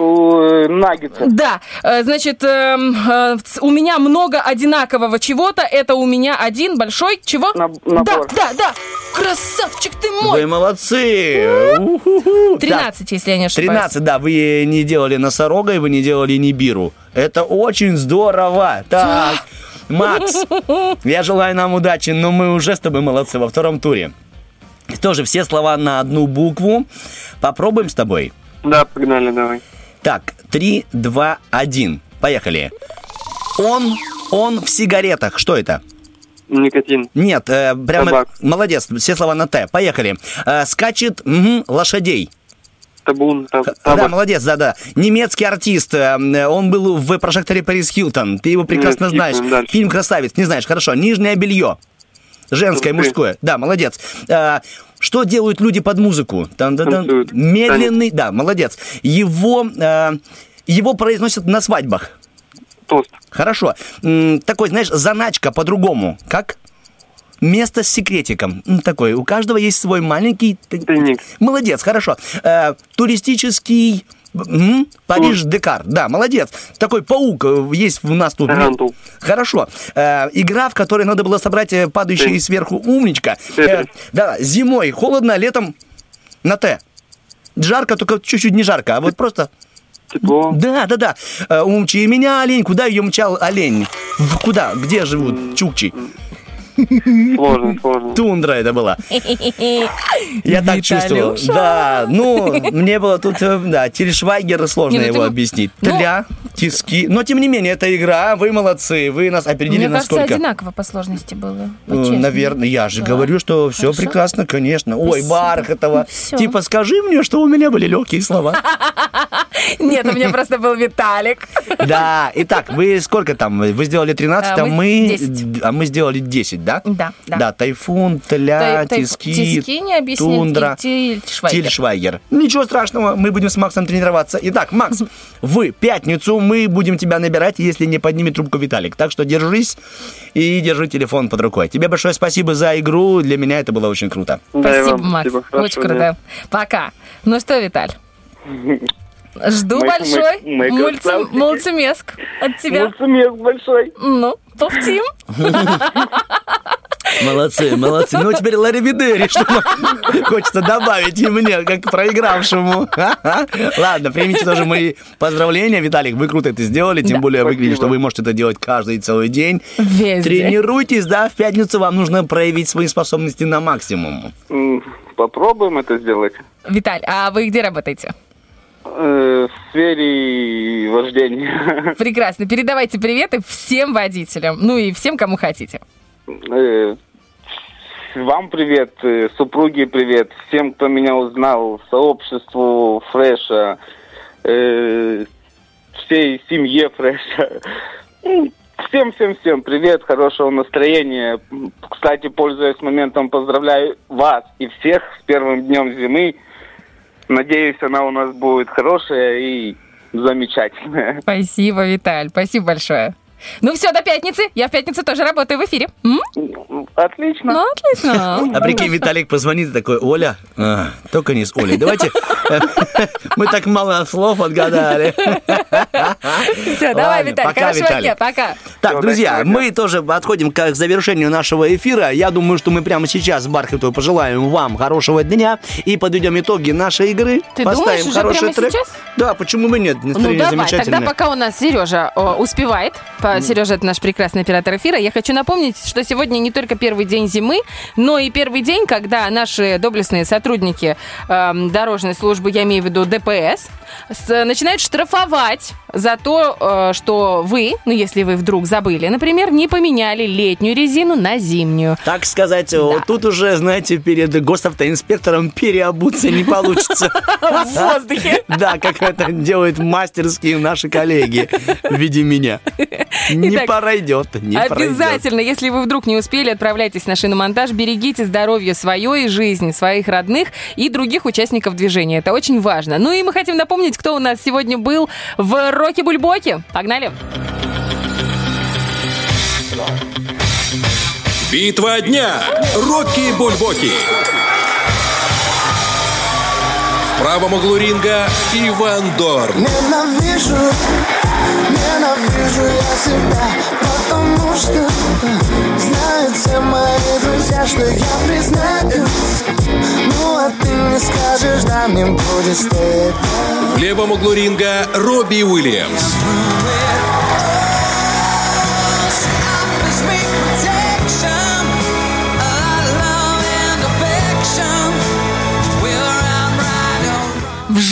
Э, Наггетсы. Да, э, значит, эм, э, у меня много одинакового чего-то. Это у меня один большой чего? Да, набор. да, да. Красавчик ты мой. Вы молодцы. У-ху-ху. 13, если я не ошибаюсь. 13, да, вы не делали носорога и вы не делали нибиру. Это очень здорово. Так, Макс, я желаю нам удачи, но мы уже с тобой молодцы во втором туре. Тоже все слова на одну букву. Попробуем с тобой. Да, погнали, давай. Так, 3, 2, 1. Поехали. Он, он в сигаретах. Что это? Никотин. Нет, э, прямо... Табак. Молодец, все слова на Т. Поехали. Э, скачет мгм, лошадей. Табун, таб, Да, молодец, да-да. Немецкий артист, э, он был в прожекторе Парис Хилтон. Ты его прекрасно Нет, знаешь. Фильм «Красавец», не знаешь, хорошо. Нижнее белье. Женское, мужское. Да, молодец. Э, Что делают люди под музыку? Медленный, да, молодец. Его, э, его произносят на свадьбах. Тост. Хорошо. Такой, знаешь, заначка по-другому. Как? Место с секретиком. М, Такой. У каждого есть свой маленький... Тайник. Молодец, хорошо. Э, туристический... Париж Декар. Да, молодец. Такой паук э, есть у нас тут. Тарантул. Хорошо. Э, игра, в которой надо было собрать э, падающий Тетрис. сверху умничка. Э, да, зимой холодно, летом на Т. Жарко, только чуть-чуть не жарко, а вот просто... Тепло. Да, да, да. Э, Умчи меня, олень. Куда ее мчал олень? Куда? Где живут чукчи? Сложно, сложно. Тундра это была. Я так чувствовал. Да, ну, мне было тут, э, да, Тильшвайгер, сложно ну его объяснить. ну- Тля, тиски. Но, тем не менее, это игра, вы молодцы, вы нас опередили Мне кажется, одинаково по сложности было. Э. Наверное, я же говорю, что все прекрасно, конечно. Ой. Бархатова. Типа, скажи мне, что у меня были легкие слова. Нет, у меня просто был Виталик. Да, итак, вы сколько там? Вы сделали 13, а А, мы мы, 10. а мы сделали 10, да? Да, да. Да, тайфун, тля, Тай- тиски, тиски не объяснил, тундра, Тильшвайгер. Тильшвайгер. Ничего страшного, мы будем с Максом тренироваться. Итак, Макс, в пятницу мы будем тебя набирать, если не поднимет трубку Виталик. Так что держись и держи телефон под рукой. Тебе большое спасибо за игру, для меня это было очень круто. Да, Спасибо, вам Макс. спасибо. Очень круто. Пока. Ну что, Виталь? Жду Мы- большой мы- мы мульти- мультимеск от тебя. Мультимеск большой. Ну, повтим. Молодцы, молодцы. Ну, теперь Ларри Бидери, что хочется добавить и мне, как проигравшему. Ладно, примите тоже мои поздравления. Виталик, вы круто это сделали, тем Да. более вы Спасибо. что вы можете это делать каждый целый день. Везде. Тренируйтесь, да, в пятницу вам нужно проявить свои способности на максимум. Попробуем это сделать. Виталь, а вы где работаете? Э, В сфере вождения. Прекрасно. Передавайте приветы всем водителям. Ну и всем, кому хотите. Э, вам привет, э, супруге привет, всем, кто меня узнал, сообществу Фреша, э, всей семье Фреша. Ну, Всем-всем-всем привет, хорошего настроения. Кстати, пользуясь моментом, поздравляю вас и всех с первым днем зимы. Надеюсь, она у нас будет хорошая и замечательная. Спасибо, Виталь, спасибо большое. Ну все, до пятницы. Я в пятницу тоже работаю в эфире. М? Отлично. Ну, отлично. А прикинь, Виталик позвонит и такой, Оля, а, только не с Олей, давайте, мы так мало слов отгадали. Все, давай, пока, хорошего дня, пока. Так, друзья, мы тоже подходим к завершению нашего эфира. Я думаю, что мы прямо сейчас с Бархатовой пожелаем вам хорошего дня и подведем итоги нашей игры. Ты Поставим думаешь, уже хороший прямо трек. сейчас? Да, почему бы нет? Ну давай, тогда пока у нас Сережа о, успевает, по- Сережа это наш прекрасный оператор эфира, я хочу напомнить, что сегодня не только первый день зимы, но и первый день, когда наши доблестные сотрудники эм, дорожной службы, я имею в виду ДПС, с- начинают штрафовать за то, э, что вы, ну если вы вдруг забыли, например, не поменяли летнюю резину на зимнюю. Так сказать, вот тут уже, знаете, перед госавтоинспектором переобуться не получится. В воздухе. Да, как это делают мастерские наши коллеги в виде меня. Не Итак, пройдет, не пройдет. Обязательно, если вы вдруг не успели, отправляйтесь на шиномонтаж, берегите здоровье свое и жизнь своих родных и других участников движения. Это очень важно. Ну и мы хотим напомнить, кто у нас сегодня был в Роке Бульбоке. Погнали! Битва дня. Рокки Бульбоки. В правом углу ринга Иван Дорн. Ненавижу, ненавижу я себя Потому что знают все мои друзья, что я признаюсь Ну а ты не скажешь, да мне будет стыдно В левом углу ринга Робби Уильямс.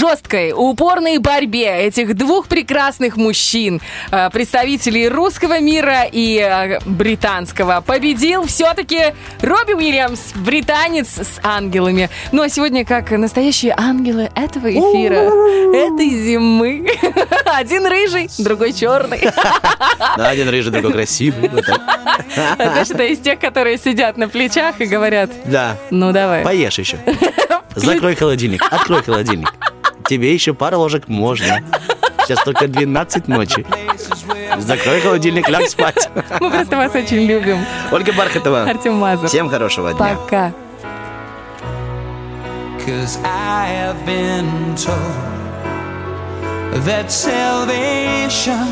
Жесткой, упорной борьбе этих двух прекрасных мужчин, э, представителей русского мира и э, британского, победил все-таки Робби Уильямс, британец с ангелами. Ну а сегодня, как настоящие ангелы этого эфира, этой зимы, один рыжий, другой черный. Да, один рыжий, другой красивый. Знаешь, это из тех, которые сидят на плечах и говорят, Да. ну давай. Поешь еще. Закрой холодильник, открой холодильник. Тебе еще пару ложек можно. Сейчас только 12 ночи. Закрой холодильник, ляг спать. Мы просто вас очень любим. Ольга Бархатова. Артем Мазур. Всем хорошего дня. Пока. Cause I have been told that salvation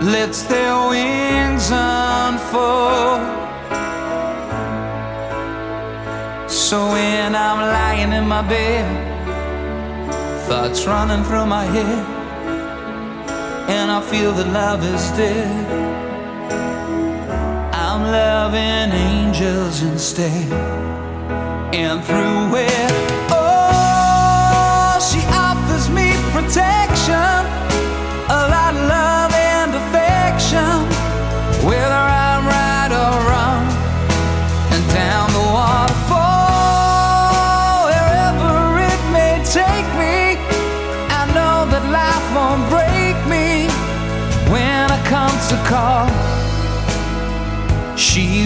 lets their wings unfold. So when I'm lying in my bed, thoughts running through my head, and I feel that love is dead. I'm loving angels instead and through it. Oh, she offers me protection,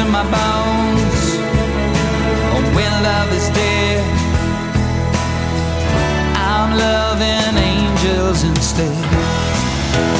to my bones. Oh, when love is dead, I'm loving angels instead.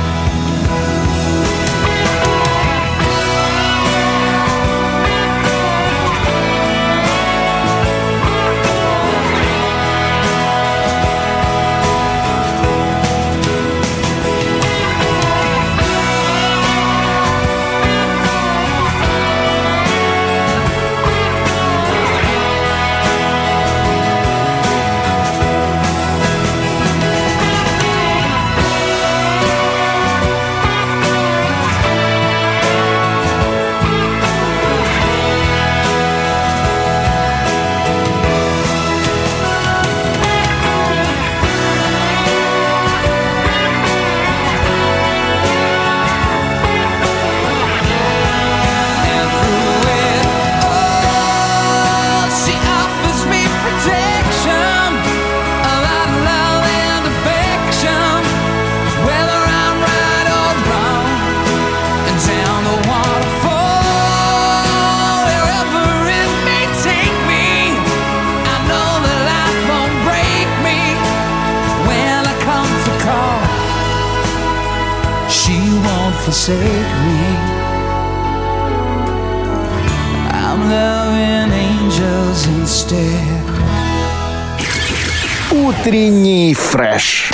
Утренний фреш.